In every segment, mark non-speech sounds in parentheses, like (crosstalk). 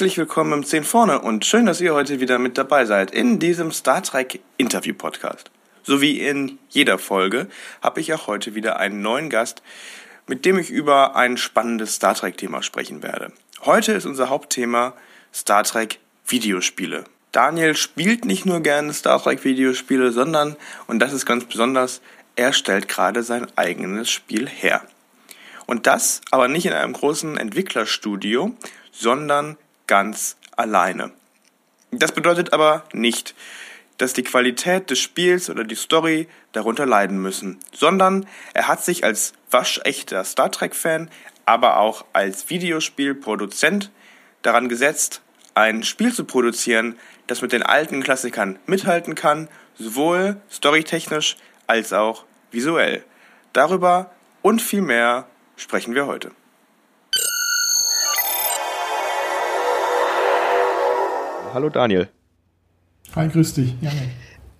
Herzlich willkommen im 10 vorne und schön, dass ihr heute wieder mit dabei seid in diesem Star Trek Interview Podcast. So wie in jeder Folge habe ich auch heute wieder einen neuen Gast, mit dem ich über ein spannendes Star Trek Thema sprechen werde. Heute ist unser Hauptthema Star Trek Videospiele. Daniel spielt nicht nur gerne Star Trek Videospiele, sondern, und das ist ganz besonders, er stellt gerade sein eigenes Spiel her. Und das aber nicht in einem großen Entwicklerstudio, sondern ganz alleine. Das bedeutet aber nicht, dass die Qualität des Spiels oder die Story darunter leiden müssen, sondern er hat sich als waschechter Star Trek-Fan, aber auch als Videospielproduzent daran gesetzt, ein Spiel zu produzieren, das mit den alten Klassikern mithalten kann, sowohl storytechnisch als auch visuell. Darüber und viel mehr sprechen wir heute. Hallo Daniel. Hi, grüß dich.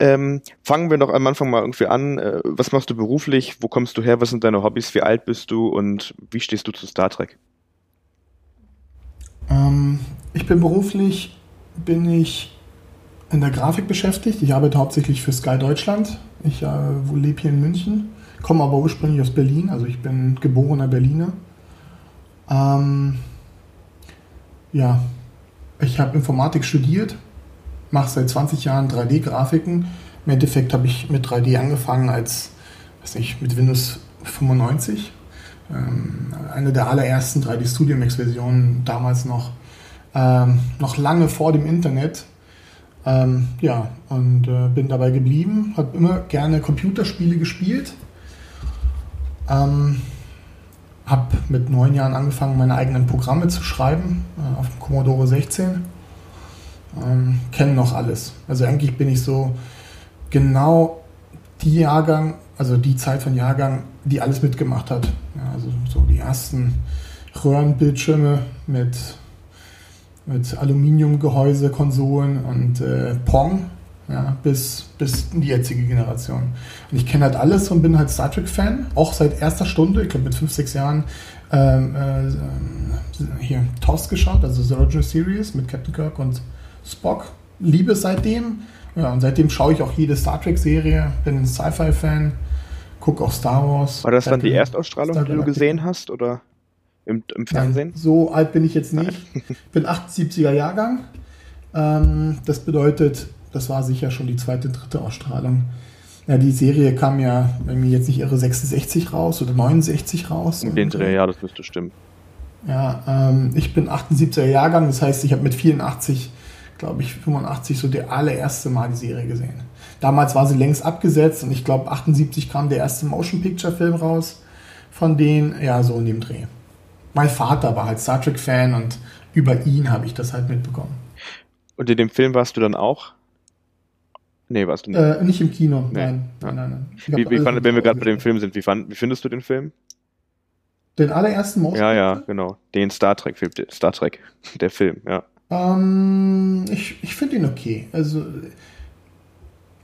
Ähm, fangen wir doch am Anfang mal irgendwie an. Äh, was machst du beruflich? Wo kommst du her? Was sind deine Hobbys? Wie alt bist du? Und wie stehst du zu Star Trek? Ähm, ich bin beruflich, bin ich in der Grafik beschäftigt. Ich arbeite hauptsächlich für Sky Deutschland. Ich äh, lebe hier in München, komme aber ursprünglich aus Berlin. Also ich bin geborener Berliner. Ähm, ja, ich habe Informatik studiert, mache seit 20 Jahren 3D-Grafiken. Im Endeffekt habe ich mit 3D angefangen als, weiß nicht, mit Windows 95. Ähm, eine der allerersten 3D Studio Max Versionen damals noch, ähm, noch lange vor dem Internet. Ähm, ja, und äh, bin dabei geblieben, habe immer gerne Computerspiele gespielt. Habe mit neun Jahren angefangen, meine eigenen Programme zu schreiben äh, auf dem Commodore 16. Ähm, Kenne noch alles. Also eigentlich bin ich so genau die Jahrgang, also die Zeit von Jahrgang, die alles mitgemacht hat. Ja, also so die ersten Röhrenbildschirme mit, mit Aluminiumgehäuse, Konsolen und äh, Pong ja, bis, bis in die jetzige Generation. Und ich kenne halt alles und bin halt Star Trek-Fan, auch seit erster Stunde, ich glaube mit fünf, sechs Jahren, ähm, äh, hier TOS geschaut, also The Original Series mit Captain Kirk und Spock. Liebe seitdem. Ja, und seitdem schaue ich auch jede Star Trek-Serie, bin ein Sci-Fi-Fan, gucke auch Star Wars. War das dann die Erstausstrahlung, die du gesehen hast oder im, im Fernsehen? Nein, so alt bin ich jetzt nicht. Ich bin 78er Jahrgang. Ähm, das bedeutet, das war sicher schon die zweite, dritte Ausstrahlung. Ja, die Serie kam ja, wenn mir jetzt nicht irre, 66 raus oder 69 raus. In den Dreh, ja, das müsste stimmen. Ja, ähm, ich bin 78er Jahrgang, das heißt, ich habe mit 84, glaube ich, 85 so der allererste Mal die Serie gesehen. Damals war sie längst abgesetzt und ich glaube, 78 kam der erste Motion Picture Film raus von denen, ja, so in dem Dreh. Mein Vater war halt Star Trek Fan und über ihn habe ich das halt mitbekommen. Und in dem Film warst du dann auch Nee, warst du nicht. Äh, nicht im Kino, nee. nein. nein, nein, nein. Wie, wie fand, wenn wir gerade bei dem Film sind, wie, fand, wie findest du den Film? Den allerersten Motion Ja, ja, genau. Den Star Trek-Film, Star Trek, der Film, ja. Ähm, ich ich finde ihn okay. Also,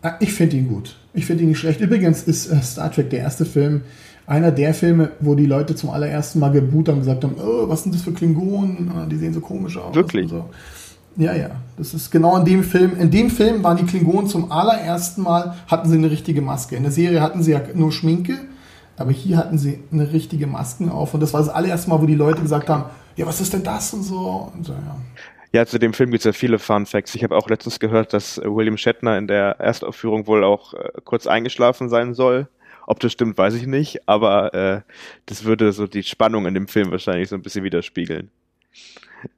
äh, ich finde ihn gut. Ich finde ihn nicht schlecht. Übrigens ist äh, Star Trek der erste Film, einer der Filme, wo die Leute zum allerersten Mal geboot haben und gesagt haben, oh, was sind das für Klingonen? Ah, die sehen so komisch aus. Wirklich? So. Ja, ja. Das ist genau in dem Film. In dem Film waren die Klingonen zum allerersten Mal, hatten sie eine richtige Maske. In der Serie hatten sie ja nur Schminke, aber hier hatten sie eine richtige Masken auf. Und das war das allererste Mal, wo die Leute gesagt haben, ja, was ist denn das und so. Und so ja. Ja, zu dem Film gibt es ja viele Fun Facts. Ich habe auch letztens gehört, dass William Shatner in der Erstaufführung wohl auch äh, kurz eingeschlafen sein soll. Ob das stimmt, weiß ich nicht, aber äh, das würde so die Spannung in dem Film wahrscheinlich so ein bisschen widerspiegeln.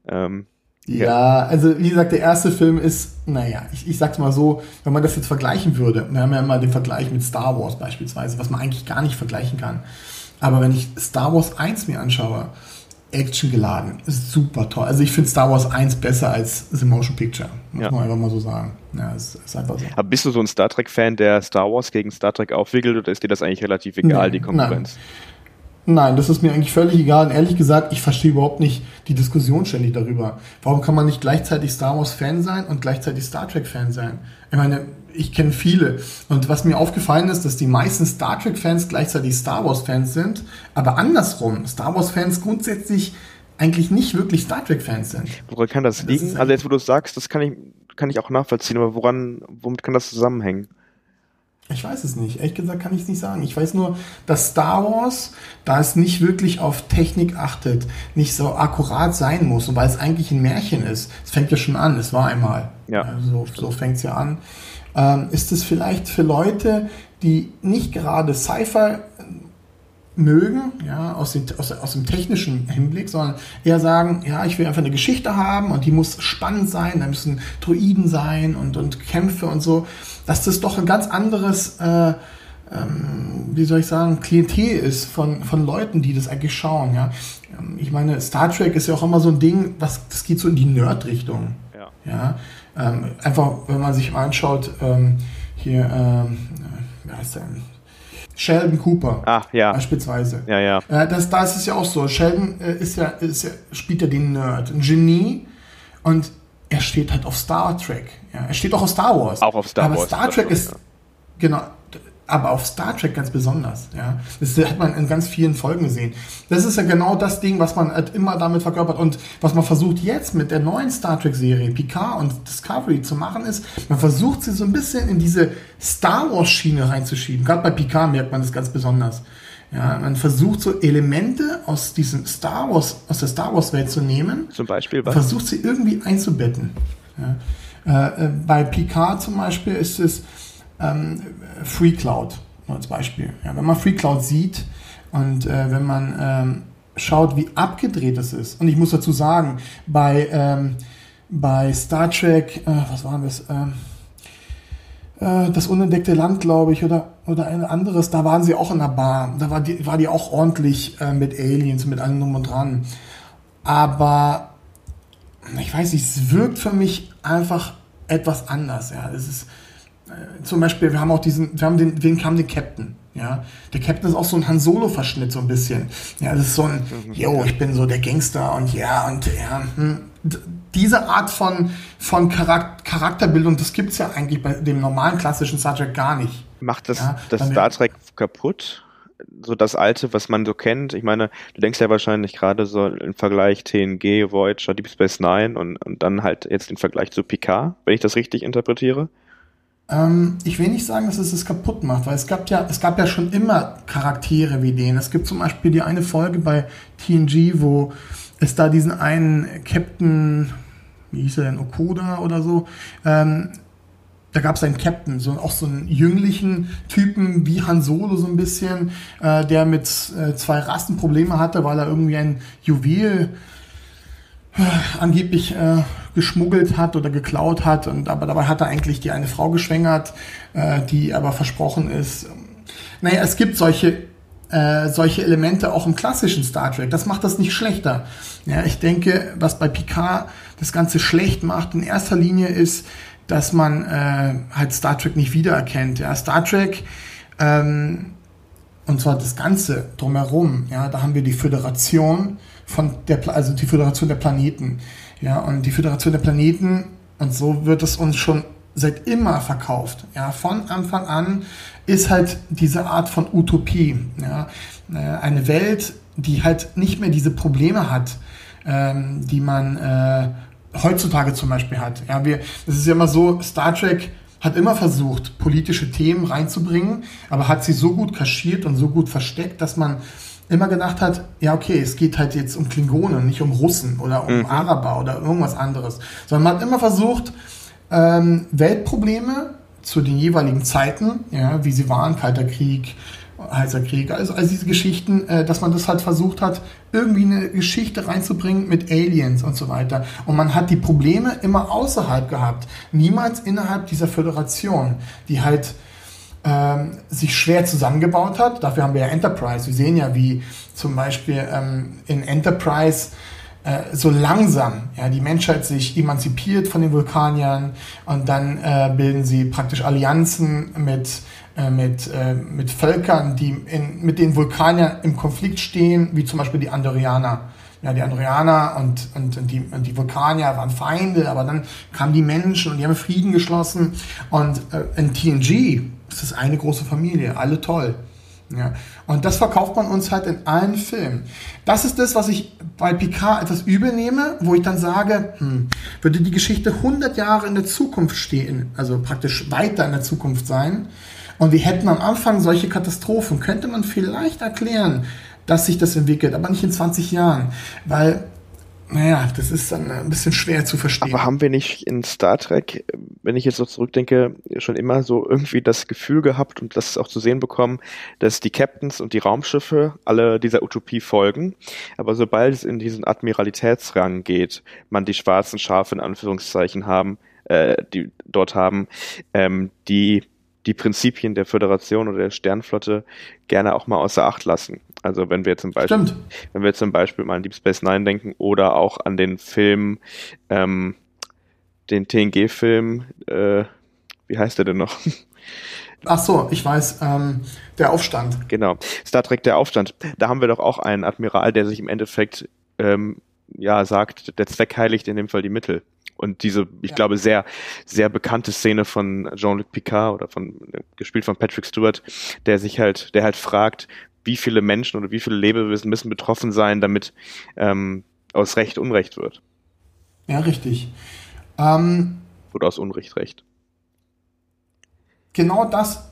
Ähm, Ja, also wie gesagt, der erste Film ist, naja, ich, ich sag's mal so, wenn man das jetzt vergleichen würde, wir haben ja immer den Vergleich mit Star Wars beispielsweise, was man eigentlich gar nicht vergleichen kann. Aber wenn ich Star Wars 1 mir anschaue, Action geladen, ist super toll. Also ich finde Star Wars 1 besser als The Motion Picture, muss ja. man einfach mal so sagen. Ja, ist, ist einfach so. Aber bist du so ein Star Trek-Fan, der Star Wars gegen Star Trek aufwickelt oder ist dir das eigentlich relativ egal, nee, die Konkurrenz? Nein. Nein, das ist mir eigentlich völlig egal. Und ehrlich gesagt, ich verstehe überhaupt nicht die Diskussion ständig darüber. Warum kann man nicht gleichzeitig Star Wars Fan sein und gleichzeitig Star Trek Fan sein? Ich meine, ich kenne viele. Und was mir aufgefallen ist, dass die meisten Star Trek Fans gleichzeitig Star Wars Fans sind, aber andersrum, Star Wars Fans grundsätzlich eigentlich nicht wirklich Star Trek Fans sind. Woran kann das, das liegen? Also jetzt, wo du es sagst, das kann ich, kann ich auch nachvollziehen, aber woran, womit kann das zusammenhängen? Ich weiß es nicht. Ehrlich gesagt kann ich es nicht sagen. Ich weiß nur, dass Star Wars, da es nicht wirklich auf Technik achtet, nicht so akkurat sein muss. Und weil es eigentlich ein Märchen ist. Es fängt ja schon an. Es war einmal. Ja. so so fängt es ja an. Ähm, ist es vielleicht für Leute, die nicht gerade Sci-Fi mögen, ja, aus, den, aus, aus dem technischen Hinblick, sondern eher sagen, ja, ich will einfach eine Geschichte haben und die muss spannend sein, da müssen Druiden sein und, und Kämpfe und so, dass das doch ein ganz anderes, äh, ähm, wie soll ich sagen, Klientel ist von, von Leuten, die das eigentlich schauen, ja. Ähm, ich meine, Star Trek ist ja auch immer so ein Ding, was, das geht so in die Nerd-Richtung, ja. ja? Ähm, einfach, wenn man sich mal anschaut, ähm, hier, ähm, wie heißt der Sheldon Cooper. Ah, ja. Beispielsweise. Ja, ja. Äh, das, da ist es ja auch so. Sheldon äh, ist, ja, ist ja, spielt ja den Nerd, ein Genie. Und er steht halt auf Star Trek. Ja, er steht auch auf Star Wars. Auch auf Star Aber Wars. Aber Star Trek ist, ja. genau, aber auf Star Trek ganz besonders. Ja, das hat man in ganz vielen Folgen gesehen. Das ist ja genau das Ding, was man halt immer damit verkörpert und was man versucht jetzt mit der neuen Star Trek Serie Picard und Discovery zu machen ist, man versucht sie so ein bisschen in diese Star Wars Schiene reinzuschieben. Gerade bei Picard merkt man das ganz besonders. Ja, man versucht so Elemente aus diesem Star Wars, aus der Star Wars Welt zu nehmen. Zum Beispiel was? Versucht sie irgendwie einzubetten. Ja. Äh, äh bei Picard zum Beispiel ist es ähm, Free Cloud als Beispiel. Ja, wenn man Free Cloud sieht und äh, wenn man ähm, schaut, wie abgedreht es ist, und ich muss dazu sagen, bei, ähm, bei Star Trek, äh, was war das? Ähm, äh, das unentdeckte Land, glaube ich, oder, oder ein anderes, da waren sie auch in der Bar. Da war die, war die auch ordentlich äh, mit Aliens, mit allem drum und dran. Aber ich weiß nicht, es wirkt für mich einfach etwas anders. Ja, es ist äh, zum Beispiel, wir haben auch diesen, wir haben den, wen kam den Captain? Ja, der Captain ist auch so ein Han Solo Verschnitt so ein bisschen. Ja, das ist so ein, yo, ich bin so der Gangster und ja und ja. Hm. Diese Art von von Charakterbildung, das gibt es ja eigentlich bei dem normalen klassischen Star Trek gar nicht. Macht das ja, das Star Trek kaputt? So das alte, was man so kennt. Ich meine, du denkst ja wahrscheinlich gerade so im Vergleich TNG, Voyager, Deep Space Nine und, und dann halt jetzt im Vergleich zu Picard, wenn ich das richtig interpretiere. Ähm, ich will nicht sagen, dass es es kaputt macht, weil es gab ja, es gab ja schon immer Charaktere wie den. Es gibt zum Beispiel die eine Folge bei TNG, wo es da diesen einen Captain, wie hieß er denn, Okoda oder so, ähm, da gab es einen Captain, so auch so einen jünglichen Typen wie Han Solo so ein bisschen, äh, der mit äh, zwei Rassen Probleme hatte, weil er irgendwie ein Juwel angeblich äh, geschmuggelt hat oder geklaut hat und aber dabei hat er eigentlich die eine Frau geschwängert, äh, die aber versprochen ist. Naja, es gibt solche äh, solche Elemente auch im klassischen Star Trek. Das macht das nicht schlechter. Ja, ich denke, was bei Picard das Ganze schlecht macht, in erster Linie ist, dass man äh, halt Star Trek nicht wiedererkennt. Ja, Star Trek ähm, und zwar das Ganze drumherum. Ja, da haben wir die Föderation von der, also die Föderation der Planeten. Ja, und die Föderation der Planeten, und so wird es uns schon seit immer verkauft. Ja, von Anfang an ist halt diese Art von Utopie. Ja, äh, eine Welt, die halt nicht mehr diese Probleme hat, ähm, die man äh, heutzutage zum Beispiel hat. Ja, wir, es ist ja immer so, Star Trek hat immer versucht, politische Themen reinzubringen, aber hat sie so gut kaschiert und so gut versteckt, dass man immer gedacht hat, ja, okay, es geht halt jetzt um Klingonen, nicht um Russen oder um mhm. Araber oder irgendwas anderes. Sondern man hat immer versucht, ähm, Weltprobleme zu den jeweiligen Zeiten, ja, wie sie waren, Kalter Krieg, heißer Krieg, also, also diese Geschichten, äh, dass man das halt versucht hat, irgendwie eine Geschichte reinzubringen mit Aliens und so weiter. Und man hat die Probleme immer außerhalb gehabt, niemals innerhalb dieser Föderation, die halt ähm, sich schwer zusammengebaut hat. Dafür haben wir ja Enterprise. Wir sehen ja, wie zum Beispiel ähm, in Enterprise äh, so langsam ja, die Menschheit sich emanzipiert von den Vulkaniern und dann äh, bilden sie praktisch Allianzen mit, mit, äh, mit Völkern, die in, mit den Vulkaniern im Konflikt stehen, wie zum Beispiel die Andorianer. Ja, die Andorianer und, und, und, die, und die Vulkanier waren Feinde, aber dann kamen die Menschen und die haben Frieden geschlossen. Und äh, in TNG ist das eine große Familie, alle toll. Ja. Und das verkauft man uns halt in allen Filmen. Das ist das, was ich bei Picard etwas übel nehme, wo ich dann sage, hm, würde die Geschichte 100 Jahre in der Zukunft stehen, also praktisch weiter in der Zukunft sein, und wir hätten am Anfang solche Katastrophen, könnte man vielleicht erklären, dass sich das entwickelt, aber nicht in 20 Jahren, weil naja, das ist dann ein bisschen schwer zu verstehen. Aber haben wir nicht in Star Trek, wenn ich jetzt so zurückdenke, schon immer so irgendwie das Gefühl gehabt und das auch zu sehen bekommen, dass die Captains und die Raumschiffe alle dieser Utopie folgen. Aber sobald es in diesen Admiralitätsrang geht, man die schwarzen Schafe in Anführungszeichen haben, äh, die dort haben, ähm, die die Prinzipien der Föderation oder der Sternflotte gerne auch mal außer Acht lassen. Also wenn wir zum Beispiel, Stimmt. wenn wir zum Beispiel mal an Deep Space Nine denken oder auch an den Film, ähm, den TNG-Film, äh, wie heißt der denn noch? Ach so, ich weiß, ähm, der Aufstand. Genau, Star Trek der Aufstand. Da haben wir doch auch einen Admiral, der sich im Endeffekt ähm, ja sagt, der Zweck heiligt in dem Fall die Mittel. Und diese, ich ja. glaube, sehr, sehr bekannte Szene von Jean-Luc Picard oder von, gespielt von Patrick Stewart, der sich halt, der halt fragt, wie viele Menschen oder wie viele Lebewesen müssen betroffen sein, damit ähm, aus Recht Unrecht wird. Ja, richtig. Ähm, oder aus Unrecht Recht. Genau das.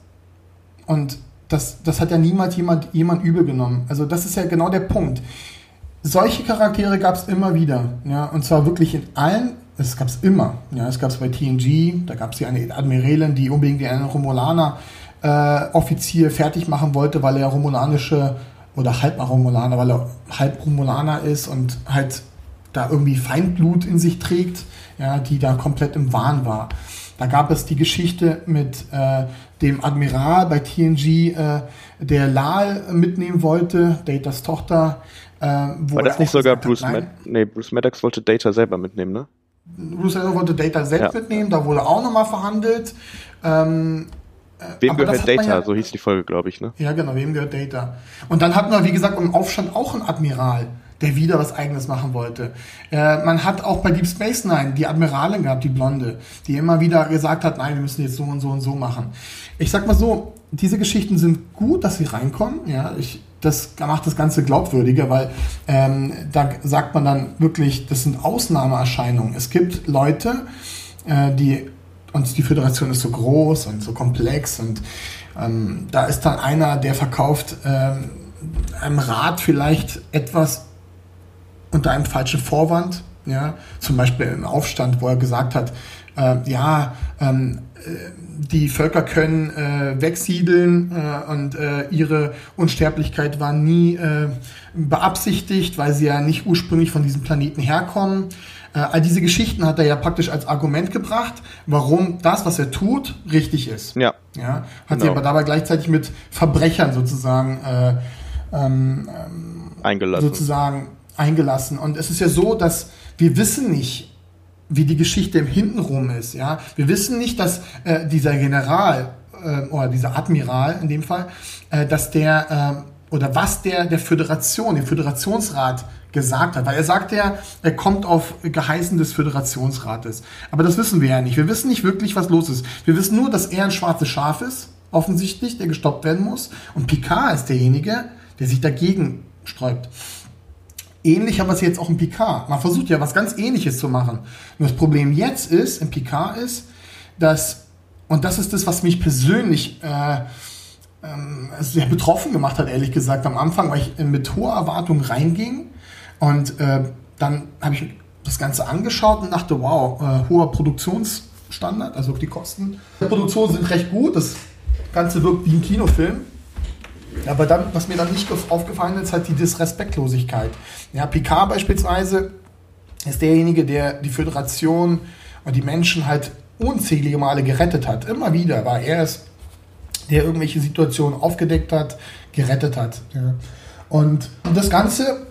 Und das, das hat ja niemals jemand, jemand übel genommen. Also das ist ja genau der Punkt. Solche Charaktere gab es immer wieder. Ja, und zwar wirklich in allen es gab es immer. Ja, es gab es bei TNG, da gab es ja eine Admiralin, die unbedingt einen Romulaner äh, fertig machen wollte, weil er romulanische oder halb Romulaner, weil er halb Romulaner ist und halt da irgendwie Feindblut in sich trägt, ja, die da komplett im Wahn war. Da gab es die Geschichte mit äh, dem Admiral bei TNG, äh, der Lal mitnehmen wollte, Datas Tochter. Äh, war das nicht sogar Bruce, Mad nee, Bruce Maddox wollte Data selber mitnehmen, ne? Maddox wollte Data selbst ja. mitnehmen, da wurde auch nochmal verhandelt. Ähm, äh, wem gehört Data? Ja, so hieß die Folge, glaube ich, ne? Ja, genau, wem gehört Data? Und dann hatten wir, wie gesagt, im Aufstand auch einen Admiral, der wieder was Eigenes machen wollte. Äh, man hat auch bei Deep Space Nine die Admiralin gehabt, die Blonde, die immer wieder gesagt hat, nein, wir müssen jetzt so und so und so machen. Ich sag mal so, diese Geschichten sind gut, dass sie reinkommen. Ja, ich, das macht das Ganze glaubwürdiger, weil ähm, da sagt man dann wirklich, das sind Ausnahmeerscheinungen. Es gibt Leute, äh, die und die Föderation ist so groß und so komplex und ähm, da ist dann einer, der verkauft ähm, einem Rat vielleicht etwas unter einem falschen Vorwand, ja, zum Beispiel im Aufstand, wo er gesagt hat, äh, ja, ähm, äh, die Völker können äh, wegsiedeln äh, und äh, ihre Unsterblichkeit war nie äh, beabsichtigt, weil sie ja nicht ursprünglich von diesem Planeten herkommen. Äh, all diese Geschichten hat er ja praktisch als Argument gebracht, warum das, was er tut, richtig ist. Ja. ja hat genau. sie aber dabei gleichzeitig mit Verbrechern sozusagen äh, ähm, eingelassen. sozusagen eingelassen. Und es ist ja so, dass wir wissen nicht, wie die Geschichte im Hintenrum ist. Ja, wir wissen nicht, dass äh, dieser General äh, oder dieser Admiral in dem Fall, äh, dass der äh, oder was der der Föderation, dem Föderationsrat gesagt hat, weil er sagt ja, er kommt auf Geheißen des Föderationsrates. Aber das wissen wir ja nicht. Wir wissen nicht wirklich, was los ist. Wir wissen nur, dass er ein schwarzes Schaf ist, offensichtlich, der gestoppt werden muss. Und Picard ist derjenige, der sich dagegen sträubt. Ähnlich haben wir es jetzt auch im Picard. Man versucht ja was ganz Ähnliches zu machen. Nur das Problem jetzt ist, im Picard ist, dass, und das ist das, was mich persönlich äh, ähm, sehr betroffen gemacht hat, ehrlich gesagt, am Anfang, weil ich mit hoher Erwartung reinging und äh, dann habe ich das Ganze angeschaut und dachte, wow, äh, hoher Produktionsstandard, also die Kosten der Produktion sind recht gut, das Ganze wirkt wie ein Kinofilm. Aber dann, was mir dann nicht aufgefallen ist, halt die Disrespektlosigkeit. Ja, Picard beispielsweise ist derjenige, der die Föderation und die Menschen halt unzählige Male gerettet hat. Immer wieder war er es, der irgendwelche Situationen aufgedeckt hat, gerettet hat. Ja. Und, und das Ganze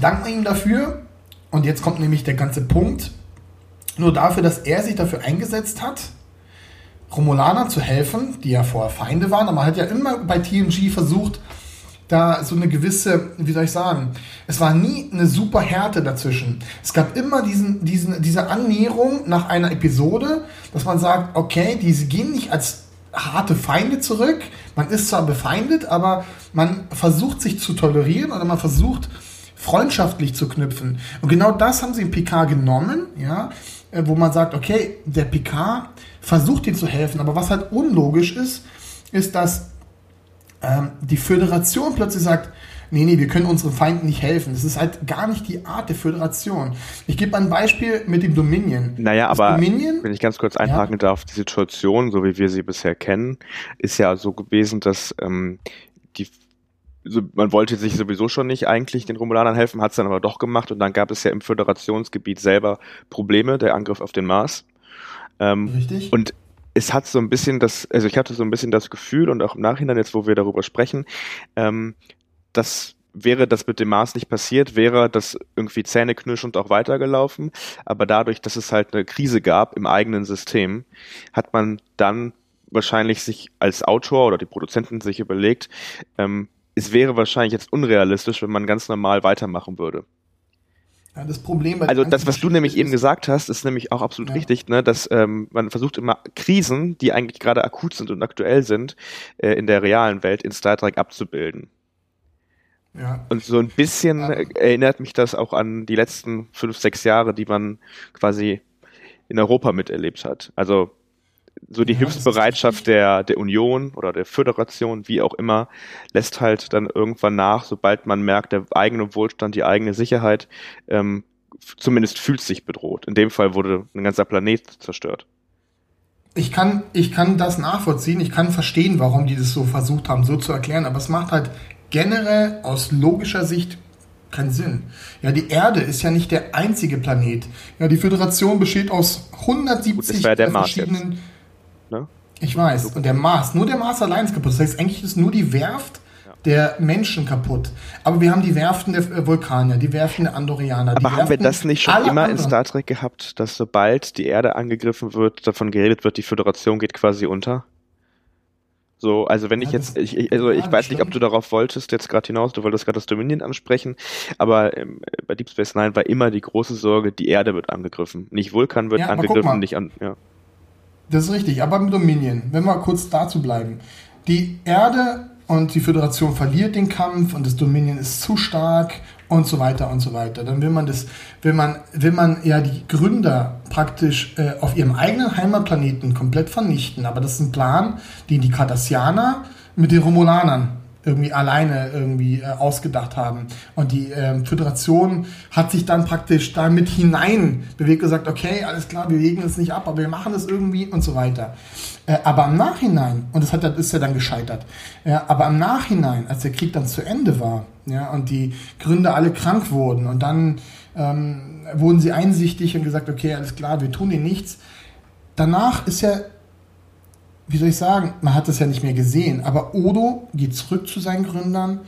danken wir ihm dafür. Und jetzt kommt nämlich der ganze Punkt. Nur dafür, dass er sich dafür eingesetzt hat, Romulaner zu helfen, die ja vorher Feinde waren, aber man hat ja immer bei TNG versucht, da so eine gewisse, wie soll ich sagen, es war nie eine super Härte dazwischen. Es gab immer diesen, diesen, diese Annäherung nach einer Episode, dass man sagt, okay, diese gehen nicht als harte Feinde zurück. Man ist zwar befeindet, aber man versucht sich zu tolerieren oder man versucht freundschaftlich zu knüpfen. Und genau das haben sie in Picard genommen, ja, äh, wo man sagt, okay, der Picard versucht dir zu helfen, aber was halt unlogisch ist, ist, dass ähm, die Föderation plötzlich sagt, nee, nee, wir können unseren Feinden nicht helfen. Das ist halt gar nicht die Art der Föderation. Ich gebe ein Beispiel mit dem Dominion. Naja, das aber Dominion, wenn ich ganz kurz einhaken ja. darf, die Situation, so wie wir sie bisher kennen, ist ja so gewesen, dass ähm, die so, man wollte sich sowieso schon nicht eigentlich den Romulanern helfen, hat es dann aber doch gemacht und dann gab es ja im Föderationsgebiet selber Probleme, der Angriff auf den Mars. Ähm, Richtig. Und es hat so ein bisschen das, also ich hatte so ein bisschen das Gefühl und auch im Nachhinein jetzt, wo wir darüber sprechen, ähm, dass wäre das mit dem Mars nicht passiert, wäre das irgendwie zähneknirschend auch weitergelaufen. Aber dadurch, dass es halt eine Krise gab im eigenen System, hat man dann wahrscheinlich sich als Autor oder die Produzenten sich überlegt, ähm, es wäre wahrscheinlich jetzt unrealistisch, wenn man ganz normal weitermachen würde. Ja, das Problem also das, was du nämlich eben gesagt hast, ist nämlich auch absolut ja. richtig, ne, dass ähm, man versucht immer Krisen, die eigentlich gerade akut sind und aktuell sind, äh, in der realen Welt in Star Trek abzubilden. Ja. Und so ein bisschen ja. erinnert mich das auch an die letzten fünf, sechs Jahre, die man quasi in Europa miterlebt hat. Also so die ja, Hilfsbereitschaft der, der Union oder der Föderation, wie auch immer, lässt halt dann irgendwann nach, sobald man merkt, der eigene Wohlstand, die eigene Sicherheit, ähm, zumindest fühlt sich bedroht. In dem Fall wurde ein ganzer Planet zerstört. Ich kann, ich kann das nachvollziehen, ich kann verstehen, warum die das so versucht haben, so zu erklären, aber es macht halt generell aus logischer Sicht keinen Sinn. Ja, die Erde ist ja nicht der einzige Planet. Ja, die Föderation besteht aus 170 Gut, verschiedenen Ne? Ich weiß. Und der Mars, nur der Mars allein ist kaputt. Das heißt, eigentlich ist nur die Werft der Menschen kaputt. Aber wir haben die Werften der Vulkanier, die Werften der Andorianer. Aber haben wir das nicht schon immer anderen. in Star Trek gehabt, dass sobald die Erde angegriffen wird, davon geredet wird, die Föderation geht quasi unter? So, also wenn ja, ich jetzt, ich, also ich weiß nicht, ob du darauf wolltest, jetzt gerade hinaus, du wolltest gerade das Dominion ansprechen, aber ähm, bei Deep Space Nine war immer die große Sorge, die Erde wird angegriffen. Nicht Vulkan wird ja, angegriffen, nicht an, ja. Das ist richtig, aber im Dominion, wenn wir kurz dazu bleiben. Die Erde und die Föderation verliert den Kampf und das Dominion ist zu stark und so weiter und so weiter. Dann will man das, will man, will man ja die Gründer praktisch äh, auf ihrem eigenen Heimatplaneten komplett vernichten. Aber das ist ein Plan, den die Cardassianer mit den Romulanern irgendwie alleine irgendwie äh, ausgedacht haben. Und die äh, Föderation hat sich dann praktisch damit hinein bewegt gesagt, okay, alles klar, wir legen es nicht ab, aber wir machen es irgendwie und so weiter. Äh, aber im Nachhinein, und das hat, ist ja dann gescheitert, ja, aber im Nachhinein, als der Krieg dann zu Ende war, ja, und die Gründer alle krank wurden und dann ähm, wurden sie einsichtig und gesagt, okay, alles klar, wir tun ihnen nichts. Danach ist ja wie soll ich sagen, man hat es ja nicht mehr gesehen, aber Odo geht zurück zu seinen Gründern.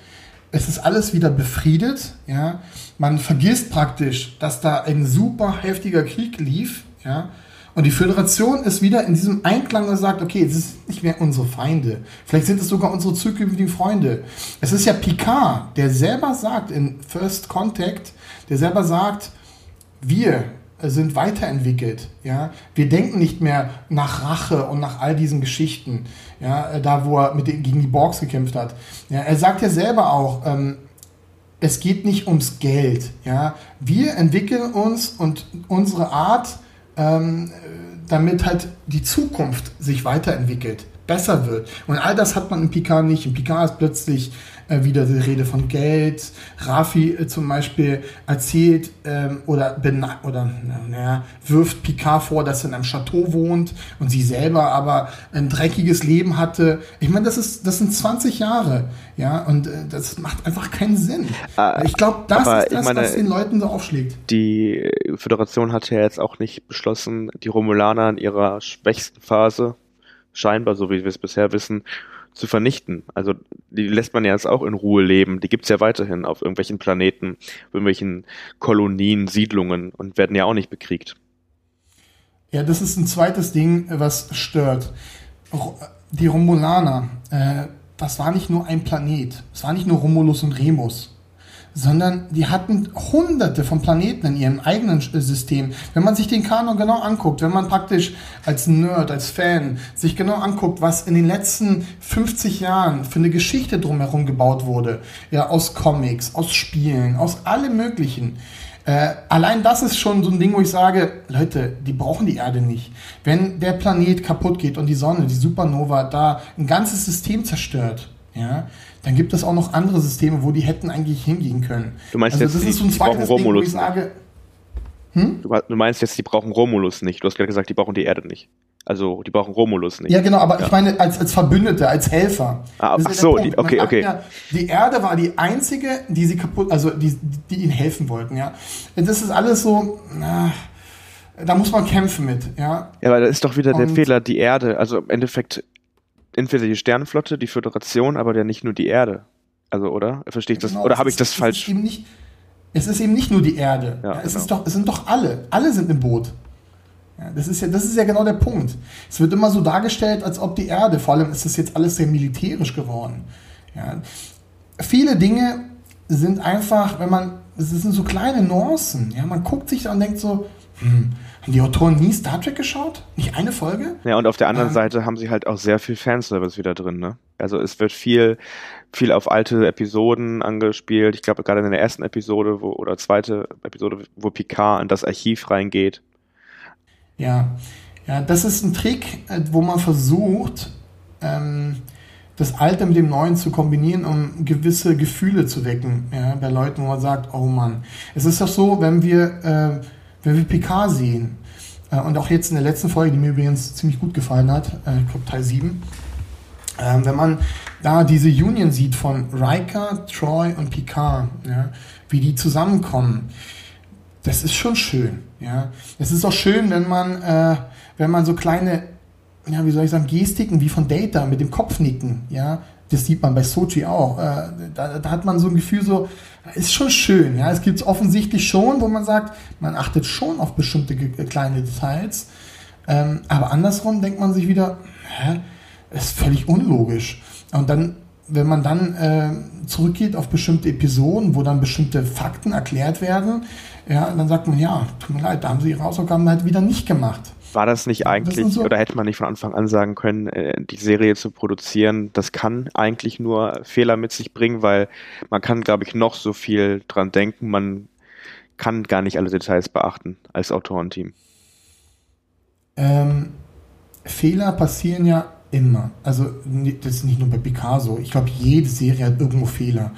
Es ist alles wieder befriedet, ja. Man vergisst praktisch, dass da ein super heftiger Krieg lief, ja. Und die Föderation ist wieder in diesem Einklang und sagt, okay, es ist nicht mehr unsere Feinde. Vielleicht sind es sogar unsere zukünftigen Freunde. Es ist ja Picard, der selber sagt in First Contact, der selber sagt, wir sind weiterentwickelt. Ja? Wir denken nicht mehr nach Rache und nach all diesen Geschichten, ja? da wo er mit gegen die Borgs gekämpft hat. Ja? Er sagt ja selber auch, ähm, es geht nicht ums Geld. Ja? Wir entwickeln uns und unsere Art, ähm, damit halt die Zukunft sich weiterentwickelt, besser wird. Und all das hat man in Picard nicht. In Picard ist plötzlich äh, wieder die Rede von Geld. Rafi äh, zum Beispiel erzählt ähm, oder, oder naja, wirft Picard vor, dass er in einem Chateau wohnt und sie selber aber ein dreckiges Leben hatte. Ich meine, das ist, das sind 20 Jahre, ja, und äh, das macht einfach keinen Sinn. Äh, ich glaube, das ist das, meine, was den Leuten so aufschlägt. Die Föderation hat ja jetzt auch nicht beschlossen, die Romulaner in ihrer schwächsten Phase, scheinbar, so wie wir es bisher wissen, zu vernichten. Also die lässt man ja jetzt auch in Ruhe leben. Die gibt's ja weiterhin auf irgendwelchen Planeten, auf irgendwelchen Kolonien, Siedlungen und werden ja auch nicht bekriegt. Ja, das ist ein zweites Ding, was stört. Die Romulaner, äh, das war nicht nur ein Planet. Es war nicht nur Romulus und Remus sondern die hatten hunderte von Planeten in ihrem eigenen System. Wenn man sich den Kanon genau anguckt, wenn man praktisch als Nerd, als Fan sich genau anguckt, was in den letzten 50 Jahren für eine Geschichte drumherum gebaut wurde, ja, aus Comics, aus Spielen, aus allem möglichen, äh, allein das ist schon so ein Ding, wo ich sage, Leute, die brauchen die Erde nicht. Wenn der Planet kaputt geht und die Sonne, die Supernova da ein ganzes System zerstört, ja, dann gibt es auch noch andere Systeme, wo die hätten eigentlich hingehen können. Du meinst also, jetzt, das ist so ein die brauchen Romulus Ding, wo ich sage, hm? du, meinst jetzt, die brauchen Romulus nicht. Du hast gerade gesagt, die brauchen die Erde nicht. Also die brauchen Romulus nicht. Ja, genau, aber ja. ich meine als, als Verbündete, als Helfer. Ah, ach so, die, okay, okay. Ja, die Erde war die einzige, die sie kaputt, also die, die ihnen helfen wollten, ja. Das ist alles so, na, da muss man kämpfen mit, ja. Ja, aber da ist doch wieder Und der Fehler, die Erde, also im Endeffekt entweder die Sternenflotte, die Föderation, aber ja nicht nur die Erde. Also, oder? Verstehe ich das? Genau, oder habe ich das falsch? Ist nicht, es ist eben nicht nur die Erde. Ja, es, genau. ist doch, es sind doch alle. Alle sind im Boot. Ja, das, ist ja, das ist ja genau der Punkt. Es wird immer so dargestellt, als ob die Erde, vor allem ist das jetzt alles sehr militärisch geworden. Ja. Viele Dinge sind einfach, wenn man, es sind so kleine Nuancen. Ja, man guckt sich da und denkt so, hm, haben die Autoren nie Star Trek geschaut? Nicht eine Folge? Ja, und auf der anderen ähm, Seite haben sie halt auch sehr viel Fanservice wieder drin, ne? Also es wird viel, viel auf alte Episoden angespielt. Ich glaube, gerade in der ersten Episode wo, oder zweite Episode, wo Picard in das Archiv reingeht. Ja, ja, das ist ein Trick, äh, wo man versucht, ähm, das Alte mit dem Neuen zu kombinieren, um gewisse Gefühle zu wecken, ja, bei Leuten, wo man sagt, oh Mann. Es ist doch so, wenn wir äh, wenn wir PK sehen, äh, und auch jetzt in der letzten Folge, die mir übrigens ziemlich gut gefallen hat, äh, ich glaube Teil 7, äh, wenn man da diese Union sieht von Riker, Troy und Picard, ja, wie die zusammenkommen, das ist schon schön. Ja. Es ist auch schön, wenn man, äh, wenn man so kleine, ja, wie soll ich sagen, Gestiken wie von Data mit dem Kopfnicken, ja, das sieht man bei Sochi auch. Äh, da, da, hat man so ein Gefühl, so, ist schon schön. Ja, es gibt es offensichtlich schon, wo man sagt, man achtet schon auf bestimmte äh, kleine Details. Ähm, aber andersrum denkt man sich wieder, hä, ist völlig unlogisch. Und dann, wenn man dann äh, zurückgeht auf bestimmte Episoden, wo dann bestimmte Fakten erklärt werden, ja, dann sagt man, ja, tut mir leid, da haben sie ihre Hausaufgaben halt wieder nicht gemacht. War das nicht eigentlich, das so oder hätte man nicht von Anfang an sagen können, äh, die Serie zu produzieren, das kann eigentlich nur Fehler mit sich bringen, weil man kann, glaube ich, noch so viel dran denken, man kann gar nicht alle Details beachten als Autorenteam. Ähm, Fehler passieren ja immer. Also das ist nicht nur bei Picasso. Ich glaube, jede Serie hat irgendwo Fehler.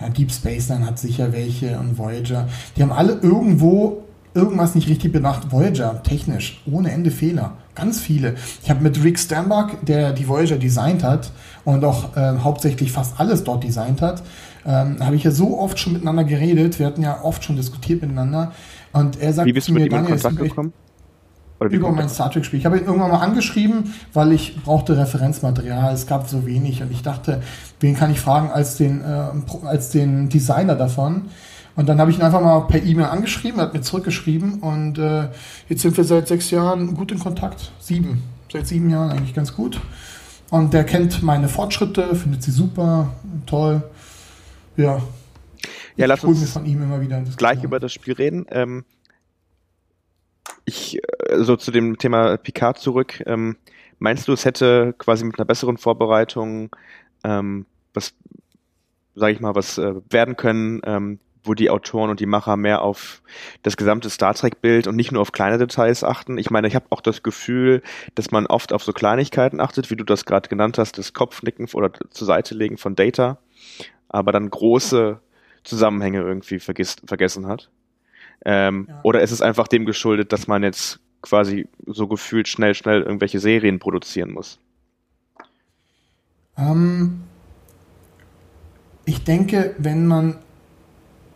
Ja, Deep Space Nine hat sicher welche und Voyager. Die haben alle irgendwo irgendwas nicht richtig bedacht. Voyager, technisch, ohne Ende Fehler. Ganz viele. Ich habe mit Rick Stambach, der die Voyager designt hat und auch äh, hauptsächlich fast alles dort designt hat, ähm, habe ich ja so oft schon miteinander geredet. Wir hatten ja oft schon diskutiert miteinander. Und er sagt Wie bist du mir, mit ihm in Kontakt gekommen? über mein Star Trek-Spiel. Ich habe ihn irgendwann mal angeschrieben, weil ich brauchte Referenzmaterial. Es gab so wenig und ich dachte, wen kann ich fragen als den, äh, als den Designer davon? Und dann habe ich ihn einfach mal per E-Mail angeschrieben, er hat mir zurückgeschrieben und äh, jetzt sind wir seit sechs Jahren gut in Kontakt. Sieben. Seit sieben Jahren eigentlich ganz gut. Und der kennt meine Fortschritte, findet sie super, toll. Ja. Ja, lass uns von ihm immer wieder gleich über das Spiel reden. Ähm, ich äh, so zu dem Thema Picard zurück. Ähm, meinst du, es hätte quasi mit einer besseren Vorbereitung ähm, was sage ich mal, was äh, werden können, ähm, wo die Autoren und die Macher mehr auf das gesamte Star Trek-Bild und nicht nur auf kleine Details achten. Ich meine, ich habe auch das Gefühl, dass man oft auf so Kleinigkeiten achtet, wie du das gerade genannt hast, das Kopfnicken oder zur Seite legen von Data, aber dann große Zusammenhänge irgendwie vergisst, vergessen hat. Ähm, ja. Oder ist es einfach dem geschuldet, dass man jetzt quasi so gefühlt schnell, schnell irgendwelche Serien produzieren muss? Ähm, ich denke, wenn man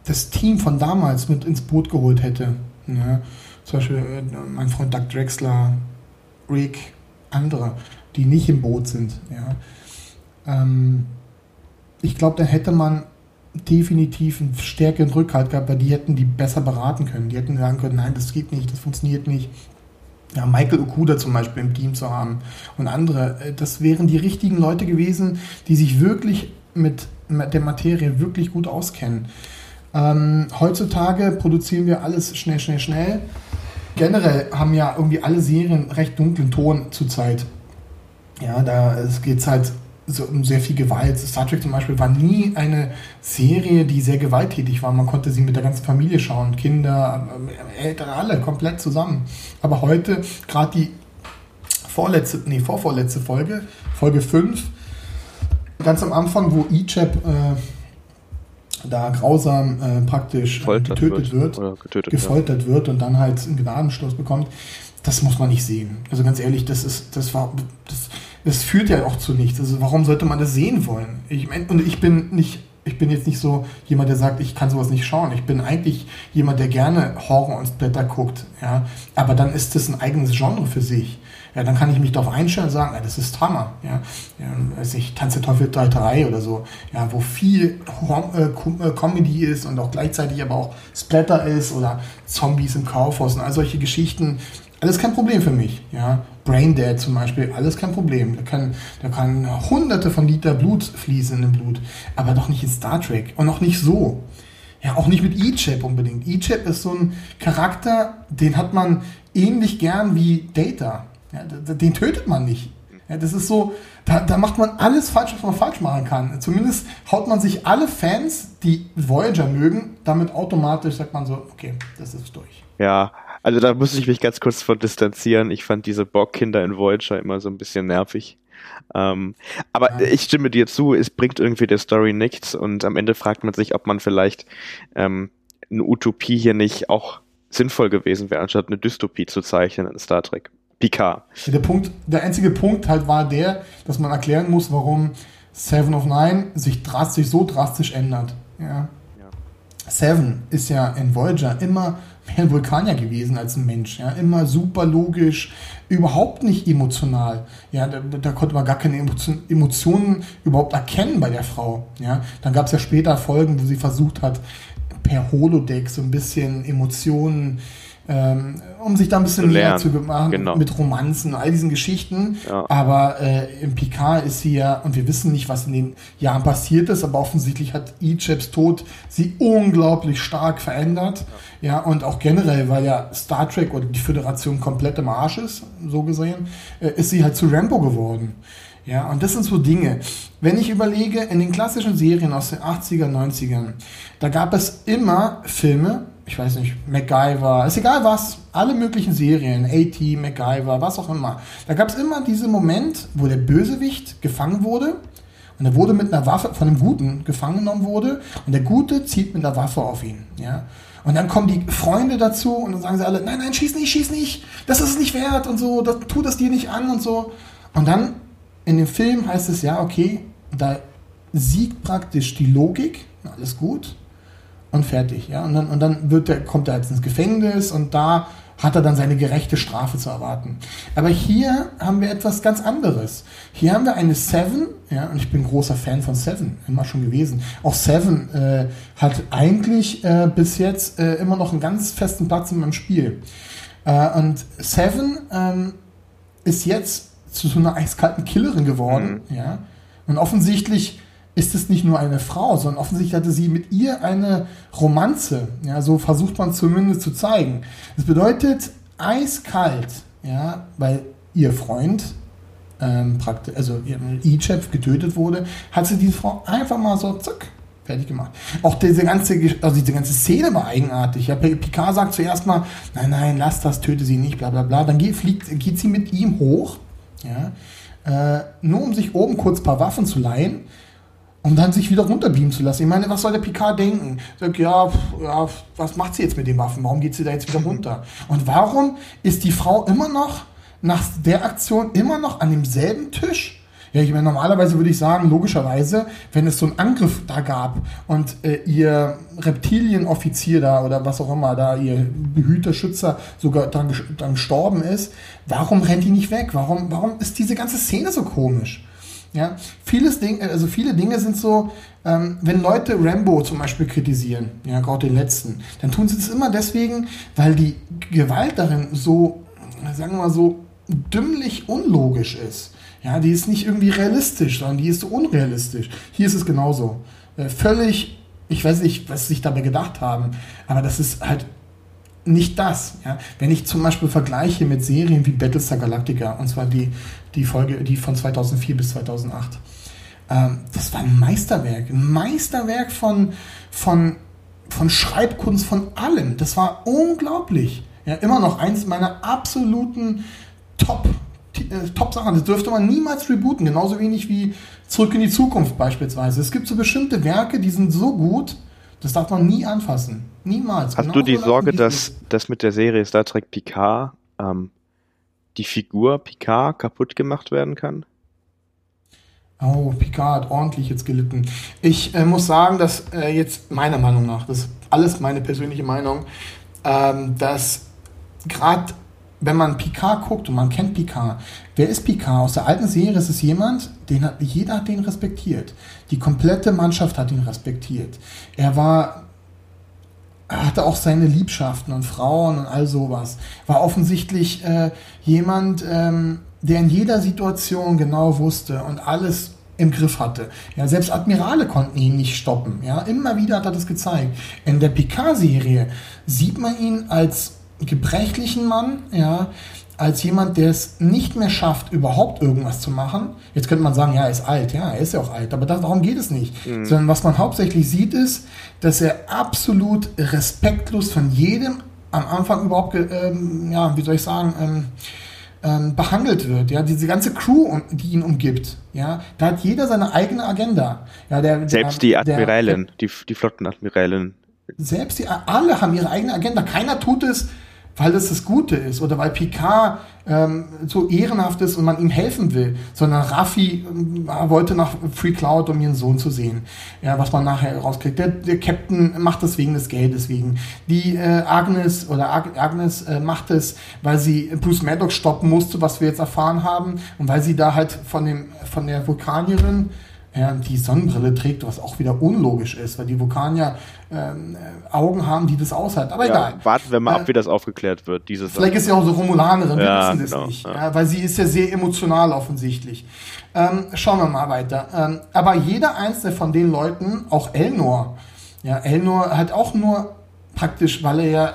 das Team von damals mit ins Boot geholt hätte. Ja, zum Beispiel äh, mein Freund Doug Drexler, Rick, andere, die nicht im Boot sind. Ja. Ähm, ich glaube, dann hätte man definitiv einen stärkeren Rückhalt gehabt, weil die hätten die besser beraten können. Die hätten sagen können, nein, das geht nicht, das funktioniert nicht. Ja, Michael Okuda zum Beispiel im Team zu haben und andere, äh, das wären die richtigen Leute gewesen, die sich wirklich mit der Materie wirklich gut auskennen. Ähm, heutzutage produzieren wir alles schnell, schnell, schnell. Generell haben ja irgendwie alle Serien recht dunklen Ton zurzeit. Ja, da geht es halt so um sehr viel Gewalt. Star Trek zum Beispiel war nie eine Serie, die sehr gewalttätig war. Man konnte sie mit der ganzen Familie schauen, Kinder, äh, Ältere, alle komplett zusammen. Aber heute, gerade die vorletzte, nee, vorvorletzte Folge, Folge 5, ganz am Anfang, wo Ichab äh, da grausam äh, praktisch äh, getötet wird, wird getötet, gefoltert ja. wird und dann halt einen Gnadenstoß bekommt, das muss man nicht sehen. Also ganz ehrlich, das ist, das war, das, das führt ja auch zu nichts. Also warum sollte man das sehen wollen? Ich mein, und ich bin nicht, ich bin jetzt nicht so jemand, der sagt, ich kann sowas nicht schauen. Ich bin eigentlich jemand, der gerne Horror und Splatter guckt, ja. Aber dann ist das ein eigenes Genre für sich ja, dann kann ich mich darauf einstellen und sagen, ja, das ist Hammer. Ja, weiß ich, Tanz der Teufel 3 oder so, ja, wo viel äh, äh, Comedy ist und auch gleichzeitig aber auch Splatter ist oder Zombies im Kaufhaus und all solche Geschichten. Alles kein Problem für mich. Ja. Braindead zum Beispiel, alles kein Problem. Da kann, da kann hunderte von Liter Blut fließen im Blut, aber doch nicht in Star Trek und auch nicht so. Ja, auch nicht mit E-Chip unbedingt. E-Chip ist so ein Charakter, den hat man ähnlich gern wie Data. Ja, den tötet man nicht. Ja, das ist so, da, da macht man alles falsch, was man falsch machen kann. Zumindest haut man sich alle Fans, die Voyager mögen, damit automatisch sagt man so, okay, das ist durch. Ja, also da muss ich mich ganz kurz von distanzieren. Ich fand diese Borg-Kinder in Voyager immer so ein bisschen nervig. Ähm, aber ja. ich stimme dir zu, es bringt irgendwie der Story nichts und am Ende fragt man sich, ob man vielleicht ähm, eine Utopie hier nicht auch sinnvoll gewesen wäre, anstatt eine Dystopie zu zeichnen in Star Trek. Picard. Der, Punkt, der einzige Punkt halt war der, dass man erklären muss, warum Seven of Nine sich drastisch so drastisch ändert. Ja. ja. Seven ist ja in Voyager immer mehr ein Vulkanier gewesen als ein Mensch. Ja. Immer super logisch, überhaupt nicht emotional. Ja, da, da konnte man gar keine Emotionen überhaupt erkennen bei der Frau. Ja. Dann gab es ja später Folgen, wo sie versucht hat, per Holodeck so ein bisschen Emotionen ähm, um sich da ein bisschen näher zu machen genau. mit Romanzen, all diesen Geschichten. Ja. Aber äh, im Picard ist sie ja, und wir wissen nicht, was in den Jahren passiert ist, aber offensichtlich hat Ichaps Tod sie unglaublich stark verändert. Ja. ja, und auch generell, weil ja Star Trek oder die Föderation komplett im Arsch ist, so gesehen, äh, ist sie halt zu Rambo geworden. Ja, und das sind so Dinge. Wenn ich überlege, in den klassischen Serien aus den 80er, 90ern, da gab es immer Filme, ich weiß nicht, MacGyver, ist egal was, alle möglichen Serien, AT, MacGyver, was auch immer. Da gab es immer diesen Moment, wo der Bösewicht gefangen wurde und er wurde mit einer Waffe von einem Guten gefangen genommen wurde und der Gute zieht mit einer Waffe auf ihn. Ja? Und dann kommen die Freunde dazu und dann sagen sie alle, nein, nein, schieß nicht, schieß nicht, das ist es nicht wert und so, das, tu das dir nicht an und so. Und dann in dem Film heißt es ja, okay, da siegt praktisch die Logik, alles gut, und fertig. Ja? Und dann, und dann wird der, kommt er jetzt ins Gefängnis und da hat er dann seine gerechte Strafe zu erwarten. Aber hier haben wir etwas ganz anderes. Hier haben wir eine Seven, ja, und ich bin großer Fan von Seven, immer schon gewesen. Auch Seven äh, hat eigentlich äh, bis jetzt äh, immer noch einen ganz festen Platz in meinem Spiel. Äh, und Seven ähm, ist jetzt zu so einer eiskalten Killerin geworden, mhm. ja. Und offensichtlich ist es nicht nur eine Frau, sondern offensichtlich hatte sie mit ihr eine Romanze. Ja, so versucht man zumindest zu zeigen. Das bedeutet eiskalt, ja, weil ihr Freund ähm, praktisch, also Ichef getötet wurde, hat sie diese Frau einfach mal so zack Fertig gemacht. Auch diese ganze, also diese ganze Szene war eigenartig. Ja, Picard sagt zuerst mal, nein, nein, lass das, töte sie nicht, bla bla bla. Dann geht, fliegt, geht sie mit ihm hoch, ja, äh, nur um sich oben kurz ein paar Waffen zu leihen um dann sich wieder runterbeamen zu lassen. Ich meine, was soll der Picard denken? Sag, ja, ja, was macht sie jetzt mit den Waffen? Warum geht sie da jetzt wieder runter? Und warum ist die Frau immer noch nach der Aktion immer noch an demselben Tisch? Ja, ich meine, normalerweise würde ich sagen, logischerweise, wenn es so einen Angriff da gab und äh, ihr Reptilienoffizier da oder was auch immer da, ihr Behüter, Schützer sogar dann, dann gestorben ist, warum rennt die nicht weg? Warum, warum ist diese ganze Szene so komisch? Ja, vieles Ding, also viele Dinge sind so, ähm, wenn Leute Rambo zum Beispiel kritisieren, ja, gerade den letzten, dann tun sie das immer deswegen, weil die Gewalt darin so, sagen wir mal so, dümmlich unlogisch ist. Ja, die ist nicht irgendwie realistisch, sondern die ist so unrealistisch. Hier ist es genauso. Äh, völlig, ich weiß nicht, was sie sich dabei gedacht haben, aber das ist halt nicht das. Ja? Wenn ich zum Beispiel vergleiche mit Serien wie Battlestar Galactica, und zwar die, die Folge, die von 2004 bis 2008, ähm, das war ein Meisterwerk. Ein Meisterwerk von, von, von Schreibkunst, von allem. Das war unglaublich. Ja, immer noch eins meiner absoluten Top, äh, Top Sachen. Das dürfte man niemals rebooten. Genauso wenig wie Zurück in die Zukunft beispielsweise. Es gibt so bestimmte Werke, die sind so gut, das darf man nie anfassen. Niemals. Hast genau du die so Sorge, dass, dass mit der Serie Star Trek Picard ähm, die Figur Picard kaputt gemacht werden kann? Oh, Picard hat ordentlich jetzt gelitten. Ich äh, muss sagen, dass äh, jetzt meiner Meinung nach, das ist alles meine persönliche Meinung, ähm, dass gerade wenn man Picard guckt und man kennt Picard, wer ist Picard? Aus der alten Serie ist es jemand, den hat, jeder hat den respektiert. Die komplette Mannschaft hat ihn respektiert. Er war, hatte auch seine Liebschaften und Frauen und all sowas. War offensichtlich äh, jemand, ähm, der in jeder Situation genau wusste und alles im Griff hatte. Ja, selbst Admirale konnten ihn nicht stoppen. Ja, immer wieder hat er das gezeigt. In der Picard-Serie sieht man ihn als gebrechlichen Mann, ja, als jemand, der es nicht mehr schafft, überhaupt irgendwas zu machen. Jetzt könnte man sagen, ja, er ist alt, ja, er ist ja auch alt, aber darum geht es nicht. Mhm. Sondern was man hauptsächlich sieht, ist, dass er absolut respektlos von jedem am Anfang überhaupt, ähm, ja, wie soll ich sagen, ähm, ähm, behandelt wird. Ja, diese ganze Crew, die ihn umgibt, ja, da hat jeder seine eigene Agenda. Ja, der, Selbst die Admiralin, die, die Flottenadmiralin. Selbst die, alle haben ihre eigene Agenda. Keiner tut es, weil das das Gute ist oder weil Picard ähm, so ehrenhaft ist und man ihm helfen will, sondern Raffi äh, wollte nach Free Cloud, um ihren Sohn zu sehen, ja, was man nachher rauskriegt. Der, der Captain macht das wegen des Geldes wegen. Die äh, Agnes oder Ag Agnes äh, macht es, weil sie Bruce Maddox stoppen musste, was wir jetzt erfahren haben, und weil sie da halt von dem von der Vulkanierin ja, die Sonnenbrille trägt, was auch wieder unlogisch ist, weil die Vulkanier ähm, Augen haben, die das aushalten. Aber ja, egal. Warten wir mal äh, ab, wie das aufgeklärt wird. Diese vielleicht ist sie auch so Romulanerin, wir ja, wissen das genau, nicht. Ja. weil sie ist ja sehr emotional offensichtlich. Ähm, schauen wir mal weiter. Ähm, aber jeder einzelne von den Leuten, auch Elnor, ja, Elnor hat auch nur praktisch, weil er ja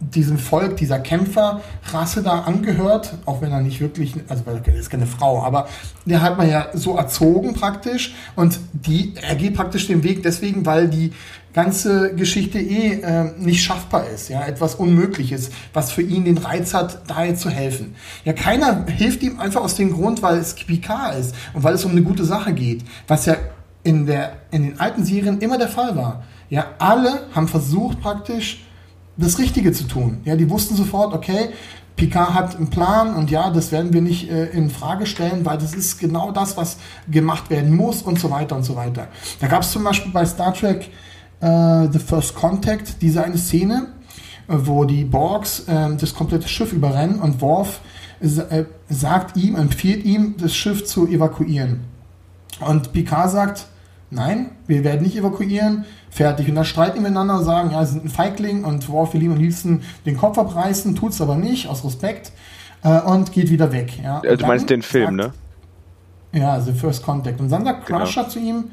diesem Volk, dieser Kämpferrasse da angehört, auch wenn er nicht wirklich, also er ist keine Frau, aber der hat man ja so erzogen praktisch und die, er geht praktisch den Weg deswegen, weil die ganze Geschichte eh äh, nicht schaffbar ist, ja, etwas Unmögliches, was für ihn den Reiz hat, da jetzt zu helfen. Ja, keiner hilft ihm einfach aus dem Grund, weil es PK ist und weil es um eine gute Sache geht, was ja in der, in den alten Serien immer der Fall war. Ja, alle haben versucht praktisch, das Richtige zu tun. Ja, die wussten sofort, okay, Picard hat einen Plan und ja, das werden wir nicht äh, in Frage stellen, weil das ist genau das, was gemacht werden muss und so weiter und so weiter. Da gab es zum Beispiel bei Star Trek äh, The First Contact diese eine Szene, äh, wo die Borgs äh, das komplette Schiff überrennen und Worf äh, sagt ihm, empfiehlt ihm, das Schiff zu evakuieren. Und Picard sagt, nein, wir werden nicht evakuieren, fertig. Und dann streiten die miteinander, sagen, ja, sie sind ein Feigling und Worf will ihm am liebsten den Kopf abreißen, tut es aber nicht, aus Respekt, äh, und geht wieder weg. Ja. Also du meinst den Film, sagt, ne? Ja, The First Contact. Und dann sagt genau. Crusher genau. zu ihm,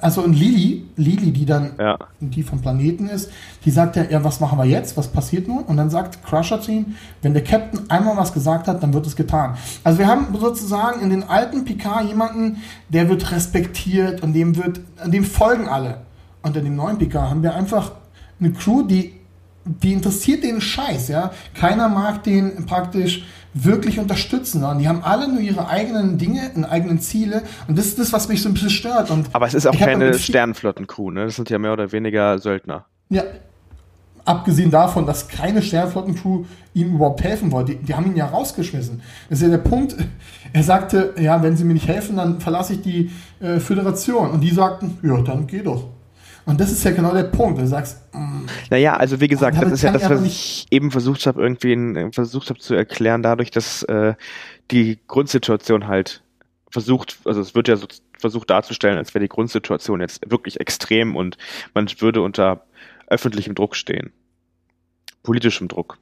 also und Lili, Lili, die dann ja. die vom Planeten ist, die sagt ja, ja, was machen wir jetzt? Was passiert nun? Und dann sagt Crusher zu ihm, wenn der Captain einmal was gesagt hat, dann wird es getan. Also wir haben sozusagen in den alten Picard jemanden, der wird respektiert und dem wird, dem folgen alle. unter dem neuen PK haben wir einfach eine Crew, die, die interessiert den Scheiß, ja. Keiner mag den praktisch wirklich unterstützen, sondern die haben alle nur ihre eigenen Dinge und eigenen Ziele und das ist das, was mich so ein bisschen stört. Und Aber es ist auch keine Sternenflotten-Crew, ne? Das sind ja mehr oder weniger Söldner. Ja, abgesehen davon, dass keine Sternflottencrew ihm überhaupt helfen wollte. Die, die, haben ihn ja rausgeschmissen. Das ist ja der Punkt. Er sagte, ja, wenn sie mir nicht helfen, dann verlasse ich die äh, Föderation. Und die sagten, ja, dann geh doch. Und das ist ja genau der Punkt. Du sagst, mm, naja, also wie gesagt, das ist ja das, was ich eben versucht habe, irgendwie in, versucht habe zu erklären, dadurch, dass äh, die Grundsituation halt versucht, also es wird ja so versucht darzustellen, als wäre die Grundsituation jetzt wirklich extrem und man würde unter öffentlichem Druck stehen. Politischem Druck.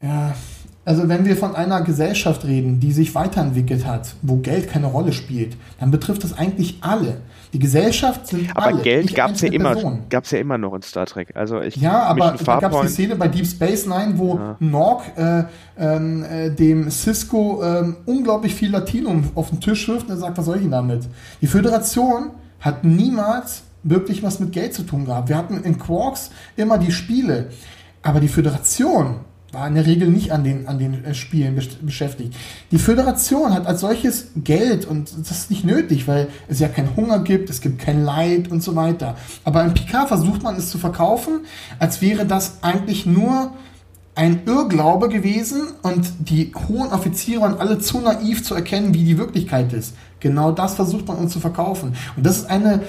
Ja, also wenn wir von einer Gesellschaft reden, die sich weiterentwickelt hat, wo Geld keine Rolle spielt, dann betrifft das eigentlich alle. Die Gesellschaft sind aber alle. Geld gab es ja immer, gab's ja immer noch in Star Trek. Also ich, ja, aber da gab es die Szene bei Deep Space Nine, wo ja. Nork äh, ähm, äh, dem Cisco äh, unglaublich viel Latinum auf den Tisch wirft und er sagt, was soll ich denn damit? Die Föderation hat niemals wirklich was mit Geld zu tun gehabt. Wir hatten in Quarks immer die Spiele, aber die Föderation war in der Regel nicht an den, an den äh, Spielen beschäftigt. Die Föderation hat als solches Geld und das ist nicht nötig, weil es ja keinen Hunger gibt, es gibt kein Leid und so weiter. Aber im Picard versucht man es zu verkaufen, als wäre das eigentlich nur ein Irrglaube gewesen und die hohen Offiziere waren alle zu naiv zu erkennen, wie die Wirklichkeit ist. Genau das versucht man uns zu verkaufen. Und das ist eine,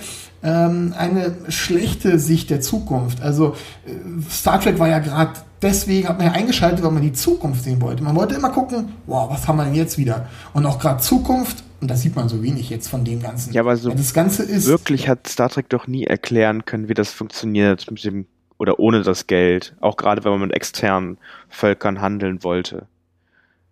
ähm, eine schlechte Sicht der Zukunft. Also äh, Star Trek war ja gerade deswegen, hat man ja eingeschaltet, weil man die Zukunft sehen wollte. Man wollte immer gucken, wow, was haben wir denn jetzt wieder? Und auch gerade Zukunft, und das sieht man so wenig jetzt von dem Ganzen. Ja, aber so das Ganze ist wirklich hat Star Trek doch nie erklären können, wie das funktioniert mit dem oder ohne das Geld, auch gerade wenn man mit externen Völkern handeln wollte.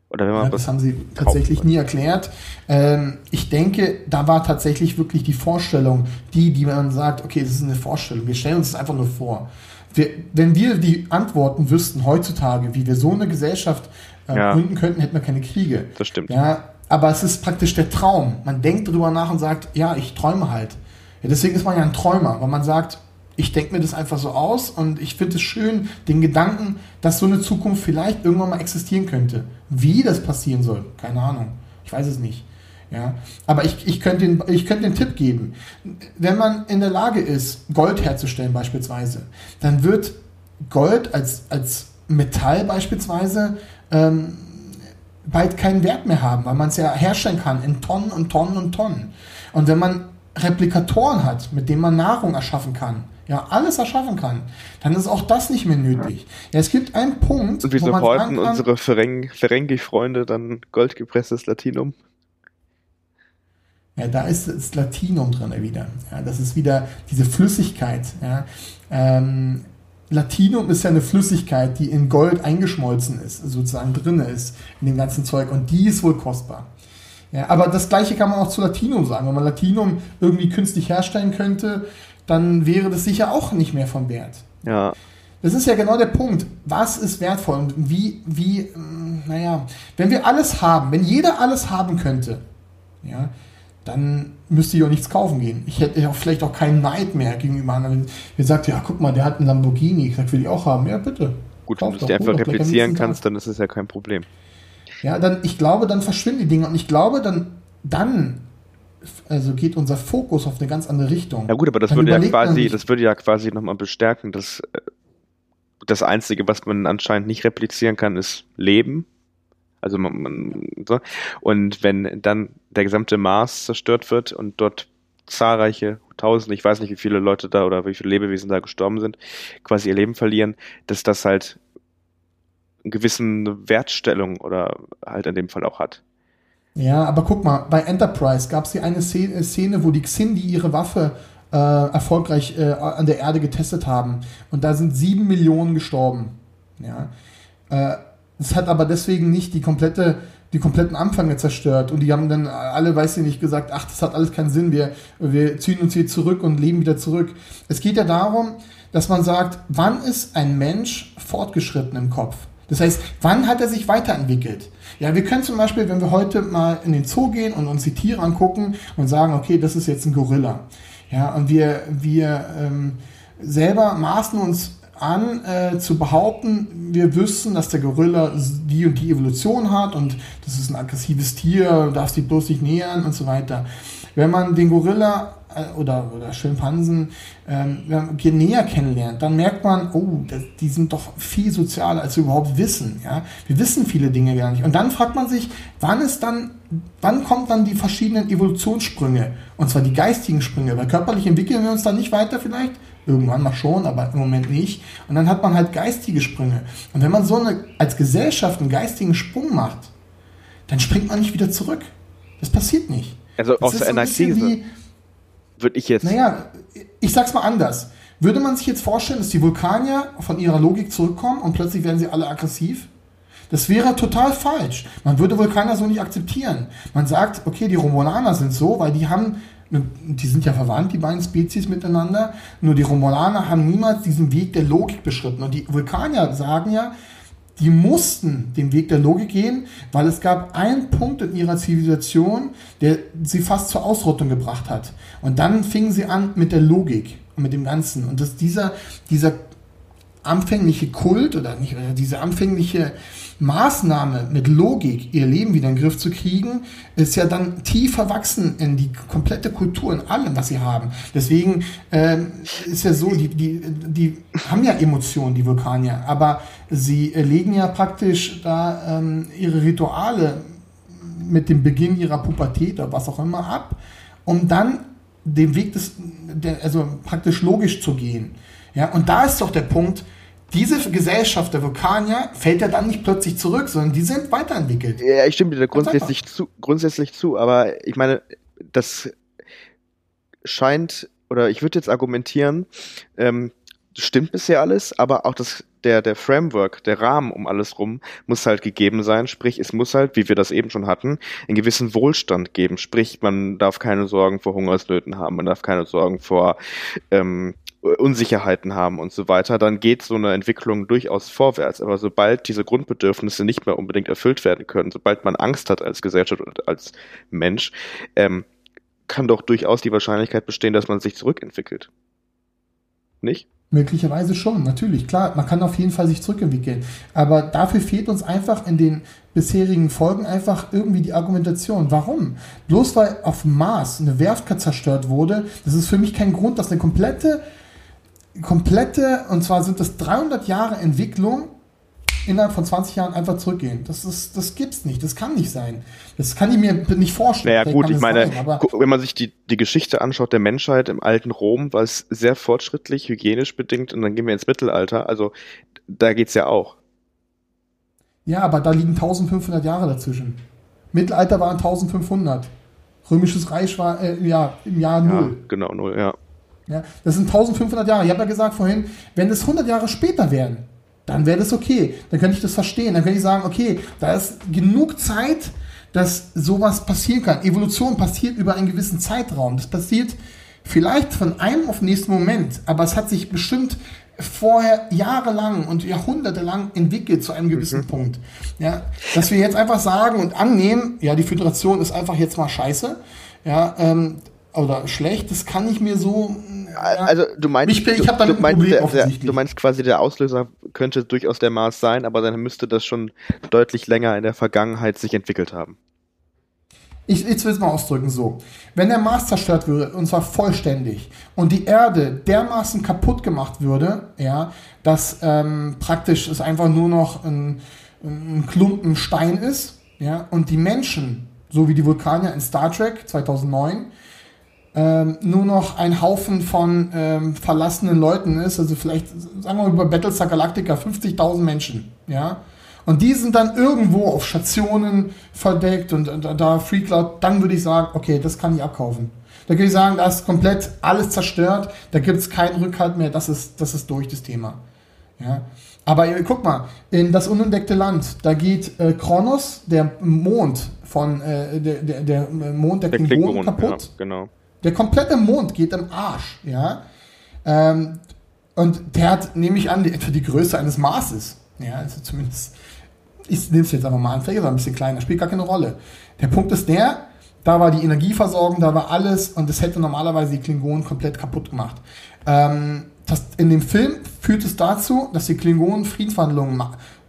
Oder wenn man ja, das haben sie tatsächlich nie erklärt. Ähm, ich denke, da war tatsächlich wirklich die Vorstellung, die, die man sagt, okay, das ist eine Vorstellung, wir stellen uns das einfach nur vor. Wir, wenn wir die Antworten wüssten heutzutage, wie wir so eine Gesellschaft äh, ja. gründen könnten, hätten wir keine Kriege. Das stimmt. Ja, aber es ist praktisch der Traum. Man denkt darüber nach und sagt, ja, ich träume halt. Ja, deswegen ist man ja ein Träumer, weil man sagt, ich denke mir das einfach so aus und ich finde es schön, den Gedanken, dass so eine Zukunft vielleicht irgendwann mal existieren könnte. Wie das passieren soll, keine Ahnung. Ich weiß es nicht. Ja, aber ich, ich könnte den, ich könnte den Tipp geben. Wenn man in der Lage ist, Gold herzustellen beispielsweise, dann wird Gold als, als Metall beispielsweise ähm, bald keinen Wert mehr haben, weil man es ja herstellen kann in Tonnen und Tonnen und Tonnen. Und wenn man Replikatoren hat, mit denen man Nahrung erschaffen kann, ja, alles erschaffen kann, dann ist auch das nicht mehr nötig. Ja, es gibt einen Punkt, Und wieso wollten unsere Fereng Ferengi-Freunde dann goldgepresstes Latinum? Ja, da ist das Latinum drin wieder. Ja, das ist wieder diese Flüssigkeit. Ja. Ähm, Latinum ist ja eine Flüssigkeit, die in Gold eingeschmolzen ist, sozusagen drin ist in dem ganzen Zeug und die ist wohl kostbar. Ja, aber das gleiche kann man auch zu Latinum sagen. Wenn man Latinum irgendwie künstlich herstellen könnte, dann wäre das sicher auch nicht mehr von Wert. Ja. Das ist ja genau der Punkt. Was ist wertvoll und wie, wie, mm, naja, wenn wir alles haben, wenn jeder alles haben könnte, ja, dann müsste ich auch nichts kaufen gehen. Ich hätte auch vielleicht auch keinen Neid mehr gegenüber anderen. Ihr sagt, ja, guck mal, der hat einen Lamborghini, ich sag, will ich auch haben. Ja, bitte. Gut, wenn du es einfach replizieren kannst, dann ist es ja kein Problem. Ja, dann, ich glaube, dann verschwinden die Dinge und ich glaube, dann, dann also geht unser Fokus auf eine ganz andere Richtung. Ja gut, aber das Dann würde ja quasi, das würde ja quasi nochmal bestärken, dass äh, das Einzige, was man anscheinend nicht replizieren kann, ist Leben. Also man, man so. und wenn dann der gesamte Mars zerstört wird und dort zahlreiche Tausende, ich weiß nicht, wie viele Leute da oder wie viele Lebewesen da gestorben sind, quasi ihr Leben verlieren, dass das halt eine gewisse Wertstellung oder halt in dem Fall auch hat. Ja, aber guck mal, bei Enterprise gab es hier eine Szene, wo die Xindi ihre Waffe äh, erfolgreich äh, an der Erde getestet haben. Und da sind sieben Millionen gestorben. Ja. Äh, das hat aber deswegen nicht die komplette die kompletten Anfänge zerstört und die haben dann alle, weiß ich nicht, gesagt, ach, das hat alles keinen Sinn, wir, wir ziehen uns hier zurück und leben wieder zurück. Es geht ja darum, dass man sagt, wann ist ein Mensch fortgeschritten im Kopf? Das heißt, wann hat er sich weiterentwickelt? Ja, wir können zum Beispiel, wenn wir heute mal in den Zoo gehen und uns die Tiere angucken und sagen, okay, das ist jetzt ein Gorilla. Ja, und wir, wir ähm, selber maßen uns an äh, zu behaupten, wir wüssten, dass der Gorilla die und die Evolution hat und das ist ein aggressives Tier, darf sich bloß nicht nähern und so weiter. Wenn man den Gorilla äh, oder, oder Schimpansen ähm, näher kennenlernt, dann merkt man, oh, das, die sind doch viel sozialer, als wir überhaupt wissen. Ja? Wir wissen viele Dinge gar nicht. Und dann fragt man sich, wann ist dann, wann kommt dann die verschiedenen Evolutionssprünge? Und zwar die geistigen Sprünge, weil körperlich entwickeln wir uns dann nicht weiter vielleicht, Irgendwann mal schon, aber im Moment nicht. Und dann hat man halt geistige Sprünge. Und wenn man so eine, als Gesellschaft einen geistigen Sprung macht, dann springt man nicht wieder zurück. Das passiert nicht. Also das aus einer so Krise würde ich jetzt. Naja, ich sag's mal anders. Würde man sich jetzt vorstellen, dass die Vulkanier von ihrer Logik zurückkommen und plötzlich werden sie alle aggressiv? Das wäre total falsch. Man würde Vulkanier so nicht akzeptieren. Man sagt, okay, die Romulaner sind so, weil die haben die sind ja verwandt, die beiden Spezies miteinander. Nur die Romulaner haben niemals diesen Weg der Logik beschritten. Und die Vulkanier sagen ja, die mussten den Weg der Logik gehen, weil es gab einen Punkt in ihrer Zivilisation, der sie fast zur Ausrottung gebracht hat. Und dann fingen sie an mit der Logik und mit dem Ganzen. Und dass dieser, dieser anfängliche Kult oder nicht, diese anfängliche Maßnahme mit Logik, ihr Leben wieder in den Griff zu kriegen, ist ja dann tief verwachsen in die komplette Kultur, in allem, was sie haben. Deswegen ähm, ist ja so, die, die, die haben ja Emotionen, die Vulkanier, aber sie legen ja praktisch da ähm, ihre Rituale mit dem Beginn ihrer Pubertät oder was auch immer ab, um dann den Weg des, der, also praktisch logisch zu gehen. Ja, und da ist doch der Punkt, diese Gesellschaft der Vulkanier fällt ja dann nicht plötzlich zurück, sondern die sind weiterentwickelt. Ja, ich stimme dir da grundsätzlich zu, grundsätzlich zu, aber ich meine, das scheint, oder ich würde jetzt argumentieren, ähm, stimmt bisher alles, aber auch das, der, der Framework, der Rahmen um alles rum muss halt gegeben sein. Sprich, es muss halt, wie wir das eben schon hatten, einen gewissen Wohlstand geben. Sprich, man darf keine Sorgen vor Hungersnöten haben, man darf keine Sorgen vor ähm, Unsicherheiten haben und so weiter, dann geht so eine Entwicklung durchaus vorwärts. Aber sobald diese Grundbedürfnisse nicht mehr unbedingt erfüllt werden können, sobald man Angst hat als Gesellschaft und als Mensch, ähm, kann doch durchaus die Wahrscheinlichkeit bestehen, dass man sich zurückentwickelt. Nicht? Möglicherweise schon, natürlich, klar, man kann auf jeden Fall sich zurückentwickeln. Aber dafür fehlt uns einfach in den bisherigen Folgen einfach irgendwie die Argumentation. Warum? Bloß weil auf Mars eine Werft zerstört wurde, das ist für mich kein Grund, dass eine komplette komplette, und zwar sind das 300 Jahre Entwicklung innerhalb von 20 Jahren einfach zurückgehen. Das ist, das gibt's nicht. Das kann nicht sein. Das kann ich mir nicht vorstellen. Naja, gut, ich meine, sein, wenn man sich die, die Geschichte anschaut der Menschheit im alten Rom, war es sehr fortschrittlich, hygienisch bedingt, und dann gehen wir ins Mittelalter. Also, da geht's ja auch. Ja, aber da liegen 1500 Jahre dazwischen. Mittelalter waren 1500. Römisches Reich war, äh, ja, im Jahr Null. Ja, genau, Null, ja. Ja, das sind 1500 Jahre. Ich habe ja gesagt vorhin, wenn es 100 Jahre später wären, dann wäre das okay. Dann könnte ich das verstehen. Dann könnte ich sagen, okay, da ist genug Zeit, dass sowas passieren kann. Evolution passiert über einen gewissen Zeitraum. Das passiert vielleicht von einem auf den nächsten Moment, aber es hat sich bestimmt vorher jahrelang und jahrhundertelang entwickelt zu einem gewissen mhm. Punkt. Ja, dass wir jetzt einfach sagen und annehmen, ja, die Föderation ist einfach jetzt mal scheiße. Ja, ähm, oder schlecht, das kann ich mir so. Ja, also du meinst, ich, ich habe damit du, meinst, Problem, der, der, du meinst quasi der Auslöser könnte durchaus der Mars sein, aber dann müsste das schon deutlich länger in der Vergangenheit sich entwickelt haben. Ich, ich will es mal ausdrücken so. Wenn der Mars zerstört würde, und zwar vollständig, und die Erde dermaßen kaputt gemacht würde, ja, dass ähm, praktisch es einfach nur noch ein, ein Klumpen Stein ist, ja, und die Menschen, so wie die Vulkanier in Star Trek 2009, ähm, nur noch ein Haufen von ähm, verlassenen Leuten ist, also vielleicht, sagen wir mal über Battlestar Galactica, 50.000 Menschen, ja. Und die sind dann irgendwo auf Stationen verdeckt und, und da Free Cloud, dann würde ich sagen, okay, das kann ich abkaufen. Da würde ich sagen, da ist komplett alles zerstört, da gibt es keinen Rückhalt mehr, das ist, das ist durch das Thema. Ja. Aber äh, guck mal, in das unentdeckte Land, da geht äh, Kronos, der Mond von äh, der, der, der Mond, der, der Boden kaputt. Ja, genau. Der komplette Mond geht im Arsch, ja. Ähm, und der hat, nehme ich an, die, etwa die Größe eines Marses. Ja, also zumindest, ich nehme es jetzt einfach mal an, vielleicht ist er ein bisschen kleiner, spielt gar keine Rolle. Der Punkt ist der, Da war die Energieversorgung, da war alles und das hätte normalerweise die Klingonen komplett kaputt gemacht. Ähm, das, in dem Film führt es dazu, dass die Klingonen Friedensverhandlungen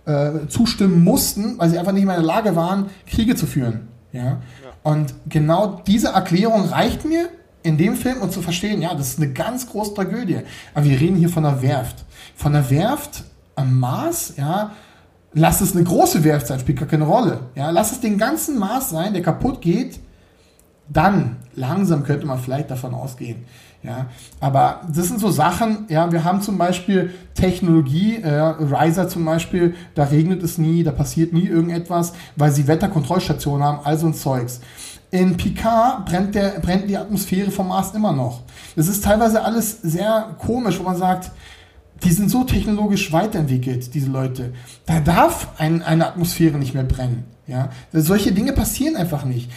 äh, zustimmen mussten, weil sie einfach nicht mehr in der Lage waren, Kriege zu führen. Ja? ja? Und genau diese Erklärung reicht mir in dem Film, um zu verstehen, ja, das ist eine ganz große Tragödie. Aber wir reden hier von einer Werft. Von einer Werft am Mars, ja, lass es eine große Werft sein, spielt gar keine Rolle. Ja, lass es den ganzen Mars sein, der kaputt geht, dann langsam könnte man vielleicht davon ausgehen. Ja, aber das sind so Sachen, ja, wir haben zum Beispiel Technologie, äh, Riser zum Beispiel, da regnet es nie, da passiert nie irgendetwas, weil sie Wetterkontrollstationen haben, also ein Zeugs. In Picard brennt, der, brennt die Atmosphäre vom Mars immer noch. Das ist teilweise alles sehr komisch, wo man sagt, die sind so technologisch weiterentwickelt, diese Leute. Da darf ein, eine Atmosphäre nicht mehr brennen. Ja? Solche Dinge passieren einfach nicht.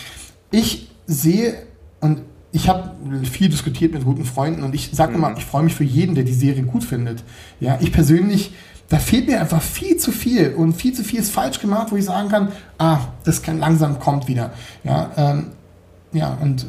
Ich sehe, und ich habe viel diskutiert mit guten Freunden und ich sage immer, mhm. ich freue mich für jeden, der die Serie gut findet. Ja, ich persönlich, da fehlt mir einfach viel zu viel und viel zu viel ist falsch gemacht, wo ich sagen kann, ah, das kann langsam kommt wieder. Ja, ähm, ja und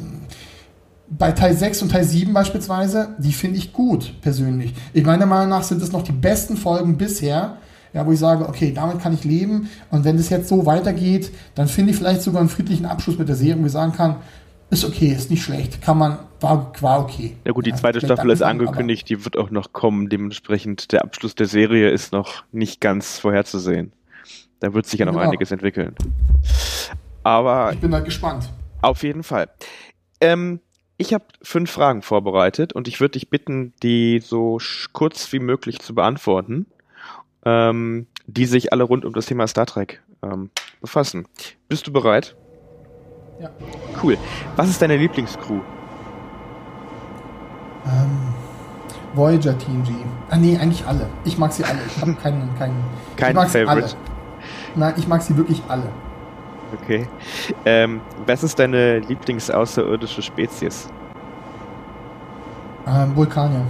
bei Teil 6 und Teil 7 beispielsweise, die finde ich gut persönlich. Ich meiner Meinung nach sind es noch die besten Folgen bisher, ja, wo ich sage, okay, damit kann ich leben und wenn das jetzt so weitergeht, dann finde ich vielleicht sogar einen friedlichen Abschluss mit der Serie, wo ich sagen kann, ist okay, ist nicht schlecht, kann man, war, war okay. Ja gut, die zweite ja, Staffel ist angekündigt, die wird auch noch kommen, dementsprechend der Abschluss der Serie ist noch nicht ganz vorherzusehen. Da wird sich ja noch genau. einiges entwickeln. Aber. Ich bin da gespannt. Auf jeden Fall. Ähm, ich habe fünf Fragen vorbereitet und ich würde dich bitten, die so kurz wie möglich zu beantworten, ähm, die sich alle rund um das Thema Star Trek ähm, befassen. Bist du bereit? Ja. Cool. Was ist deine Lieblingscrew? Ähm, Voyager TNG. Ah nee, eigentlich alle. Ich mag sie alle. Ich habe keinen, keinen. Kein (laughs) ich mag Favorite. Sie alle. Nein, ich mag sie wirklich alle. Okay. Ähm, was ist deine Lieblingsaußerirdische Spezies? Ähm, Vulkanier.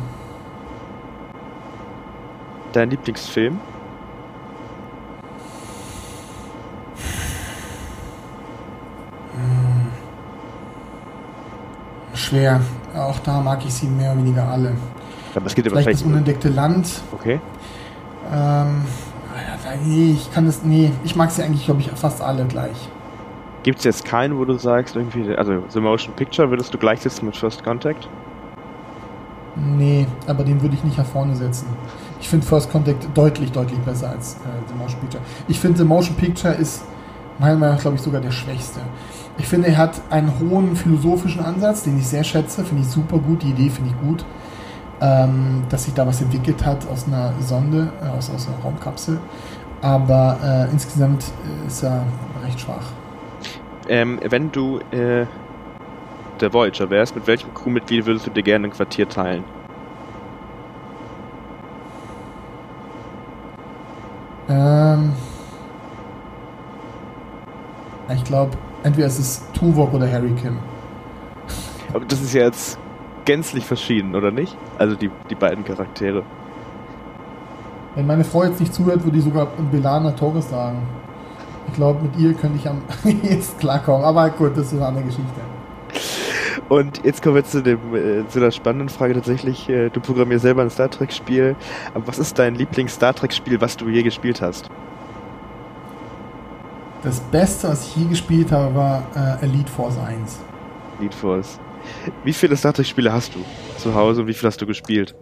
Dein Lieblingsfilm? Schwer. Auch da mag ich sie mehr oder weniger alle. Aber es gibt vielleicht das unentdeckte Land. Okay. Ähm, nee, ich kann das, nee, ich mag sie eigentlich, glaube ich, fast alle gleich. Gibt es jetzt keinen, wo du sagst, irgendwie, also The Motion Picture würdest du gleichsetzen mit First Contact? Nee, aber den würde ich nicht nach vorne setzen. Ich finde First Contact deutlich, deutlich besser als äh, The Motion Picture. Ich finde The Motion Picture ist meiner Meinung nach, glaube ich, sogar der schwächste. Ich finde, er hat einen hohen philosophischen Ansatz, den ich sehr schätze. Finde ich super gut. Die Idee finde ich gut. Ähm, dass sich da was entwickelt hat aus einer Sonde, äh, aus, aus einer Raumkapsel. Aber äh, insgesamt ist er recht schwach. Ähm, wenn du äh, der Voyager wärst, mit welchem Crewmitglied würdest du dir gerne ein Quartier teilen? Ähm, ich glaube, entweder ist es Tuvok oder Harry Kim. Aber das ist ja jetzt gänzlich verschieden, oder nicht? Also die, die beiden Charaktere. Wenn meine Frau jetzt nicht zuhört, würde ich sogar Belana Torres sagen. Ich glaube, mit ihr könnte ich am (laughs) jetzt klarkommen. Aber gut, das ist eine andere Geschichte. Und jetzt kommen wir zu, dem, äh, zu der spannenden Frage tatsächlich. Äh, du programmierst selber ein Star Trek-Spiel. Aber was ist dein Lieblings-Star Trek-Spiel, was du je gespielt hast? Das Beste, was ich je gespielt habe, war äh, Elite Force 1. Elite Force. Wie viele Star Trek-Spiele hast du zu Hause und wie viel hast du gespielt?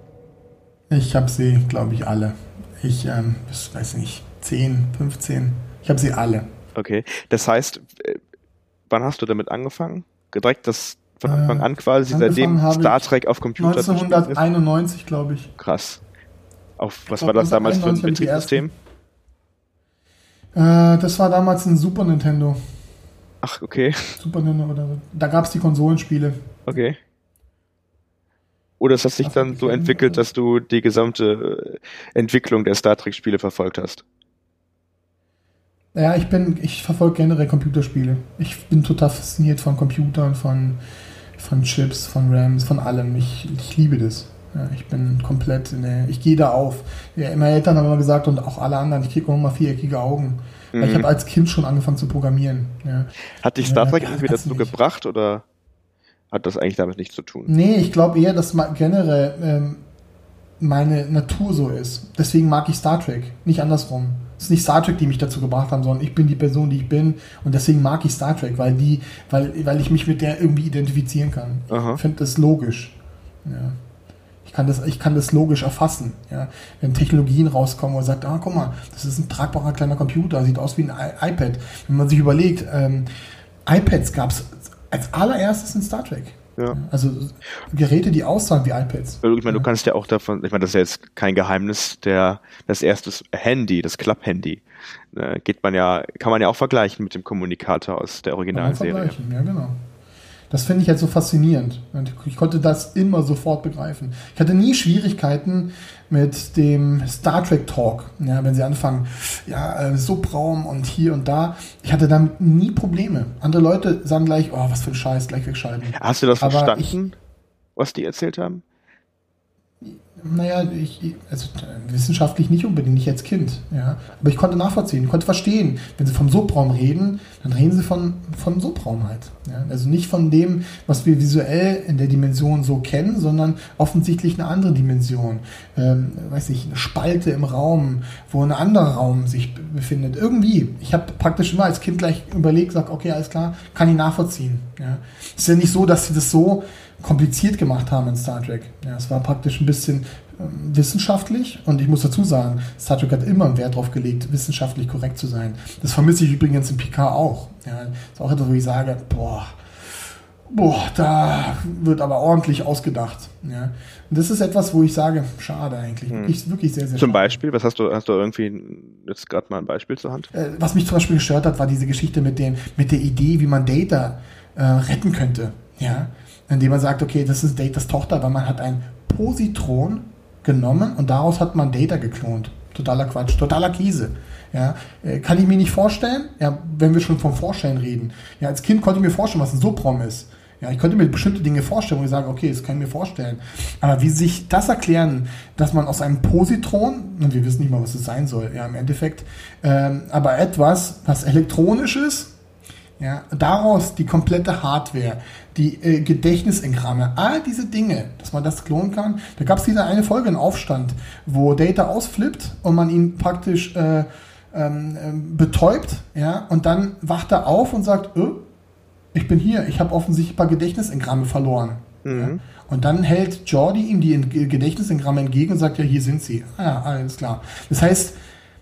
Ich habe sie, glaube ich, alle. Ich, ähm, ich weiß nicht, 10, 15. Ich habe sie alle. Okay. Das heißt, äh, wann hast du damit angefangen? Direkt das von Anfang äh, an quasi, seitdem Star Trek auf Computer 1991, glaube ich. Krass. Auf was war das damals für ein Betriebssystem? Äh, das war damals ein Super Nintendo. Ach, okay. Super Nintendo oder so. Da gab es die Konsolenspiele. Okay. Oder es hat sich dann so entwickelt, dass du die gesamte äh, Entwicklung der Star Trek-Spiele verfolgt hast? Ja, ich bin, ich verfolge generell Computerspiele. Ich bin total fasziniert von Computern, von, von Chips, von RAMs, von allem. Ich, ich liebe das. Ja, ich bin komplett, in der, ich gehe da auf. Ja, meine Eltern haben immer gesagt und auch alle anderen, ich kriege auch immer viereckige Augen. Mhm. Ich habe als Kind schon angefangen zu programmieren. Ja. Hat dich Star Trek irgendwie dazu gebracht oder hat das eigentlich damit nichts zu tun? Nee, ich glaube eher, dass generell ähm, meine Natur so ist. Deswegen mag ich Star Trek, nicht andersrum. Es ist nicht Star Trek, die mich dazu gebracht haben, sondern ich bin die Person, die ich bin und deswegen mag ich Star Trek, weil die, weil, weil ich mich mit der irgendwie identifizieren kann. Aha. Ich finde das logisch. Ja. Ich kann das, ich kann das logisch erfassen. Ja. Wenn Technologien rauskommen, wo man sagt, ah, guck mal, das ist ein tragbarer kleiner Computer, sieht aus wie ein I iPad. Wenn man sich überlegt, ähm, iPads gab es als allererstes in Star Trek. Ja. Also Geräte, die aussahen wie iPads. Ich meine, ja. du kannst ja auch davon, ich meine, das ist ja jetzt kein Geheimnis, der das erste Handy, das Club-Handy, äh, geht man ja, kann man ja auch vergleichen mit dem Kommunikator aus der Originalserie. Ja genau. Das finde ich halt so faszinierend. Ich konnte das immer sofort begreifen. Ich hatte nie Schwierigkeiten mit dem Star Trek Talk, ja, wenn sie anfangen, ja, äh, Subraum und hier und da. Ich hatte damit nie Probleme. Andere Leute sagen gleich, oh, was für ein Scheiß, gleich wegschalten. Hast du das Aber verstanden, ich, was die erzählt haben? Naja, ich, also wissenschaftlich nicht unbedingt, nicht als Kind, ja. Aber ich konnte nachvollziehen, konnte verstehen. Wenn sie vom Subraum reden, dann reden sie von, von Subraum halt. Ja. Also nicht von dem, was wir visuell in der Dimension so kennen, sondern offensichtlich eine andere Dimension. Ähm, weiß ich, eine Spalte im Raum, wo ein anderer Raum sich befindet. Irgendwie. Ich habe praktisch immer als Kind gleich überlegt, gesagt, okay, alles klar, kann ich nachvollziehen. Ja. Es ist ja nicht so, dass sie das so kompliziert gemacht haben in Star Trek. Ja, es war praktisch ein bisschen ähm, wissenschaftlich und ich muss dazu sagen, Star Trek hat immer einen Wert darauf gelegt, wissenschaftlich korrekt zu sein. Das vermisse ich übrigens in Picard auch. Ja, das ist auch etwas, wo ich sage, boah, boah, da wird aber ordentlich ausgedacht. Ja. Und das ist etwas, wo ich sage, schade eigentlich. Hm. Wirklich, wirklich sehr, sehr Zum schade. Beispiel, was hast du, hast du irgendwie jetzt gerade mal ein Beispiel zur Hand? Äh, was mich zum Beispiel gestört hat, war diese Geschichte mit, dem, mit der Idee, wie man Data äh, retten könnte. Ja indem man sagt, okay, das ist Datas Tochter, weil man hat ein Positron genommen und daraus hat man Data geklont. Totaler Quatsch, totaler Käse. Ja, äh, kann ich mir nicht vorstellen, ja, wenn wir schon vom Vorstellen reden. Ja, als Kind konnte ich mir vorstellen, was ein Subrom ist. Ja, ich könnte mir bestimmte Dinge vorstellen, wo ich sage, okay, das kann ich mir vorstellen. Aber wie sich das erklären, dass man aus einem Positron, und wir wissen nicht mal, was es sein soll, ja, im Endeffekt, ähm, aber etwas, was elektronisch ist, ja, daraus die komplette Hardware, die äh, Gedächtnisengramme, all diese Dinge, dass man das klonen kann. Da gab es diese eine Folge in Aufstand, wo Data ausflippt und man ihn praktisch äh, ähm, ähm, betäubt, ja, und dann wacht er auf und sagt, oh, ich bin hier, ich habe offensichtlich ein paar Gedächtnisengramme verloren. Mhm. Ja. Und dann hält Jordi ihm die Gedächtnisengramme entgegen und sagt, ja, hier sind sie. Ah, ja, alles klar. Das heißt,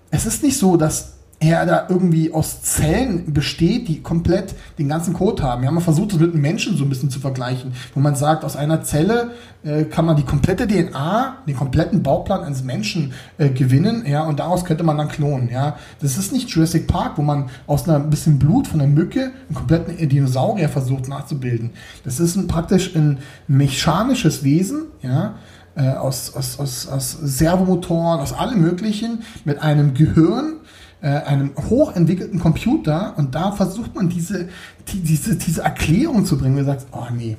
es ist nicht so, dass er da irgendwie aus Zellen besteht, die komplett den ganzen Code haben. Wir haben mal versucht, das mit einem Menschen so ein bisschen zu vergleichen, wo man sagt, aus einer Zelle äh, kann man die komplette DNA, den kompletten Bauplan eines Menschen äh, gewinnen, ja, und daraus könnte man dann klonen, ja. Das ist nicht Jurassic Park, wo man aus einer ein bisschen Blut von einer Mücke einen kompletten Dinosaurier versucht nachzubilden. Das ist ein, praktisch ein mechanisches Wesen, ja, äh, aus, aus, aus, aus Servomotoren, aus allem Möglichen, mit einem Gehirn, einem hochentwickelten Computer und da versucht man diese, die, diese, diese Erklärung zu bringen. Du sagst, oh nee,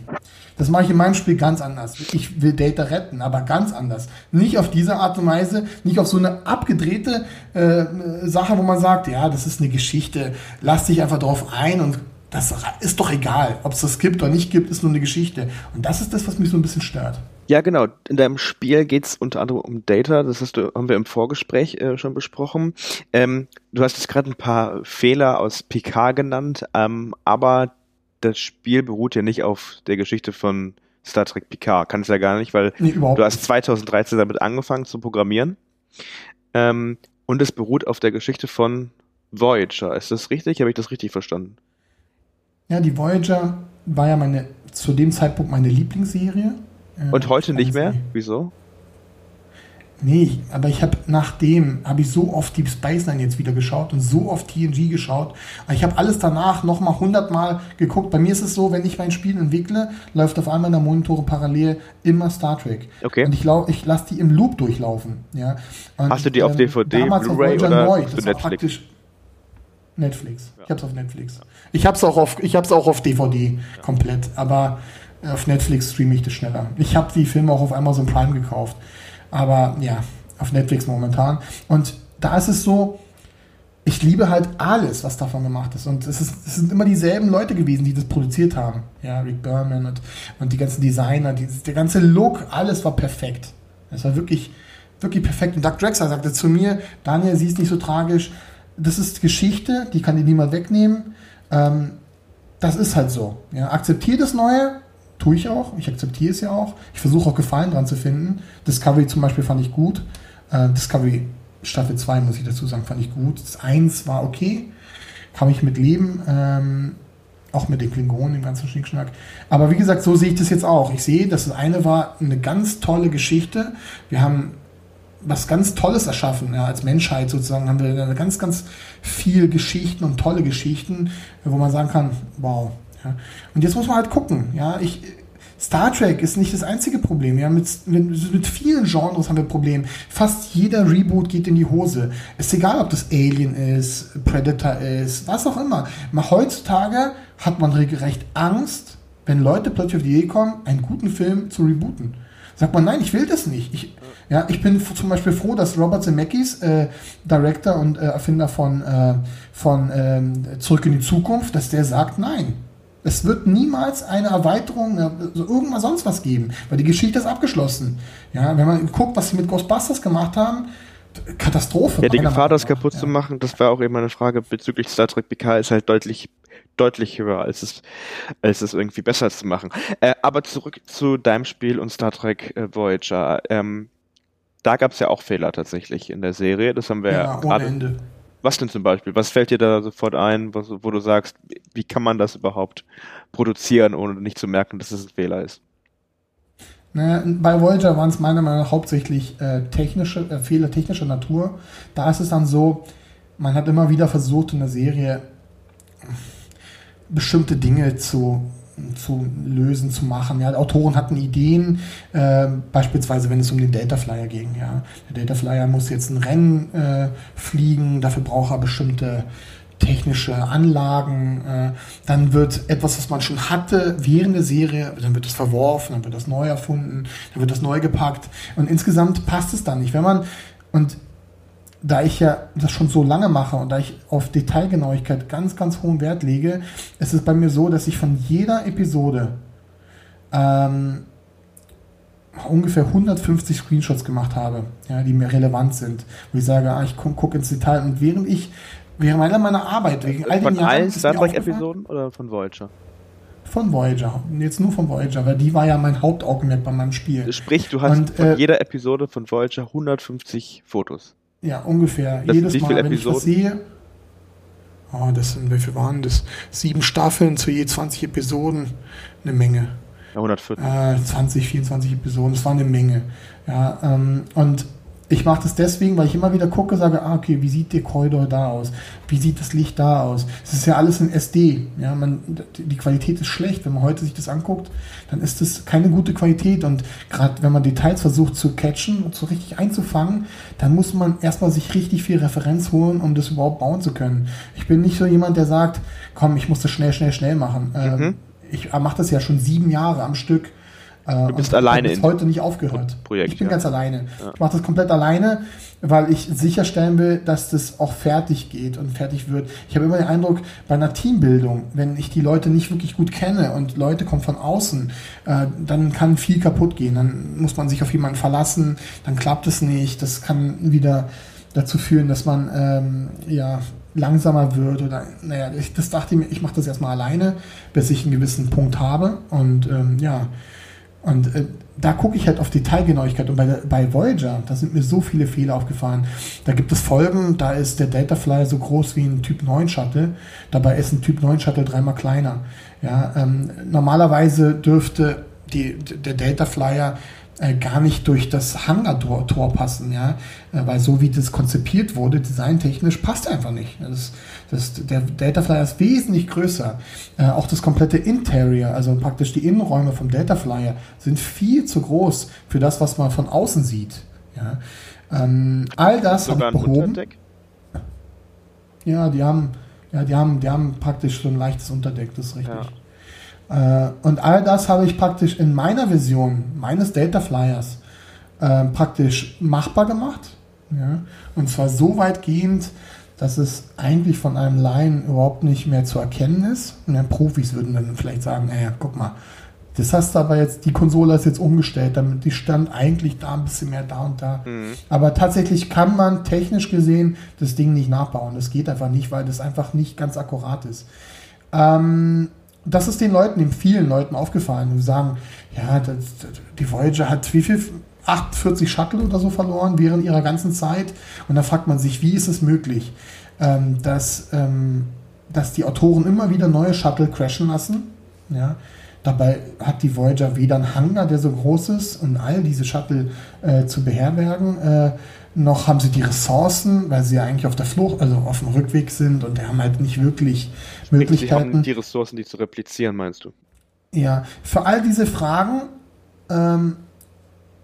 das mache ich in meinem Spiel ganz anders. Ich will Data retten, aber ganz anders. Nicht auf diese Art und Weise, nicht auf so eine abgedrehte äh, Sache, wo man sagt, ja, das ist eine Geschichte, lass dich einfach drauf ein und das ist doch egal, ob es das gibt oder nicht gibt, ist nur eine Geschichte. Und das ist das, was mich so ein bisschen stört. Ja, genau. In deinem Spiel geht es unter anderem um Data. Das hast du, haben wir im Vorgespräch äh, schon besprochen. Ähm, du hast jetzt gerade ein paar Fehler aus PK genannt, ähm, aber das Spiel beruht ja nicht auf der Geschichte von Star Trek Picard. Kann es ja gar nicht, weil nee, du hast 2013 damit angefangen zu programmieren. Ähm, und es beruht auf der Geschichte von Voyager. Ist das richtig? Habe ich das richtig verstanden? Ja, die Voyager war ja meine, zu dem Zeitpunkt meine Lieblingsserie. Und heute nicht mehr? Wieso? Nee, aber ich habe nachdem, habe ich so oft Deep Space Nine jetzt wieder geschaut und so oft TNG geschaut. Ich habe alles danach nochmal hundertmal geguckt. Bei mir ist es so, wenn ich mein Spiel entwickle, läuft auf einmal in der Monitore parallel immer Star Trek. Okay. Und ich, ich lasse die im Loop durchlaufen. Ja. Und, Hast du die auf DVD, ähm, Blu-ray oder neu. Das Netflix? Netflix. Ja. Ich hab's auf Netflix. Ich hab's auch auf, ich hab's auch auf DVD ja. komplett. Aber auf Netflix streame ich das schneller. Ich habe die Filme auch auf Amazon Prime gekauft. Aber ja, auf Netflix momentan. Und da ist es so, ich liebe halt alles, was davon gemacht ist. Und es, ist, es sind immer dieselben Leute gewesen, die das produziert haben. Ja, Rick Berman und, und die ganzen Designer, die, der ganze Look, alles war perfekt. Es war wirklich, wirklich perfekt. Und Doug Drexler sagte zu mir, Daniel, sie ist nicht so tragisch. Das ist Geschichte, die kann dir niemand wegnehmen. Ähm, das ist halt so. Ja, akzeptiere das Neue, tue ich auch. Ich akzeptiere es ja auch. Ich versuche auch Gefallen dran zu finden. Discovery zum Beispiel fand ich gut. Äh, Discovery Staffel 2, muss ich dazu sagen, fand ich gut. Das 1 war okay. Kann ich mit leben. Ähm, auch mit den Klingonen, dem ganzen Schnickschnack. Aber wie gesagt, so sehe ich das jetzt auch. Ich sehe, dass das eine war eine ganz tolle Geschichte. Wir haben was ganz Tolles erschaffen, ja, als Menschheit sozusagen haben wir ganz, ganz viel Geschichten und tolle Geschichten, wo man sagen kann, wow. Ja. Und jetzt muss man halt gucken, ja, ich, Star Trek ist nicht das einzige Problem. Ja, mit, mit, mit vielen Genres haben wir Probleme. Fast jeder Reboot geht in die Hose. Ist egal, ob das Alien ist, Predator ist, was auch immer. Mal heutzutage hat man regelrecht Angst, wenn Leute plötzlich auf die Idee kommen, einen guten Film zu rebooten. Sagt man, nein, ich will das nicht. Ich, ja, ich bin zum Beispiel froh, dass Robert Zemeckis, äh, Director und äh, Erfinder von, äh, von ähm, Zurück in die Zukunft, dass der sagt, nein, es wird niemals eine Erweiterung, also irgendwas sonst was geben, weil die Geschichte ist abgeschlossen. Ja, wenn man guckt, was sie mit Ghostbusters gemacht haben, Katastrophe. Ja, die Gefahr, das kaputt ja. zu machen, das war auch eben eine Frage bezüglich Star Trek PK, ist halt deutlich, deutlich höher, als es, als es irgendwie besser zu machen. Äh, aber zurück zu deinem Spiel und Star Trek äh, Voyager. Ähm, da gab es ja auch Fehler tatsächlich in der Serie. Das haben wir ja, ja gerade. Was denn zum Beispiel? Was fällt dir da sofort ein, was, wo du sagst, wie kann man das überhaupt produzieren, ohne nicht zu merken, dass es ein Fehler ist? Naja, bei Voyager waren es meiner Meinung nach hauptsächlich äh, technische, äh, Fehler technischer Natur. Da ist es dann so, man hat immer wieder versucht in der Serie bestimmte Dinge zu zu lösen, zu machen. Ja, Autoren hatten Ideen, äh, beispielsweise wenn es um den Data Flyer ging. Ja. Der Data Flyer muss jetzt ein Rennen äh, fliegen, dafür braucht er bestimmte technische Anlagen, äh, dann wird etwas, was man schon hatte während der Serie, dann wird es verworfen, dann wird das neu erfunden, dann wird das neu gepackt und insgesamt passt es dann nicht. Wenn man, und da ich ja das schon so lange mache und da ich auf Detailgenauigkeit ganz, ganz hohen Wert lege, ist es bei mir so, dass ich von jeder Episode ähm, ungefähr 150 Screenshots gemacht habe, ja, die mir relevant sind, wo ich sage, ah, ich gucke guck ins Detail und während ich, während meiner, meiner Arbeit, wegen all den Von allen Star Trek-Episoden oder von Voyager? Von Voyager. Jetzt nur von Voyager, weil die war ja mein Hauptaugenmerk bei meinem Spiel. Sprich, du hast und, von äh, jeder Episode von Voyager 150 Fotos. Ja, ungefähr. Das Jedes Mal, wenn ich was sehe. Oh, das sind, wie viel waren das? Sieben Staffeln zu je 20 Episoden. Eine Menge. Ja, 140. Äh, 20, 24 Episoden, das war eine Menge. Ja, ähm, und ich mache das deswegen, weil ich immer wieder gucke, sage, ah, okay, wie sieht der Korridor da aus? Wie sieht das Licht da aus? Es ist ja alles in SD. Ja, man, die Qualität ist schlecht. Wenn man heute sich das anguckt, dann ist das keine gute Qualität. Und gerade wenn man Details versucht zu catchen und so richtig einzufangen, dann muss man erstmal sich richtig viel Referenz holen, um das überhaupt bauen zu können. Ich bin nicht so jemand, der sagt, komm, ich muss das schnell, schnell, schnell machen. Ähm, mhm. ich mache das ja schon sieben Jahre am Stück äh, du bist alleine. Ich heute nicht aufgehört. Projekt, ich bin ja. ganz alleine. Ja. Ich mache das komplett alleine, weil ich sicherstellen will, dass das auch fertig geht und fertig wird. Ich habe immer den Eindruck, bei einer Teambildung, wenn ich die Leute nicht wirklich gut kenne und Leute kommen von außen, äh, dann kann viel kaputt gehen. Dann muss man sich auf jemanden verlassen, dann klappt es nicht. Das kann wieder dazu führen, dass man ähm, ja langsamer wird oder naja, ich, das dachte ich mir, ich mache das erstmal alleine, bis ich einen gewissen Punkt habe und ähm, ja, und äh, da gucke ich halt auf Detailgenauigkeit. Und bei, bei Voyager, da sind mir so viele Fehler aufgefallen. Da gibt es Folgen, da ist der Dataflyer so groß wie ein Typ 9 Shuttle. Dabei ist ein Typ 9 Shuttle dreimal kleiner. Ja, ähm, normalerweise dürfte die, der Dataflyer äh, gar nicht durch das Hangar-Tor Tor passen, ja, äh, weil so wie das konzipiert wurde, designtechnisch, passt einfach nicht. Das, das, der Dataflyer ist wesentlich größer. Äh, auch das komplette Interior, also praktisch die Innenräume vom Dataflyer, sind viel zu groß für das, was man von außen sieht. Ja. Ähm, all das Sogar ein Unterdeck? Ja, die haben, ja, die haben, die haben praktisch so ein leichtes Unterdeck, das ist richtig. Ja. Äh, und all das habe ich praktisch in meiner Vision meines Data Flyers äh, praktisch machbar gemacht. Ja? Und zwar so weitgehend, dass es eigentlich von einem Laien überhaupt nicht mehr zu erkennen ist. Und ja, Profis würden dann vielleicht sagen, naja, guck mal, das hast du aber jetzt, die Konsole ist jetzt umgestellt, damit die stand eigentlich da ein bisschen mehr da und da. Mhm. Aber tatsächlich kann man technisch gesehen das Ding nicht nachbauen. Das geht einfach nicht, weil das einfach nicht ganz akkurat ist. Ähm, das ist den Leuten, den vielen Leuten aufgefallen, die sagen, ja, das, die Voyager hat wie viel? 48 Shuttle oder so verloren während ihrer ganzen Zeit. Und da fragt man sich, wie ist es möglich, ähm, dass, ähm, dass die Autoren immer wieder neue Shuttle crashen lassen? Ja, Dabei hat die Voyager weder einen Hangar, der so groß ist, um all diese Shuttle äh, zu beherbergen, äh, noch haben sie die Ressourcen, weil sie ja eigentlich auf der Flucht, also auf dem Rückweg sind und die haben halt nicht wirklich Möglichkeiten. Sie haben die Ressourcen, die zu replizieren, meinst du? Ja, für all diese Fragen, ähm,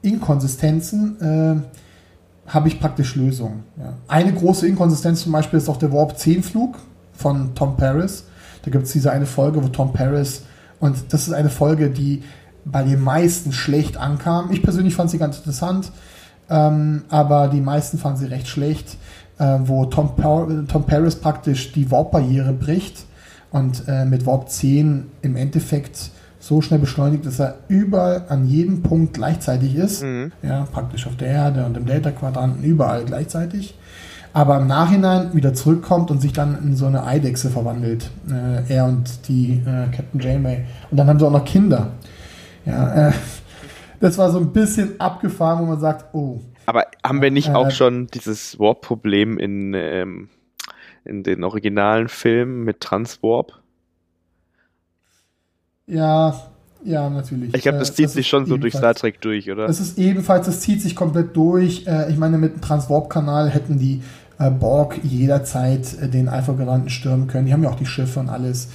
Inkonsistenzen, äh, habe ich praktisch Lösungen. Ja. Eine große Inkonsistenz zum Beispiel ist auch der Warp 10 Flug von Tom Paris. Da gibt es diese eine Folge, wo Tom Paris und das ist eine Folge, die bei den meisten schlecht ankam. Ich persönlich fand sie ganz interessant, ähm, aber die meisten fanden sie recht schlecht, äh, wo Tom, Tom Paris praktisch die Warp-Barriere bricht und äh, mit Warp 10 im Endeffekt so schnell beschleunigt, dass er überall an jedem Punkt gleichzeitig ist. Mhm. Ja, praktisch auf der Erde und im Delta-Quadranten überall gleichzeitig aber im Nachhinein wieder zurückkommt und sich dann in so eine Eidechse verwandelt. Äh, er und die äh, Captain Janeway. Und dann haben sie auch noch Kinder. Ja, äh, das war so ein bisschen abgefahren, wo man sagt, oh. Aber haben wir nicht auch äh, schon dieses Warp-Problem in, ähm, in den originalen Filmen mit Transwarp? Ja, ja, natürlich. Ich glaube, das äh, zieht das sich schon so durch Star Trek durch, oder? Das ist ebenfalls, das zieht sich komplett durch. Äh, ich meine, mit dem Transwarp-Kanal hätten die äh, Borg jederzeit äh, den Alpha-Garanten stürmen können. Die haben ja auch die Schiffe und alles.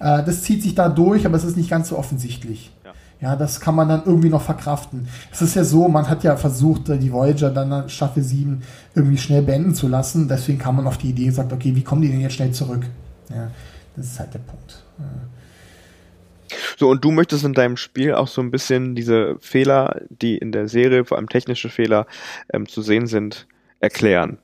Äh, das zieht sich da durch, aber es ist nicht ganz so offensichtlich. Ja. ja, das kann man dann irgendwie noch verkraften. Es ist ja so, man hat ja versucht, äh, die Voyager dann Staffel 7 irgendwie schnell beenden zu lassen. Deswegen kam man auf die Idee und sagt, okay, wie kommen die denn jetzt schnell zurück? Ja, das ist halt der Punkt. Ja. So, und du möchtest in deinem Spiel auch so ein bisschen diese Fehler, die in der Serie, vor allem technische Fehler, ähm, zu sehen sind, erklären.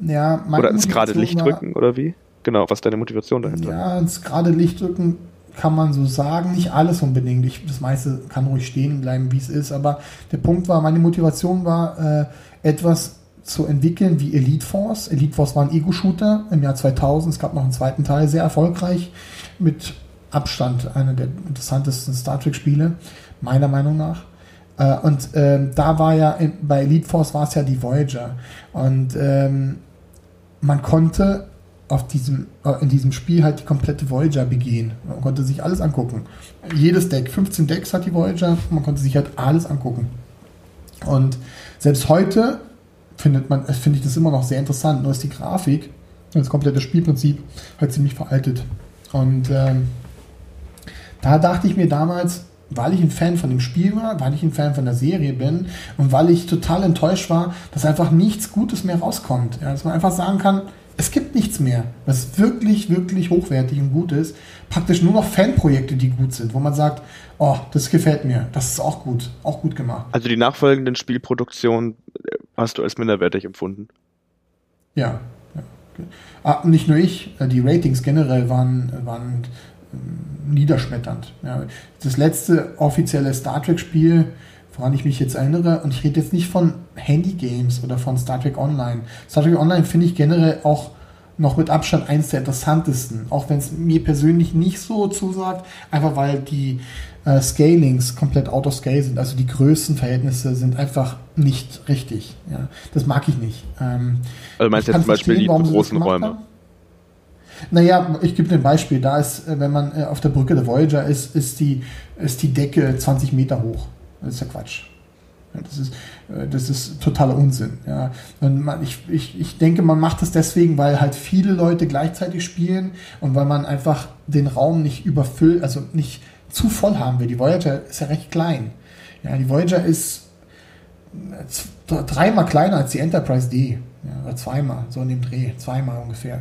Ja, Oder ins gerade Licht drücken oder wie? Genau, was deine Motivation dahinter? Ja, ins gerade Licht drücken kann man so sagen. Nicht alles unbedingt. Ich, das meiste kann ruhig stehen bleiben, wie es ist. Aber der Punkt war, meine Motivation war, äh, etwas zu entwickeln wie Elite Force. Elite Force war ein Ego-Shooter im Jahr 2000. Es gab noch einen zweiten Teil, sehr erfolgreich. Mit Abstand einer der interessantesten Star Trek-Spiele, meiner Meinung nach. Äh, und ähm, da war ja, bei Elite Force war es ja die Voyager. Und ähm, man konnte auf diesem, äh, in diesem Spiel halt die komplette Voyager begehen. Man konnte sich alles angucken. Jedes Deck, 15 Decks hat die Voyager, man konnte sich halt alles angucken. Und selbst heute findet man, finde ich das immer noch sehr interessant, nur ist die Grafik, das komplette Spielprinzip halt ziemlich veraltet. Und ähm, da dachte ich mir damals, weil ich ein Fan von dem Spiel war, weil ich ein Fan von der Serie bin und weil ich total enttäuscht war, dass einfach nichts Gutes mehr rauskommt. Ja, dass man einfach sagen kann, es gibt nichts mehr, was wirklich, wirklich hochwertig und gut ist. Praktisch nur noch Fanprojekte, die gut sind, wo man sagt, oh, das gefällt mir, das ist auch gut, auch gut gemacht. Also die nachfolgenden Spielproduktionen äh, hast du als minderwertig empfunden? Ja. ja. Ah, nicht nur ich, äh, die Ratings generell waren, waren niederschmetternd. Ja. Das letzte offizielle Star Trek-Spiel, woran ich mich jetzt erinnere, und ich rede jetzt nicht von Handy-Games oder von Star Trek Online. Star Trek Online finde ich generell auch noch mit Abstand eins der interessantesten, auch wenn es mir persönlich nicht so zusagt, einfach weil die äh, Scalings komplett out of scale sind, also die Größenverhältnisse sind einfach nicht richtig. Ja. Das mag ich nicht. Ähm, also meinst du jetzt zum Beispiel die großen Räume? Haben. Naja, ich gebe ein Beispiel. Da ist, äh, wenn man äh, auf der Brücke der Voyager ist, ist die, ist die Decke 20 Meter hoch. Das ist ja Quatsch. Das ist, äh, das ist totaler Unsinn. Ja. Und man, ich, ich, ich denke, man macht das deswegen, weil halt viele Leute gleichzeitig spielen und weil man einfach den Raum nicht überfüllt, also nicht zu voll haben will. Die Voyager ist ja recht klein. Ja, die Voyager ist dreimal kleiner als die Enterprise D. Ja, oder zweimal, so in dem Dreh, zweimal ungefähr.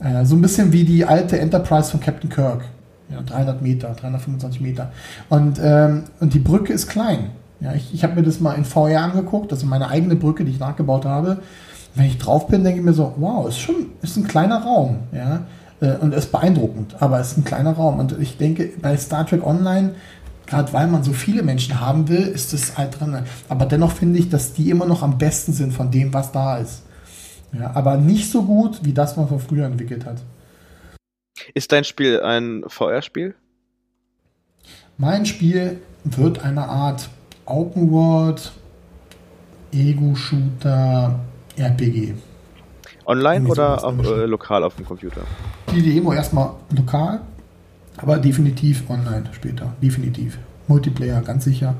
Äh, so ein bisschen wie die alte Enterprise von Captain Kirk. Ja, 300 Meter, 325 Meter. Und, ähm, und die Brücke ist klein. Ja, ich ich habe mir das mal in VR angeguckt, also meine eigene Brücke, die ich nachgebaut habe. wenn ich drauf bin, denke ich mir so, wow, ist schon, ist ein kleiner Raum, ja, äh, und ist beeindruckend, aber es ist ein kleiner Raum. Und ich denke, bei Star Trek Online, gerade weil man so viele Menschen haben will, ist es halt drin. Aber dennoch finde ich, dass die immer noch am besten sind von dem, was da ist. Ja, aber nicht so gut, wie das man von früher entwickelt hat. Ist dein Spiel ein VR-Spiel? Mein Spiel wird eine Art Open World, Ego-Shooter, RPG. Online oder auf, äh, lokal auf dem Computer? Die Demo erstmal lokal, aber definitiv online später. Definitiv. Multiplayer, ganz sicher.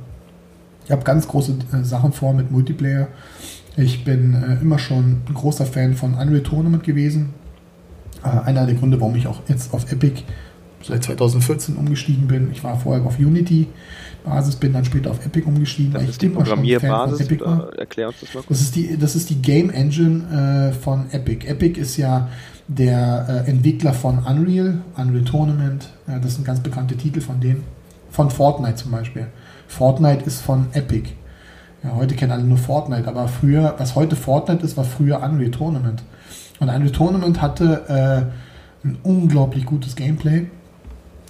Ich habe ganz große äh, Sachen vor mit Multiplayer. Ich bin äh, immer schon ein großer Fan von Unreal Tournament gewesen. Äh, einer der Gründe, warum ich auch jetzt auf Epic seit 2014 umgestiegen bin. Ich war vorher auf Unity Basis, bin dann später auf Epic umgestiegen. Das ist die Programmierbasis. Erklär uns das mal. Das ist die, das ist die Game Engine äh, von Epic. Epic ist ja der äh, Entwickler von Unreal, Unreal Tournament. Ja, das sind ganz bekannte Titel von denen. Von Fortnite zum Beispiel. Fortnite ist von Epic. Ja, heute kennen alle nur Fortnite, aber früher, was heute Fortnite ist, war früher Unreal Tournament. Und Unreal Tournament hatte äh, ein unglaublich gutes Gameplay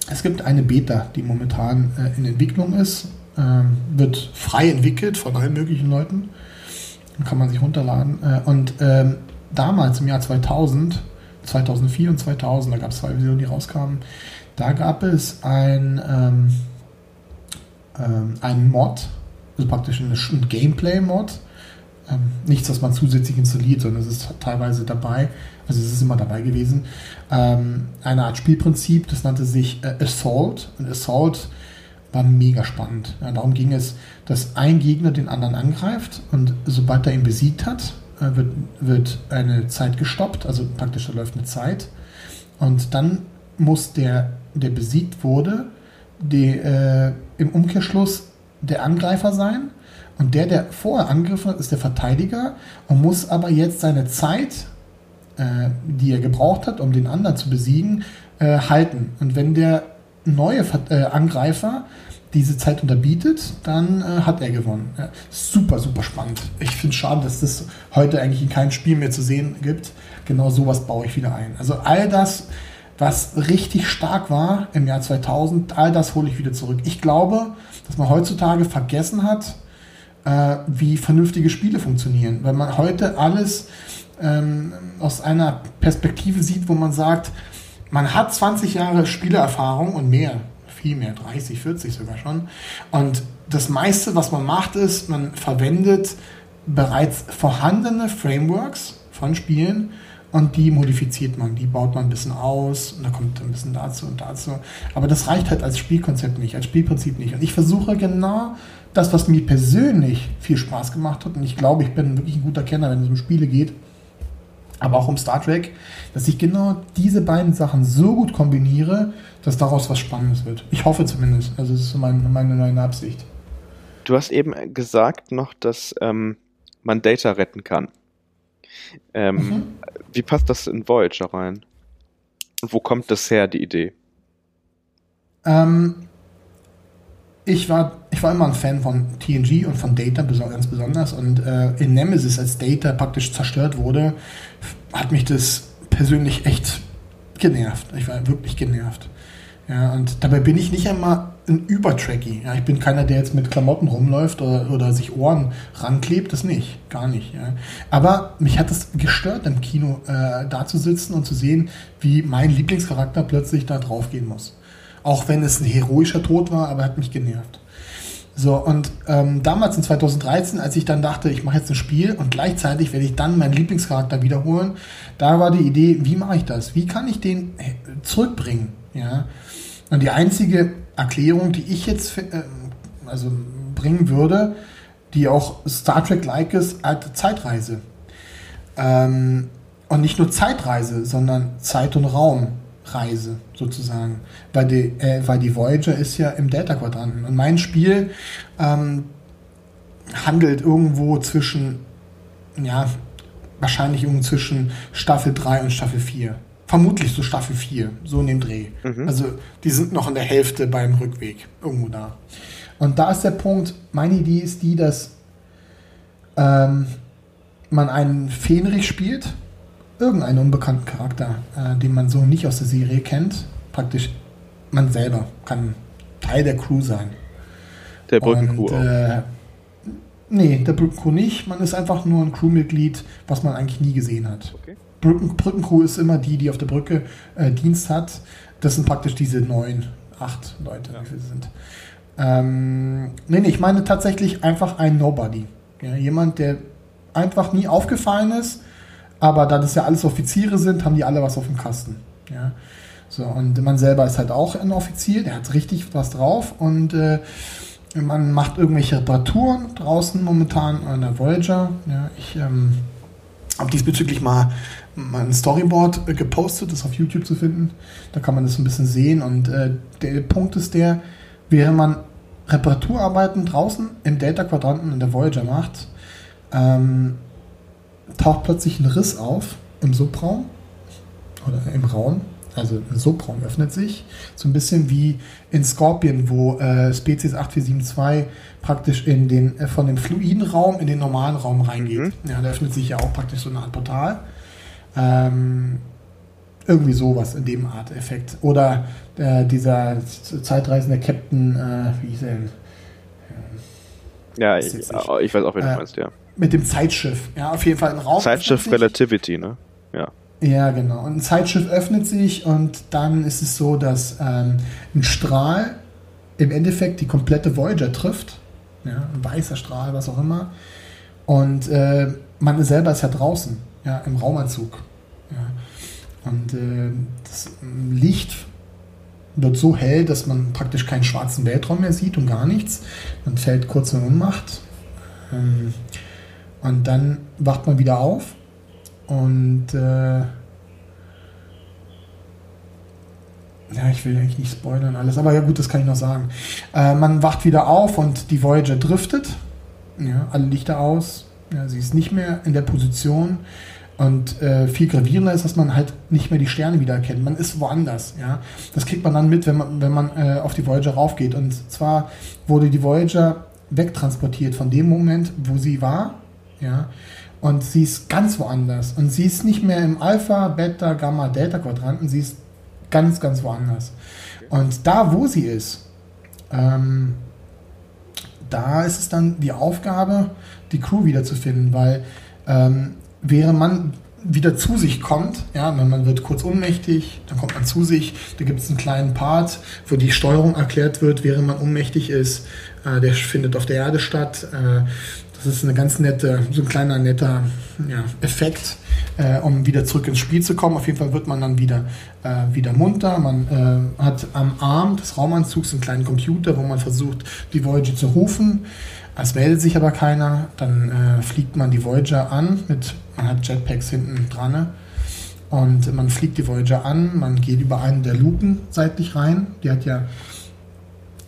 es gibt eine Beta, die momentan äh, in Entwicklung ist, ähm, wird frei entwickelt von allen möglichen Leuten. Kann man sich runterladen. Äh, und ähm, damals im Jahr 2000, 2004 und 2000, da gab es zwei Versionen, die rauskamen, da gab es ein, ähm, ähm, ein Mod, also praktisch ein Gameplay-Mod, ähm, nichts, was man zusätzlich installiert, sondern es ist teilweise dabei, also es ist immer dabei gewesen, ähm, eine Art Spielprinzip, das nannte sich äh, Assault. Und Assault war mega spannend. Ja, darum ging es, dass ein Gegner den anderen angreift und sobald er ihn besiegt hat, äh, wird, wird eine Zeit gestoppt, also praktisch da läuft eine Zeit. Und dann muss der, der besiegt wurde, die, äh, im Umkehrschluss der Angreifer sein. Und der, der vorher angegriffen hat, ist der Verteidiger und muss aber jetzt seine Zeit äh, die er gebraucht hat, um den anderen zu besiegen, äh, halten. Und wenn der neue äh, Angreifer diese Zeit unterbietet, dann äh, hat er gewonnen. Ja, super, super spannend. Ich finde es schade, dass das heute eigentlich in keinem Spiel mehr zu sehen gibt. Genau sowas baue ich wieder ein. Also all das, was richtig stark war im Jahr 2000, all das hole ich wieder zurück. Ich glaube, dass man heutzutage vergessen hat, äh, wie vernünftige Spiele funktionieren, weil man heute alles ähm, aus einer Perspektive sieht, wo man sagt, man hat 20 Jahre Spielerfahrung und mehr, viel mehr, 30, 40 sogar schon. Und das meiste, was man macht, ist, man verwendet bereits vorhandene Frameworks von Spielen und die modifiziert man, die baut man ein bisschen aus und da kommt ein bisschen dazu und dazu. Aber das reicht halt als Spielkonzept nicht, als Spielprinzip nicht. Und ich versuche genau das, was mir persönlich viel Spaß gemacht hat, und ich glaube, ich bin wirklich ein guter Kenner, wenn es um Spiele geht, aber auch um Star Trek, dass ich genau diese beiden Sachen so gut kombiniere, dass daraus was Spannendes wird. Ich hoffe zumindest. Also das ist meine, meine neue Absicht. Du hast eben gesagt noch, dass ähm, man Data retten kann. Ähm, mhm. Wie passt das in Voyager rein? Und wo kommt das her, die Idee? Ähm, ich war, ich war immer ein Fan von TNG und von Data ganz besonders. Und äh, in Nemesis, als Data praktisch zerstört wurde, hat mich das persönlich echt genervt. Ich war wirklich genervt. Ja, und dabei bin ich nicht einmal ein Übertracky. Ja, ich bin keiner, der jetzt mit Klamotten rumläuft oder, oder sich Ohren ranklebt, das nicht, gar nicht. Ja. Aber mich hat es gestört, im Kino äh, da zu sitzen und zu sehen, wie mein Lieblingscharakter plötzlich da drauf gehen muss. Auch wenn es ein heroischer Tod war, aber hat mich genervt. So, und ähm, damals in 2013, als ich dann dachte, ich mache jetzt ein Spiel und gleichzeitig werde ich dann meinen Lieblingscharakter wiederholen, da war die Idee, wie mache ich das? Wie kann ich den äh, zurückbringen? Ja? Und die einzige Erklärung, die ich jetzt äh, also bringen würde, die auch Star Trek-like ist, alte Zeitreise. Ähm, und nicht nur Zeitreise, sondern Zeit und Raum. Reise sozusagen. Weil die, äh, weil die Voyager ist ja im Delta-Quadranten. Und mein Spiel ähm, handelt irgendwo zwischen, ja, wahrscheinlich irgendwo zwischen Staffel 3 und Staffel 4. Vermutlich so Staffel 4, so in dem Dreh. Mhm. Also die sind noch in der Hälfte beim Rückweg, irgendwo da. Und da ist der Punkt, meine Idee ist die, dass ähm, man einen Fenrich spielt, irgendeinen unbekannten Charakter, äh, den man so nicht aus der Serie kennt, praktisch man selber kann Teil der Crew sein. Der Brückencrew Und, äh, nee, der Brückencrew nicht. Man ist einfach nur ein Crewmitglied, was man eigentlich nie gesehen hat. Okay. Brücken, Brückencrew ist immer die, die auf der Brücke äh, Dienst hat. Das sind praktisch diese neun, acht Leute, Ja. wie viele sind. Ähm, nee, nee, ich meine tatsächlich einfach ein Nobody. Ja, jemand, der einfach nie aufgefallen ist, aber da das ja alles Offiziere sind, haben die alle was auf dem Kasten. Ja. So, und man selber ist halt auch ein Offizier, der hat richtig was drauf und äh, man macht irgendwelche Reparaturen draußen momentan an der Voyager. Ja, ich ähm, habe diesbezüglich mal, mal ein Storyboard äh, gepostet, das auf YouTube zu finden. Da kann man das ein bisschen sehen. Und äh, der Punkt ist der, während man Reparaturarbeiten draußen im Delta-Quadranten in der Voyager macht, ähm, taucht plötzlich ein Riss auf im Subraum oder im Raum. Also ein Subraum öffnet sich. So ein bisschen wie in Scorpion, wo äh, Spezies 8472 praktisch in den, äh, von dem fluiden Raum in den normalen Raum reingeht. Ja, da öffnet sich ja auch praktisch so eine Art Portal. Ähm, irgendwie sowas in dem Art Effekt. Oder äh, dieser zeitreisende Captain, äh, wie hieß er denn? Ja, ich, ich weiß auch, wen Äh, du meinst, ja. Mit dem Zeitschiff. Ja, auf jeden Fall ein Raum. Zeitschiff. Relativity, ne? Ja. Ja, genau. Und ein Zeitschiff öffnet sich und dann ist es so, dass ähm, ein Strahl im Endeffekt die komplette Voyager trifft. Ja, ein weißer Strahl, was auch immer. Und äh, man selber ist ja draußen, ja, im Raumanzug. Ja. Und äh, das Licht wird so hell, dass man praktisch keinen schwarzen Weltraum mehr sieht und gar nichts. Man fällt kurz in Ohnmacht. Ähm, und dann wacht man wieder auf und äh, ja, ich will eigentlich nicht spoilern alles, aber ja gut, das kann ich noch sagen. Äh, man wacht wieder auf und die Voyager driftet. Ja, alle Lichter aus. Ja, sie ist nicht mehr in der Position. Und äh, viel gravierender ist, dass man halt nicht mehr die Sterne wiedererkennt. Man ist woanders. Ja? Das kriegt man dann mit, wenn man, wenn man äh, auf die Voyager raufgeht. Und zwar wurde die Voyager wegtransportiert von dem Moment, wo sie war. Ja? Und sie ist ganz woanders. Und sie ist nicht mehr im Alpha, Beta, Gamma, Delta Quadranten. Sie ist ganz, ganz woanders. Und da, wo sie ist, ähm, da ist es dann die Aufgabe, die Crew wiederzufinden, weil ähm, während man wieder zu sich kommt, ja, man wird kurz ohnmächtig, dann kommt man zu sich, da gibt es einen kleinen Part, wo die Steuerung erklärt wird, während man ohnmächtig ist, äh, der findet auf der Erde statt. Äh, das ist eine ganz nette, so ein kleiner netter ja, Effekt, äh, um wieder zurück ins Spiel zu kommen. Auf jeden Fall wird man dann wieder, äh, wieder munter. Man äh, hat am Arm des Raumanzugs einen kleinen Computer, wo man versucht, die Voyager zu rufen. Es meldet sich aber keiner. Dann äh, fliegt man die Voyager an. Mit, man hat Jetpacks hinten dran. ne? Und man fliegt die Voyager an. Man geht über einen der Luken seitlich rein. Die hat ja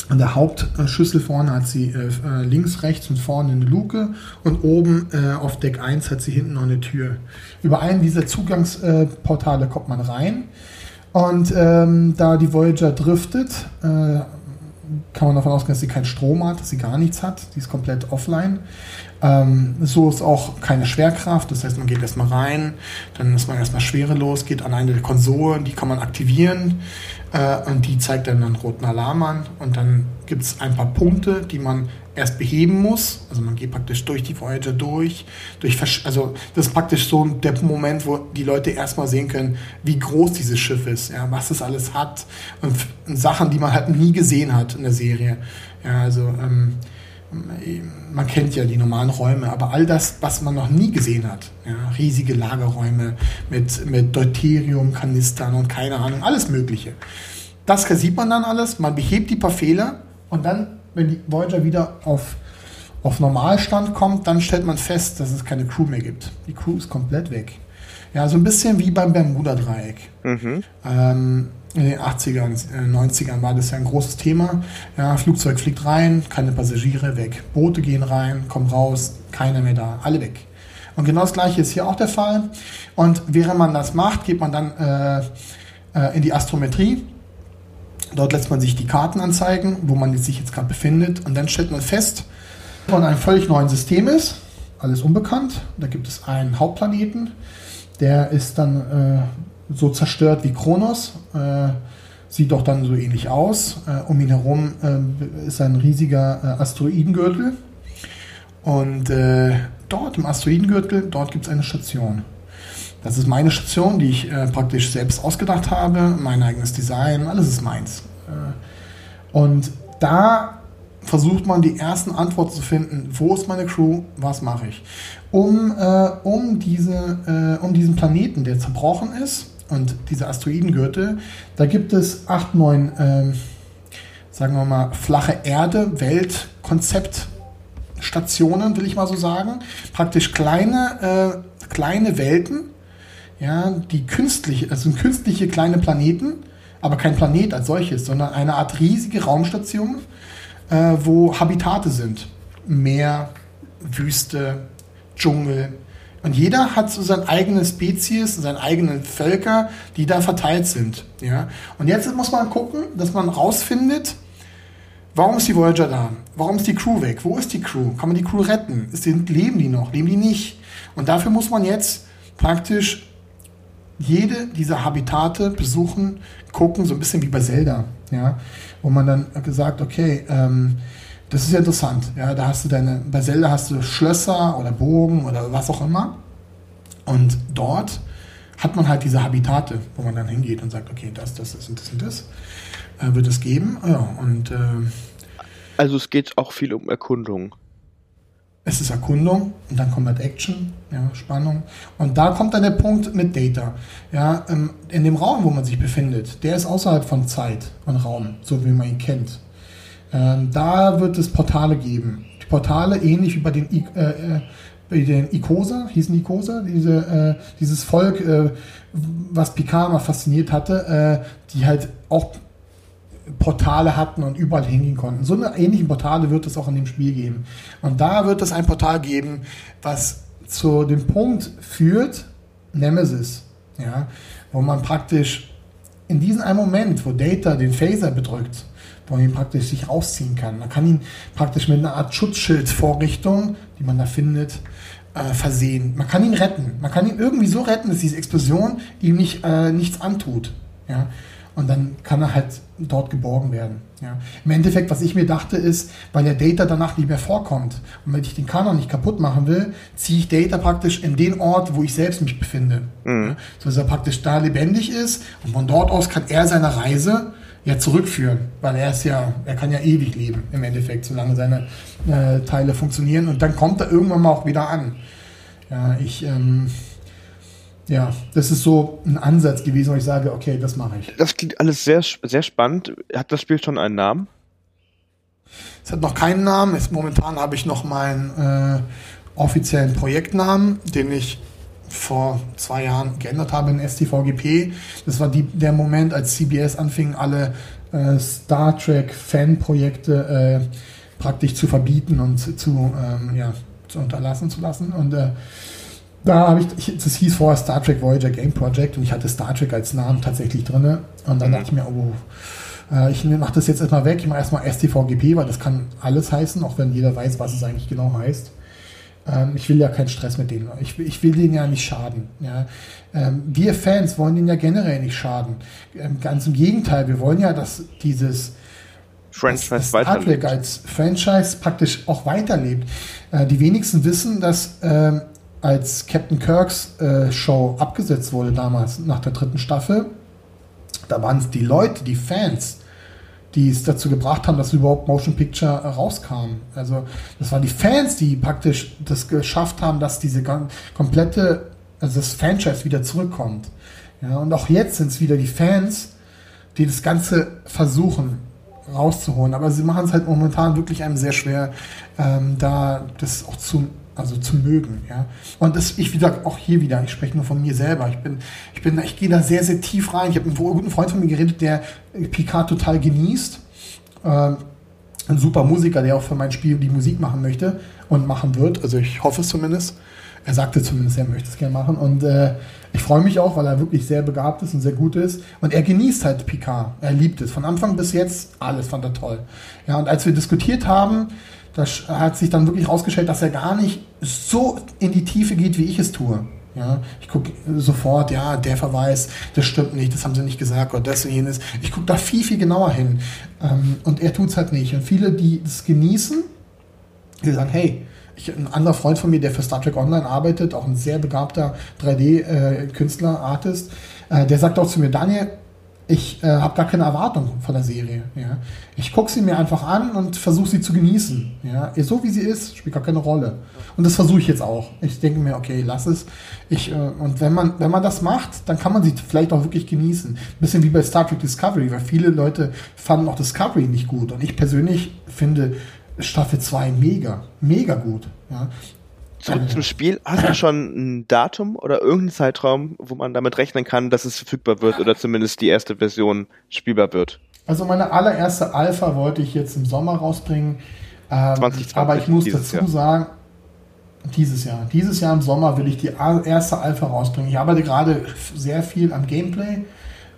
an der Hauptschüssel vorne hat sie äh, äh, links, rechts und vorne eine Luke und oben äh, auf Deck 1 hat sie hinten noch eine Tür. Über einen dieser Zugangsportale kommt man rein und ähm, da die Voyager driftet, äh, kann man davon ausgehen, dass sie keinen Strom hat, dass sie gar nichts hat. Die ist komplett offline. Ähm, so ist auch keine Schwerkraft. Das heißt, man geht erstmal rein, dann ist man erstmal schwerelos, geht an eine der Konsolen, die kann man aktivieren äh, und die zeigt dann einen roten Alarm an. Und dann gibt es ein paar Punkte, die man erst beheben muss. Also man geht praktisch durch die Voyager durch. durch also das ist praktisch so der Moment, wo die Leute erstmal sehen können, wie groß dieses Schiff ist, ja, was es alles hat und, und Sachen, die man halt nie gesehen hat in der Serie. Ja, also ähm, man kennt ja die normalen Räume, aber all das, was man noch nie gesehen hat, ja, riesige Lagerräume mit, mit Deuterium-Kanistern und keine Ahnung, alles Mögliche. Das sieht man dann alles, man behebt die paar Fehler und dann, wenn die Voyager wieder auf, auf Normalstand kommt, dann stellt man fest, dass es keine Crew mehr gibt. Die Crew ist komplett weg. Ja, so ein bisschen wie beim Bermuda-Dreieck. Mhm. Ähm, in den 80ern, äh, 90ern war das ja ein großes Thema. Ja, Flugzeug fliegt rein, keine Passagiere weg. Boote gehen rein, kommen raus, keiner mehr da, alle weg. Und genau das gleiche ist hier auch der Fall. Und während man das macht, geht man dann äh, äh, in die Astrometrie. Dort lässt man sich die Karten anzeigen, wo man sich jetzt gerade befindet. Und dann stellt man fest, dass man in einem völlig neuen System ist. alles unbekannt. Da gibt es einen Hauptplaneten, der ist dann äh, so zerstört wie Kronos. Äh, sieht doch dann so ähnlich aus. Äh, um ihn herum äh, ist ein riesiger äh, Asteroidengürtel. Und äh, dort im Asteroidengürtel, dort gibt es eine Station. Das ist meine Station, die ich äh, praktisch selbst ausgedacht habe, mein eigenes Design, alles ist meins. Äh, und da versucht man die ersten Antworten zu finden, wo ist meine Crew, was mache ich. Um, äh, um, diese, äh, um diesen Planeten, der zerbrochen ist, und diese Asteroidengürtel, da gibt es acht, neun, ähm, sagen wir mal, flache Erde, Weltkonzeptstationen, will ich mal so sagen. Praktisch kleine, äh, kleine Welten, ja, die künstlich, also künstliche kleine Planeten, aber kein Planet als solches, sondern eine Art riesige Raumstation, äh, wo Habitate sind. Meer, Wüste, Dschungel. Und jeder hat so seine eigene Spezies, seine eigenen Völker, die da verteilt sind. Ja? Und jetzt muss man gucken, dass man rausfindet, warum ist die Voyager da? Warum ist die Crew weg? Wo ist die Crew? Kann man die Crew retten? Sind, leben die noch? Leben die nicht? Und dafür muss man jetzt praktisch jede dieser Habitate besuchen, gucken, so ein bisschen wie bei Zelda, ja, wo man dann gesagt, okay, ähm, das ist ja interessant, ja, da hast du deine, bei Zelda hast du Schlösser oder Burgen oder was auch immer. Und dort hat man halt diese Habitate, wo man dann hingeht und sagt, okay, das, das, das und das und das äh, wird es geben, ja, und äh, also es geht auch viel um Erkundung es ist Erkundung und dann kommt halt Action, ja, Spannung. Und da kommt dann der Punkt mit Data. Ja, ähm, in dem Raum, wo man sich befindet, der ist außerhalb von Zeit und Raum, so wie man ihn kennt. Ähm, da wird es Portale geben. Die Portale ähnlich wie bei den, I äh, äh bei den Ikosa, hießen Ikosa, diese, äh, dieses Volk, äh, was Picard mal fasziniert hatte, äh, die halt auch Portale hatten und überall hingehen konnten. So eine ähnliche Portale wird es auch in dem Spiel geben. Und da wird es ein Portal geben, was zu dem Punkt führt, Nemesis, ja, wo man praktisch in diesem einen Moment, wo Data den Phaser bedrückt, wo man ihn praktisch sich rausziehen kann. Man kann ihn praktisch mit einer Art Schutzschildvorrichtung, die man da findet, äh, versehen. Man kann ihn retten. Man kann ihn irgendwie so retten, dass diese Explosion ihm nicht, äh, nichts antut. Ja? Und dann kann er halt dort geborgen werden. Ja. Im Endeffekt, was ich mir dachte, ist, weil der Data danach nicht mehr vorkommt und wenn ich den Kanon nicht kaputt machen will, ziehe ich Data praktisch in den Ort, wo ich selbst mich befinde. Mhm. Ja, so dass er praktisch da lebendig ist und von dort aus kann er seine Reise ja zurückführen, weil er ist ja, er kann ja ewig leben im Endeffekt, solange seine äh, Teile funktionieren und dann kommt er irgendwann mal auch wieder an. Ja, ich ähm, ja, das ist so ein Ansatz gewesen, wo ich sage, okay, das mache ich. Das klingt alles sehr, sehr spannend. Hat das Spiel schon einen Namen? Es hat noch keinen Namen. Jetzt momentan habe ich noch meinen äh, offiziellen Projektnamen, den ich vor zwei Jahren geändert habe in STVGP. Das war die, der Moment, als CBS anfing, alle äh, Star Trek Fanprojekte äh, praktisch zu verbieten und zu, ähm, ja, zu unterlassen zu lassen. Und äh, da habe ich, das hieß vorher Star Trek Voyager Game Project und ich hatte Star Trek als Namen tatsächlich drin. Und dann mhm. dachte ich mir, oh, äh, ich mache das jetzt erstmal weg. Ich mache erstmal STVGP, weil das kann alles heißen, auch wenn jeder weiß, was es eigentlich genau heißt. Ähm, ich will ja keinen Stress mit denen. Ich, ich will denen ja nicht schaden. Ähm, wir Fans wollen denen ja generell nicht schaden. Ähm, ganz im Gegenteil, wir wollen ja, dass dieses Franchise Star Trek als Franchise praktisch auch weiterlebt. Äh, die wenigsten wissen, dass als Captain Kirks äh, Show abgesetzt wurde damals nach der dritten Staffel, da waren es die Leute, die Fans, die es dazu gebracht haben, dass überhaupt Motion Picture rauskam. Also das waren die Fans, die praktisch das geschafft haben, dass diese komplette, also das Franchise wieder zurückkommt. Ja, und auch jetzt sind es wieder die Fans, die das Ganze versuchen rauszuholen. Aber sie machen es halt momentan wirklich einem sehr schwer, ähm, da das auch zu also zu mögen. Ja? Und das, ich wieder auch hier wieder, ich spreche nur von mir selber. Ich bin, ich bin, ich gehe da sehr, sehr tief rein. Ich habe mit einem guten Freund von mir geredet, der Picard total genießt. Ähm, ein super Musiker, der auch für mein Spiel die Musik machen möchte und machen wird. Also ich hoffe es zumindest. Er sagte zumindest, er möchte es gerne machen. Und äh, ich freue mich auch, weil er wirklich sehr begabt ist und sehr gut ist. Und er genießt halt Picard. Er liebt es. Von Anfang bis jetzt, alles fand er toll. Ja, und als wir diskutiert haben, da hat sich dann wirklich rausgestellt, dass er gar nicht so in die Tiefe geht, wie ich es tue. Ja, ich gucke sofort, ja, der Verweis, das stimmt nicht, das haben sie nicht gesagt oder das und jenes. Ich gucke da viel, viel genauer hin. Ähm, und er tut es halt nicht. Und viele, die das genießen, die sagen, hey, ich, ein anderer Freund von mir, der für Star Trek Online arbeitet, auch ein sehr begabter 3D-Künstler, äh, Artist, äh, der sagt auch zu mir, Daniel, ich äh, habe gar keine Erwartung von der Serie. Ja. Ich gucke sie mir einfach an und versuche sie zu genießen. Ja. So wie sie ist, spielt gar keine Rolle. Und das versuche ich jetzt auch. Ich denke mir, okay, lass es. Ich, äh, und wenn man, wenn man das macht, dann kann man sie vielleicht auch wirklich genießen. Ein bisschen wie bei Star Trek Discovery, weil viele Leute fanden auch Discovery nicht gut. Und ich persönlich finde Staffel 2 mega, mega gut. Ja. Zurück zum Spiel. Hast du schon ein Datum oder irgendeinen Zeitraum, wo man damit rechnen kann, dass es verfügbar wird oder zumindest die erste Version spielbar wird? Also meine allererste Alpha wollte ich jetzt im Sommer rausbringen. Ähm, 2020, aber ich muss dazu Jahr. sagen, dieses Jahr. Dieses Jahr im Sommer will ich die erste Alpha rausbringen. Ich arbeite gerade sehr viel am Gameplay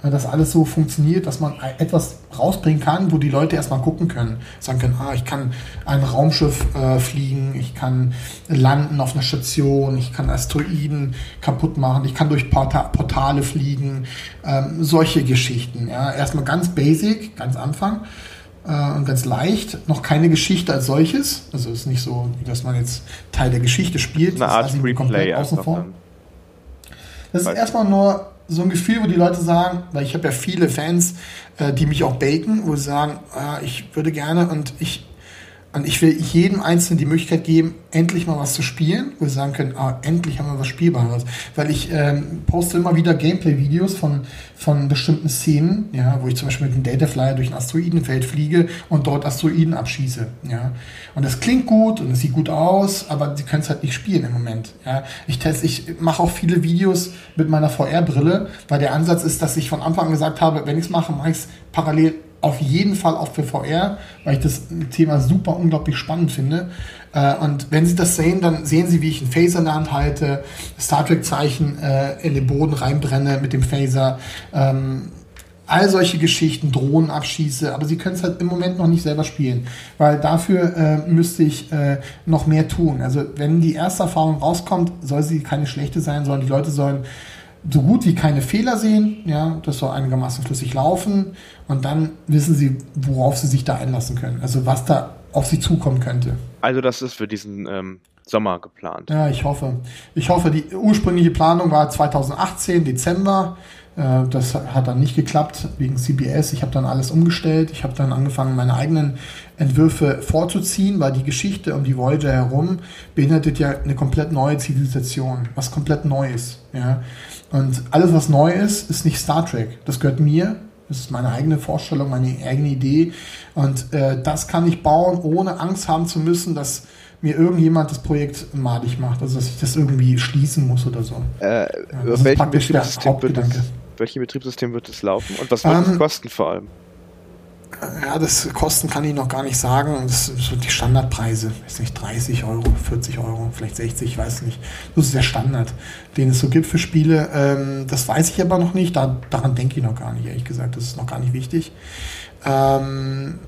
dass alles so funktioniert, dass man etwas rausbringen kann, wo die Leute erstmal gucken können. Sagen können, ah, ich kann ein Raumschiff äh, fliegen, ich kann landen auf einer Station, ich kann Asteroiden kaputt machen, ich kann durch Porta Portale fliegen, ähm, solche Geschichten. Ja. Erstmal ganz basic, ganz Anfang äh, und ganz leicht, noch keine Geschichte als solches. Also es ist nicht so, dass man jetzt Teil der Geschichte spielt. Eine Art Replay außen vor. Das ist erstmal nur so ein Gefühl, wo die Leute sagen, weil ich habe ja viele Fans, äh, die mich auch baken, wo sie sagen, äh, ich würde gerne und ich und ich will jedem Einzelnen die Möglichkeit geben, endlich mal was zu spielen, wo sie sagen können, ah, endlich haben wir was Spielbares. Weil ich ähm, poste immer wieder Gameplay-Videos von, von bestimmten Szenen, ja, wo ich zum Beispiel mit einem Dataflyer durch ein Asteroidenfeld fliege und dort Asteroiden abschieße. Ja. Und das klingt gut und es sieht gut aus, aber sie können es halt nicht spielen im Moment. Ja. Ich teste, ich mache auch viele Videos mit meiner VR-Brille, weil der Ansatz ist, dass ich von Anfang an gesagt habe, wenn ich es mache, mache ich es parallel auf jeden Fall auch für VR, weil ich das Thema super unglaublich spannend finde. Äh, und wenn Sie das sehen, dann sehen Sie, wie ich einen Phaser in der Hand halte, Star Trek-Zeichen äh, in den Boden reinbrenne mit dem Phaser. Ähm, all solche Geschichten, Drohnen abschieße, aber sie können es halt im Moment noch nicht selber spielen, weil dafür äh, müsste ich äh, noch mehr tun. Also wenn die erste Erfahrung rauskommt, soll sie keine schlechte sein, sondern die Leute sollen so gut wie keine Fehler sehen, ja, das soll einigermaßen flüssig laufen und dann wissen sie, worauf sie sich da einlassen können, also was da auf sie zukommen könnte. Also das ist für diesen ähm, Sommer geplant. Ja, ich hoffe. Ich hoffe, die ursprüngliche Planung war 2018, Dezember. Äh, das hat dann nicht geklappt wegen CBS. Ich habe dann alles umgestellt. Ich habe dann angefangen, meine eigenen Entwürfe vorzuziehen, weil die Geschichte um die Voyager herum beinhaltet ja eine komplett neue Zivilisation, was komplett Neues. Ja? Und alles, was neu ist, ist nicht Star Trek. Das gehört mir. Das ist meine eigene Vorstellung, meine eigene Idee. Und äh, das kann ich bauen, ohne Angst haben zu müssen, dass mir irgendjemand das Projekt madig macht. Also, dass ich das irgendwie schließen muss oder so. Äh, ja, das ist praktisch der Hauptgedanke. Welche Betriebssystem wird es laufen? Und was wird ähm, es kosten vor allem? Ja, das Kosten kann ich noch gar nicht sagen. Das sind so die Standardpreise. Ist nicht 30 Euro, 40 Euro, vielleicht 60, ich weiß nicht. Das ist der Standard, den es so gibt für Spiele. Ähm, das weiß ich aber noch nicht. Da, daran denke ich noch gar nicht, ehrlich gesagt. Das ist noch gar nicht wichtig. Ähm,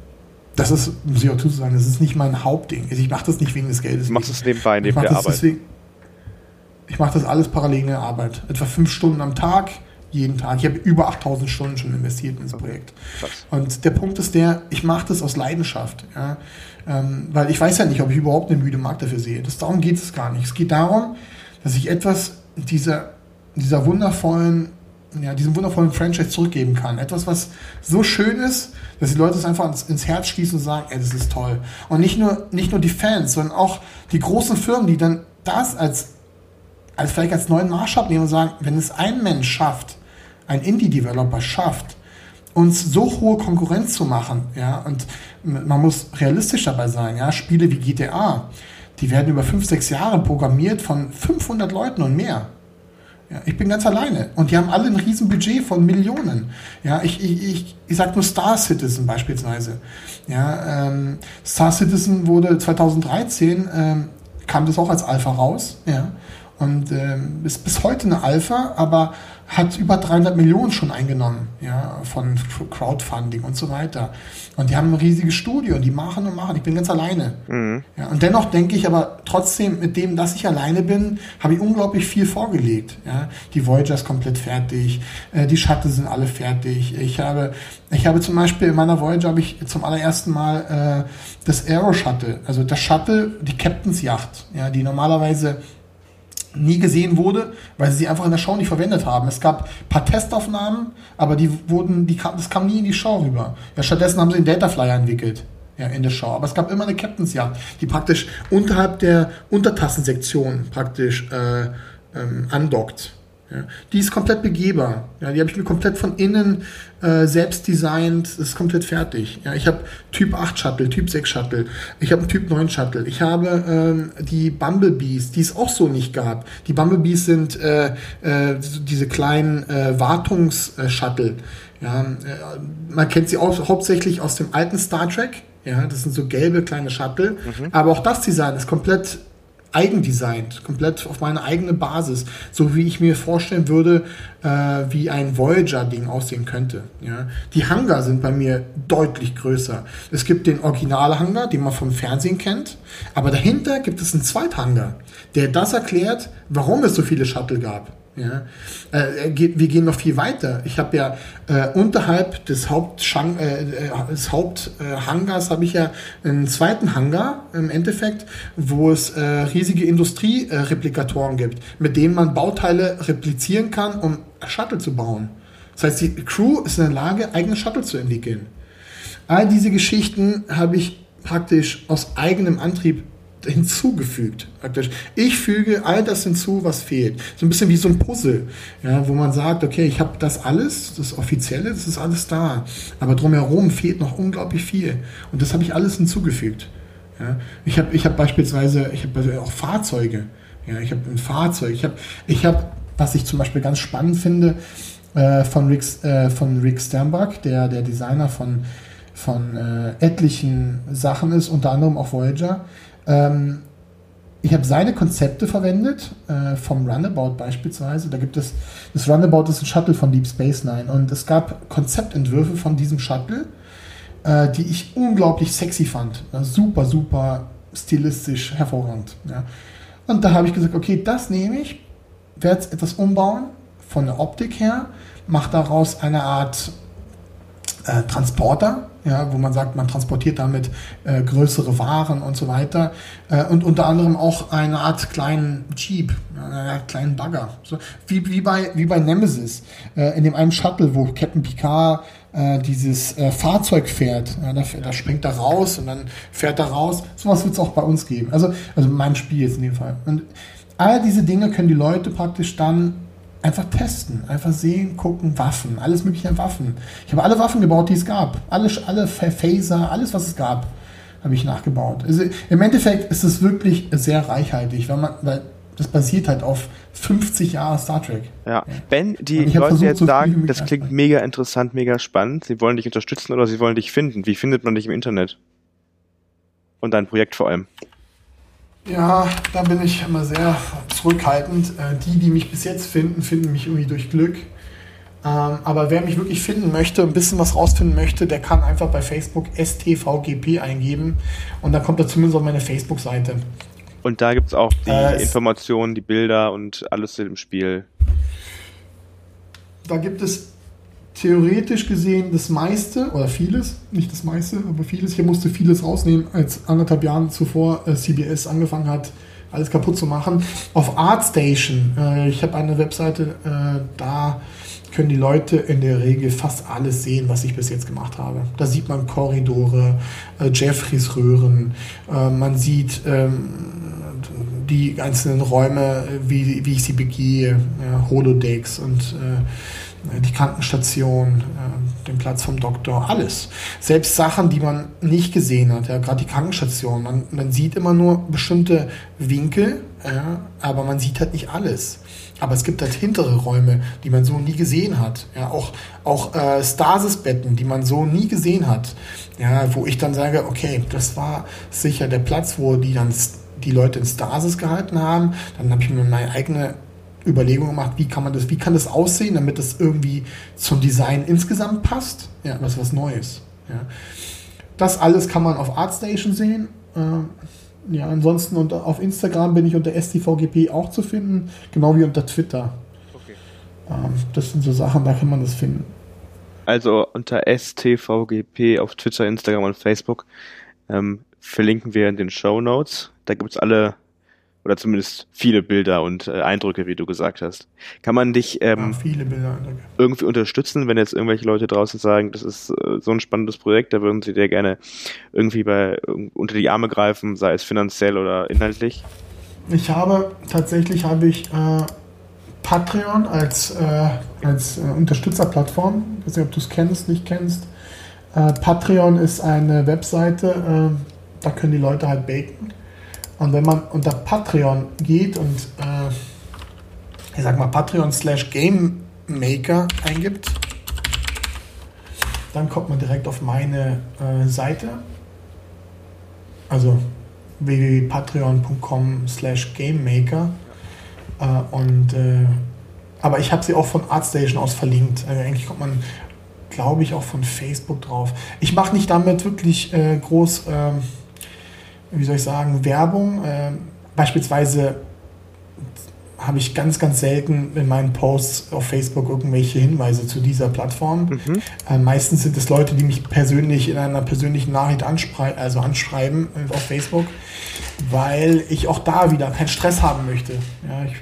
das ist, muss ich auch dazu sagen, das ist nicht mein Hauptding. Also ich mache das nicht wegen des Geldes. Du machst es nebenbei, neben der Arbeit. Deswegen, ich mache das alles parallel in der Arbeit. Etwa fünf Stunden am Tag jeden Tag. Ich habe über 8000 Stunden schon investiert in das Projekt. Und der Punkt ist der, ich mache das aus Leidenschaft. Ja? Ähm, weil ich weiß ja nicht, ob ich überhaupt einen müden Markt dafür sehe. Das, darum geht es gar nicht. Es geht darum, dass ich etwas dieser, dieser wundervollen, ja, diesem wundervollen Franchise zurückgeben kann. Etwas, was so schön ist, dass die Leute es einfach ins, ins Herz schließen und sagen, ey, das ist toll. Und nicht nur, nicht nur die Fans, sondern auch die großen Firmen, die dann das als, als vielleicht als neuen Maßstab nehmen und sagen, wenn es ein Mensch schafft, ein Indie-Developer schafft, uns so hohe Konkurrenz zu machen, ja, und man muss realistisch dabei sein, ja, Spiele wie GTA, die werden über fünf, sechs Jahre programmiert von 500 Leuten und mehr. Ja, ich bin ganz alleine und die haben alle ein Riesenbudget von Millionen. Ja, ich, ich, ich, ich sage nur Star Citizen beispielsweise. Ja, ähm, Star Citizen wurde 2013 ähm, kam das auch als Alpha raus. Ja, und äh, ist bis heute eine Alpha, aber hat über 300 Millionen schon eingenommen, ja, von Crowdfunding und so weiter. Und die haben ein riesiges Studio und die machen und machen. Ich bin ganz alleine. Mhm. Ja, und dennoch denke ich aber trotzdem, mit dem, dass ich alleine bin, habe ich unglaublich viel vorgelegt. Ja. Die Voyager ist komplett fertig, äh, die Shuttle sind alle fertig. Ich habe, ich habe zum Beispiel in meiner Voyager habe ich zum allerersten Mal äh, das Aero Shuttle, also das Shuttle, die Captain's Yacht, ja, die normalerweise nie gesehen wurde, weil sie sie einfach in der Show nicht verwendet haben. Es gab ein paar Testaufnahmen, aber die wurden, die kam, das kam nie in die Show rüber. Ja, stattdessen haben sie den Dataflyer entwickelt. Ja, in der Show. Aber es gab immer eine Captain's Yacht, die praktisch unterhalb der Untertassensektion praktisch äh, ähm, andockt. Ja, die ist komplett begehbar. Ja, die habe ich mir komplett von innen äh, selbst designt. Das ist komplett fertig. Ja, ich habe Typ 8 Shuttle, Typ 6 Shuttle. Ich habe einen Typ 9 Shuttle. Ich habe ähm, die Bumblebees, die es auch so nicht gab. Die Bumblebees sind äh, äh, diese kleinen äh, Wartungs-Shuttle. Ja, äh, man kennt sie auch hauptsächlich aus dem alten Star Trek. Ja, das sind so gelbe kleine Shuttle. Mhm. Aber auch das Design ist komplett eigendesignt, komplett auf meine eigene Basis, so wie ich mir vorstellen würde, äh, wie ein Voyager-Ding aussehen könnte. Ja. Die Hangar sind bei mir deutlich größer. Es gibt den Original-Hangar, den man vom Fernsehen kennt, aber dahinter gibt es einen Zweithangar, der das erklärt, warum es so viele Shuttle gab. Ja, äh, wir gehen noch viel weiter. Ich habe ja äh, unterhalb des, äh, äh des Haupthangars habe ich ja einen zweiten Hangar im Endeffekt, wo es äh, riesige Industriereplikatoren gibt, mit denen man Bauteile replizieren kann, um Shuttle zu bauen. Das heißt, die Crew ist in der Lage, eigene Shuttle zu entwickeln. All diese Geschichten habe ich praktisch aus eigenem Antrieb hinzugefügt. Praktisch. Ich füge all das hinzu, was fehlt. So ein bisschen wie so ein Puzzle, ja, wo man sagt, okay, ich habe das alles, das Offizielle, das ist alles da. Aber drumherum fehlt noch unglaublich viel. Und das habe ich alles hinzugefügt. Ja. Ich habe ich hab beispielsweise, ich habe auch Fahrzeuge. Ja, ich habe ein Fahrzeug. Ich habe, ich hab, was ich zum Beispiel ganz spannend finde, äh, von, Rick, äh, von Rick Sternbach, der, der Designer von, von äh, etlichen Sachen ist, unter anderem auch Voyager ähm, ich habe seine Konzepte verwendet, äh, vom Runabout beispielsweise. Da gibt es, das Runabout ist ein Shuttle von Deep Space Nine und es gab Konzeptentwürfe von diesem Shuttle, äh, die ich unglaublich sexy fand. Ja, super, super stilistisch hervorragend. Ja. Und da habe ich gesagt, okay, das nehme ich, werde es etwas umbauen von der Optik her, mache daraus eine Art äh, Transporter, ja, wo man sagt, man transportiert damit äh, größere Waren und so weiter. Äh, und unter anderem auch eine Art kleinen Jeep, eine Art kleinen Bagger. So, wie, wie, bei, wie bei Nemesis, äh, in dem einen Shuttle, wo Captain Picard äh, dieses äh, Fahrzeug fährt. Ja, da, da springt er raus und dann fährt er raus. Sowas wird es auch bei uns geben. Also, also mein Spiel jetzt in dem Fall. Und all diese Dinge können die Leute praktisch dann Einfach testen, einfach sehen, gucken, Waffen, alles mögliche an Waffen. Ich habe alle Waffen gebaut, die es gab. Alle, alle Phaser, alles, was es gab, habe ich nachgebaut. Also Im Endeffekt ist es wirklich sehr reichhaltig, weil man, weil das basiert halt auf 50 Jahre Star Trek. Ja, wenn die Leute versucht, jetzt so sagen, das klingt mega interessant, mega spannend, sie wollen dich unterstützen oder sie wollen dich finden, wie findet man dich im Internet? Und dein Projekt vor allem. Ja, da bin ich immer sehr zurückhaltend. Äh, die, die mich bis jetzt finden, finden mich irgendwie durch Glück. Ähm, aber wer mich wirklich finden möchte, ein bisschen was rausfinden möchte, der kann einfach bei Facebook STVGP eingeben und dann kommt er zumindest auf meine Facebook-Seite. Und da gibt es auch die äh, Informationen, die Bilder und alles zu dem Spiel. Da gibt es theoretisch gesehen das meiste oder vieles, nicht das meiste, aber vieles. Ich musste vieles rausnehmen, als anderthalb Jahren zuvor äh, CBS angefangen hat, alles kaputt zu machen. Auf ArtStation, äh, ich habe eine Webseite, äh, da können die Leute in der Regel fast alles sehen, was ich bis jetzt gemacht habe. Da sieht man Korridore, Jeffreys Röhren, man sieht ähm, die einzelnen Räume, wie, wie ich sie begehe, Holodecks und die Krankenstation, äh, den Platz vom Doktor, alles. Selbst Sachen, die man nicht gesehen hat, ja, gerade die Krankenstation. Man, man sieht immer nur bestimmte Winkel, ja, aber man sieht halt nicht alles. Aber es gibt halt hintere Räume, die man so nie gesehen hat. Ja, auch auch äh, Stasisbetten, die man so nie gesehen hat. Ja, wo ich dann sage, okay, das war sicher der Platz, wo die dann die Leute in Stasis gehalten haben. Dann habe ich mir meine eigene Überlegung gemacht, wie kann man das, wie kann das aussehen, damit das irgendwie zum Design insgesamt passt. Ja, was was Neues. Ja. Das alles kann man auf ArtStation sehen. Äh, ja, ansonsten unter, auf Instagram bin ich unter STVGP auch zu finden, genau wie unter Twitter. Okay. Ähm, das sind so Sachen, da kann man das finden. Also unter STVGP auf Twitter, Instagram und Facebook ähm, verlinken wir in den Show Notes. Da gibt es alle oder zumindest viele Bilder und äh, Eindrücke, wie du gesagt hast. Kann man dich ähm, ja, Bilder, irgendwie unterstützen, wenn jetzt irgendwelche Leute draußen sagen, das ist äh, so ein spannendes Projekt, da würden sie dir gerne irgendwie bei unter die Arme greifen, sei es finanziell oder inhaltlich? Ich habe tatsächlich habe ich äh, Patreon als, äh, als äh, Unterstützerplattform. Ich weiß nicht, ob du es kennst, nicht kennst. Äh, Patreon ist eine Webseite, da können die Leute halt baken und wenn man unter Patreon geht und äh, ich sag mal Patreon slash Game Maker eingibt, dann kommt man direkt auf meine äh, Seite. Also www.patreon.com slash GameMaker. Äh, und äh, aber ich habe sie auch von ArtStation aus verlinkt. Also eigentlich kommt man, glaube ich, auch von Facebook drauf. Ich mache nicht damit wirklich äh, groß ähm, wie soll ich sagen, Werbung. Äh, beispielsweise habe ich ganz, ganz selten in meinen Posts auf Facebook irgendwelche Hinweise zu dieser Plattform. Mhm. Äh, meistens sind es Leute, die mich persönlich in einer persönlichen Nachricht anschrei also anschreiben äh, auf Facebook, weil ich auch da wieder keinen Stress haben möchte. Ja, ich,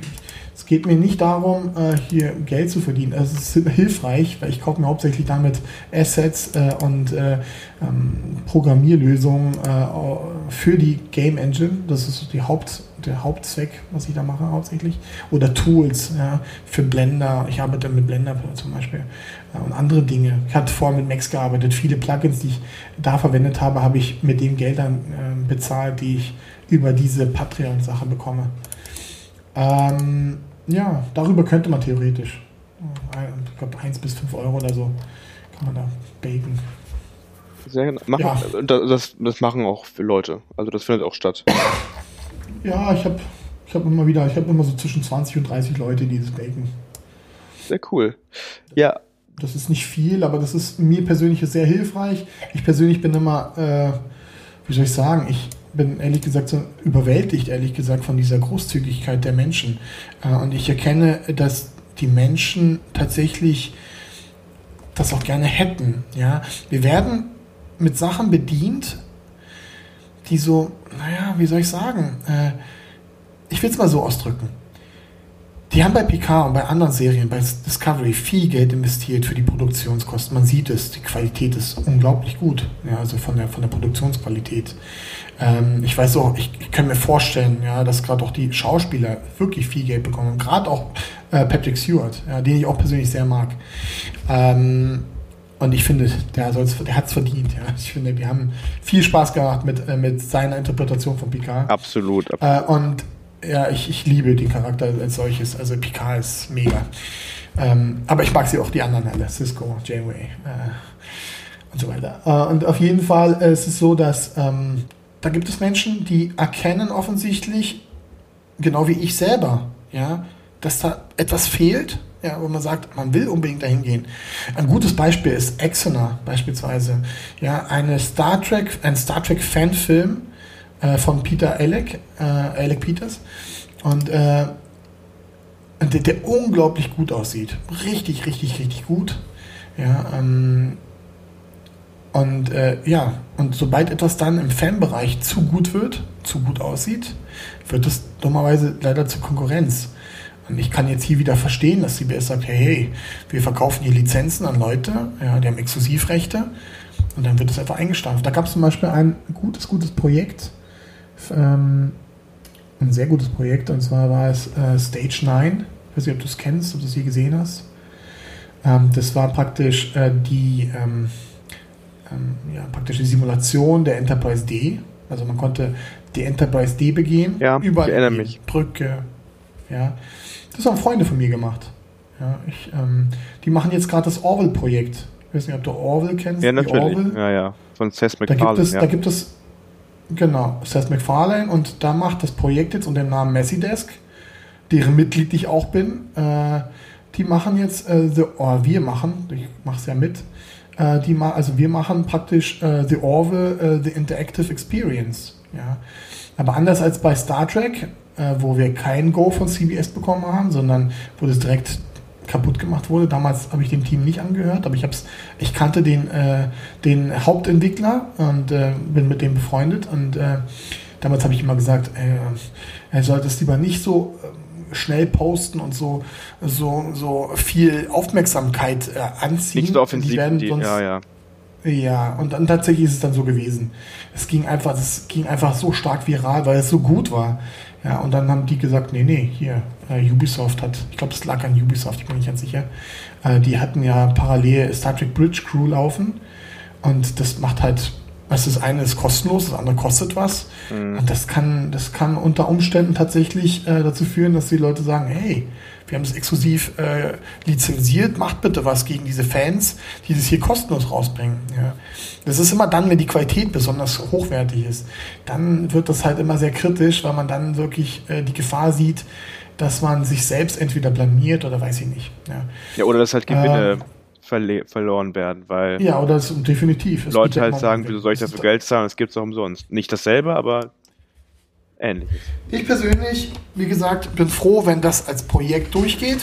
geht mir nicht darum, äh, hier Geld zu verdienen. Es ist hilfreich, weil ich kaufe mir hauptsächlich damit Assets äh, und äh, ähm, Programmierlösungen für die Game Engine. Das ist die Haupt, der Hauptzweck, was ich da mache hauptsächlich. Oder Tools ja, für Blender. Ich arbeite mit Blender zum Beispiel und andere Dinge. Ich hatte vorher mit Max gearbeitet. Viele Plugins, die ich da verwendet habe, habe ich mit den Geldern bezahlt, die ich über diese Patreon-Sache bekomme. Ähm, ja, darüber könnte man theoretisch. Ich glaube, 1 bis 5 Euro oder so kann man da baken. Sehr genau. Machen, ja. das, das machen auch Leute. Also das findet auch statt. Ja, ich habe ich hab immer wieder, ich habe immer so zwischen 20 und 30 Leute, die das baken. Sehr cool. Ja. Das ist nicht viel, aber das ist mir persönlich sehr hilfreich. Ich persönlich bin immer, äh, wie soll ich sagen, ich, bin ehrlich gesagt so überwältigt, ehrlich gesagt, von dieser Großzügigkeit der Menschen. Äh, und ich erkenne, dass die Menschen tatsächlich das auch gerne hätten. Ja? Wir werden mit Sachen bedient, die so, naja, wie soll ich sagen, äh, ich will es mal so ausdrücken. Die haben bei Picard und bei anderen Serien, bei Discovery, viel Geld investiert für die Produktionskosten. Man sieht es, die Qualität ist unglaublich gut, ja, also von der, von der Produktionsqualität. Ähm, ich weiß auch, ich, ich kann mir vorstellen, ja, dass gerade auch die Schauspieler wirklich viel Geld bekommen. Gerade auch äh, Patrick Stewart, ja, den ich auch persönlich sehr mag. Ähm, und ich finde, der, der hat es verdient. Ja. Ich finde, wir haben viel Spaß gehabt mit, äh, mit seiner Interpretation von Picard. Absolut. absolut. Äh, und ja, ich, ich liebe den Charakter als solches. Also Picard ist mega. Ähm, aber ich mag sie auch die anderen alle. Cisco, Janeway äh, und so weiter. Äh, und auf jeden Fall ist es so, dass ähm, da gibt es Menschen, die erkennen offensichtlich, genau wie ich selber, ja, dass da etwas fehlt, ja, wo man sagt, man will unbedingt dahin gehen. Ein gutes Beispiel ist Exeter beispielsweise, ja, eine Star Trek, ein Star Trek Fanfilm äh, von Peter Alec, äh, Alec Peters und äh, der, der, unglaublich gut aussieht, richtig, richtig, richtig gut. Ja, ähm, und äh, ja, und sobald etwas dann im Fanbereich zu gut wird, zu gut aussieht, wird es dummerweise leider zur Konkurrenz. Und ich kann jetzt hier wieder verstehen, dass CBS sagt, hey, hey, wir verkaufen hier Lizenzen an Leute, ja, die haben Exklusivrechte und dann wird es einfach eingestampft. Da gab es zum Beispiel ein gutes, gutes Projekt, ähm, ein sehr gutes Projekt, und zwar war es äh, Stage 9. Ich weiß nicht, ob du es kennst, ob du es je gesehen hast. Ähm, das war praktisch äh, die ähm, ja, praktisch die Simulation der Enterprise D. Also man konnte die Enterprise D begehen. Ja, überall. Ich erinnere mich. Brücke. Ja. Das haben Freunde von mir gemacht. Ja, ich, ähm, die machen jetzt gerade das Orville-Projekt. Ich weiß nicht, ob du Orville kennst. Ja, natürlich. Ja, ja. Von Seth MacFarlane. Da gibt es, ja. da gibt es Genau, Seth MacFarlane und da macht das Projekt jetzt unter dem Namen Messidesk, deren Mitglied ich auch bin. Äh, die machen jetzt, äh, the, oh, wir machen, ich mache es ja mit, äh, die also wir machen praktisch äh, The Orville, äh, The Interactive Experience. Ja. Aber anders als bei Star Trek, äh, wo wir kein Go von CBS bekommen haben, sondern wo das direkt kaputt gemacht wurde. Damals habe ich dem Team nicht angehört, aber ich hab's, ich kannte den, äh, den Hauptentwickler und äh, bin mit dem befreundet und damals habe ich immer gesagt, äh, er sollte es lieber nicht so schnell posten und so so so viel Aufmerksamkeit äh, anziehen. Nicht so offensiv. Die werden sonst, ja, ja. Ja, und dann tatsächlich ist es dann so gewesen. Es ging einfach, es ging einfach so stark viral, weil es so gut war. Ja, und dann haben die gesagt, nee, nee, hier, äh, Ubisoft hat, ich glaube, es lag an Ubisoft, ich bin nicht ganz sicher. Äh, die hatten ja parallel Star Trek Bridge Crew laufen und das macht halt, was das eine ist kostenlos, das andere kostet was. Mhm. Und das kann, das kann unter Umständen tatsächlich äh, dazu führen, dass die Leute sagen, hey, wir haben es exklusiv äh, lizenziert, macht bitte was gegen diese Fans, die das hier kostenlos rausbringen. Ja. Das ist immer dann, wenn die Qualität besonders hochwertig ist. Dann wird das halt immer sehr kritisch, weil man dann wirklich äh, die Gefahr sieht, dass man sich selbst entweder blamiert oder weiß ich nicht. Ja, ja oder dass halt Gewinne ähm, verle verloren werden, weil ja, oder das, definitiv. Leute halt sagen, wieso soll ich dafür Geld zahlen, es gibt es auch umsonst. Nicht dasselbe, aber ähnliches. Ich persönlich, wie gesagt, bin froh, wenn das als Projekt durchgeht.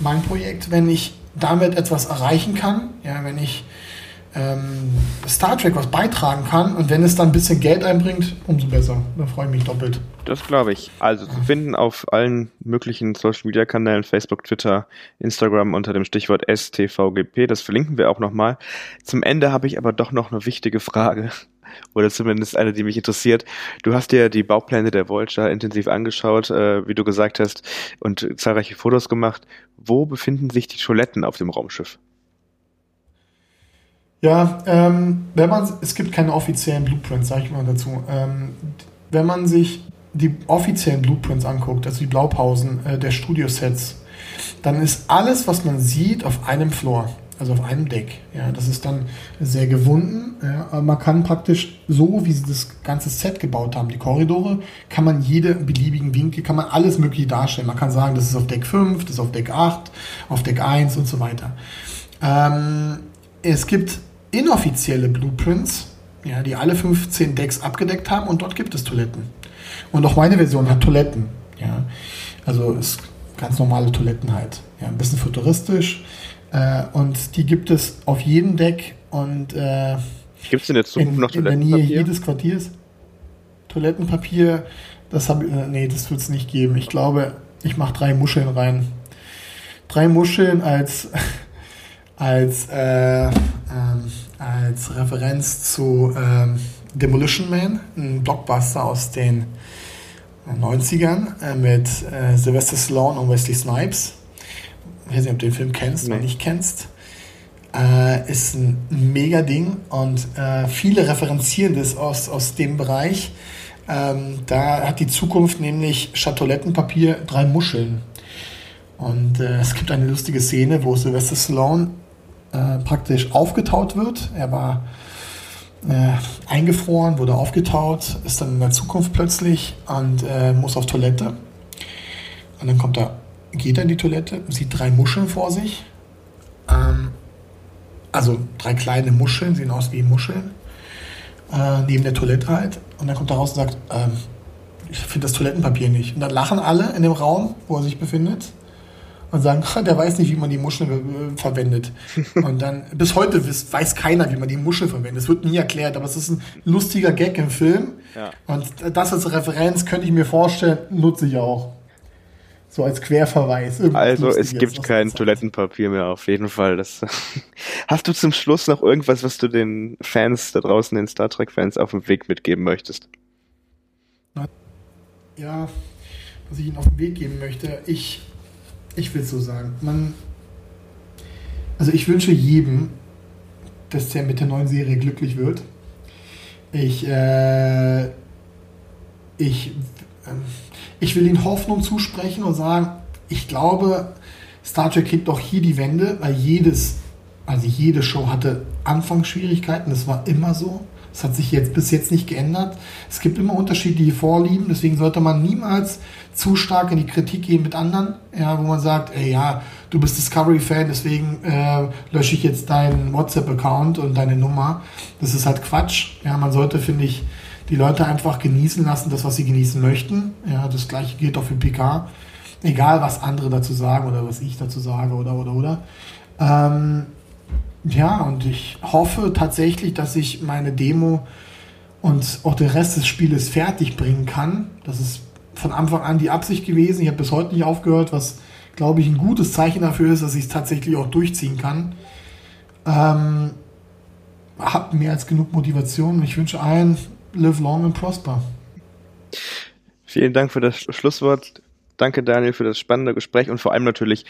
Mein Projekt, wenn ich damit etwas erreichen kann, ja, wenn ich ähm, Star Trek was beitragen kann und wenn es dann ein bisschen Geld einbringt, umso besser. Da freue ich mich doppelt. Das glaube ich. Also zu finden auf allen möglichen Social Media Kanälen, Facebook, Twitter, Instagram unter dem Stichwort STVGP. Das verlinken wir auch nochmal. Zum Ende habe ich aber doch noch eine wichtige Frage (laughs) oder zumindest eine, die mich interessiert. Du hast dir die Baupläne der Voyager intensiv angeschaut, äh, wie du gesagt hast, und zahlreiche Fotos gemacht. Wo befinden sich die Toiletten auf dem Raumschiff? Ja, ähm, wenn man, es gibt keine offiziellen Blueprints, sage ich mal dazu. Ähm, wenn man sich die offiziellen Blueprints anguckt, also die Blaupausen äh, der Studiosets, dann ist alles, was man sieht, auf einem Floor also auf einem Deck. Ja, das ist dann sehr gewunden. Ja, aber man kann praktisch so, wie sie das ganze Set gebaut haben, die Korridore, kann man jede beliebigen Winkel, kann man alles mögliche darstellen. Man kann sagen, das ist auf Deck 5, das ist auf Deck 8, auf Deck 1 und so weiter. Ähm, es gibt inoffizielle Blueprints, ja, die alle 15 Decks abgedeckt haben und dort gibt es Toiletten. Und auch meine Version hat Toiletten. Ja. Also ist ganz normale Toiletten halt. Ja, ein bisschen futuristisch äh, und die gibt es auf jedem Deck und äh, gibt es in der Zukunft noch Toilettenpapier? In der Nähe jedes Quartiers. Toilettenpapier, das habe äh, nee, das wird es nicht geben. Ich glaube, ich mache drei Muscheln rein. Drei Muscheln als (laughs) als äh, ähm, als Referenz zu ähm, Demolition Man, ein Blockbuster aus den 90ern äh, mit äh, Sylvester Stallone und Wesley Snipes ich weiß nicht, ob du den Film kennst nee. oder nicht kennst. Äh, ist ein mega Ding und äh, viele referenzieren das aus, aus dem Bereich. Ähm, da hat die Zukunft nämlich Schattolettenpapier drei Muscheln. Und äh, es gibt eine lustige Szene, wo Sylvester Stallone äh, praktisch aufgetaut wird. Er war äh, eingefroren, wurde aufgetaut, ist dann in der Zukunft plötzlich und äh, muss auf Toilette. Und dann kommt er geht er in die Toilette, sieht drei Muscheln vor sich. Ähm, also drei kleine Muscheln, sehen aus wie Muscheln. Äh, neben der Toilette halt. Und dann kommt er raus und sagt, ähm, ich finde das Toilettenpapier nicht. Und dann lachen alle in dem Raum, wo er sich befindet. Und sagen, (laughs) der weiß nicht, wie man die Muscheln äh, verwendet. (laughs) Und dann, bis heute weiß keiner, wie man die Muschel verwendet. Es wird nie erklärt, aber es ist ein lustiger Gag im Film. Ja. Und das als Referenz könnte ich mir vorstellen, nutze ich auch. So als Querverweis. Also es gibt kein Toilettenpapier mehr auf jeden Fall. Das (laughs) Hast du zum Schluss noch irgendwas, was du den Fans da draußen, den Star Trek-Fans auf dem Weg mitgeben möchtest? Ja, was ich ihnen auf den Weg geben möchte, ich, ich will es so sagen. Man, also ich wünsche jedem, dass der mit der neuen Serie glücklich wird. Ich, äh, ich, äh, ich will ihnen Hoffnung zusprechen und sagen, ich glaube, Star Trek kriegt doch hier die Wende, weil jedes, also jede Show hatte Anfangsschwierigkeiten, das war immer so. Das hat sich jetzt bis jetzt nicht geändert. Es gibt immer unterschiedliche Vorlieben, deswegen sollte man niemals zu stark in die Kritik gehen mit anderen, ja, wo man sagt, ey, ja, du bist Discovery-Fan, deswegen äh, lösche ich jetzt deinen WhatsApp-Account und deine Nummer. Das ist halt Quatsch. Ja, man sollte, finde ich, die Leute einfach genießen lassen, das, was sie genießen möchten. Ja, das gleiche gilt auch für PK. Egal, was andere dazu sagen oder was ich dazu sage oder, oder, oder. Ähm, ja, und ich hoffe tatsächlich, dass ich meine Demo und auch den Rest des Spieles fertig bringen kann. Das ist von Anfang an die Absicht gewesen. Ich habe bis heute nicht aufgehört, was, glaube ich, ein gutes Zeichen dafür ist, dass ich es tatsächlich auch durchziehen kann. Ähm, hab mehr als genug Motivation. Ich wünsche allen live long and prosper. Vielen Dank für das Schlusswort. Danke, Daniel, für das spannende Gespräch und vor allem natürlich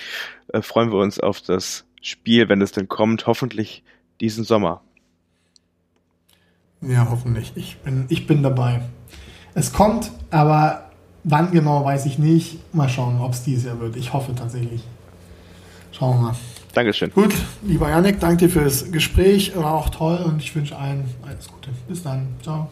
äh, freuen wir uns auf das Spiel, wenn es denn kommt, hoffentlich diesen Sommer. Ja, hoffentlich. Ich bin, ich bin dabei. Es kommt, aber wann genau, weiß ich nicht. Mal schauen, ob es dieses Jahr wird. Ich hoffe tatsächlich. Schauen wir mal. Dankeschön. Gut, lieber Janik, danke dir für das Gespräch. War auch toll und ich wünsche allen alles Gute. Bis dann. Ciao.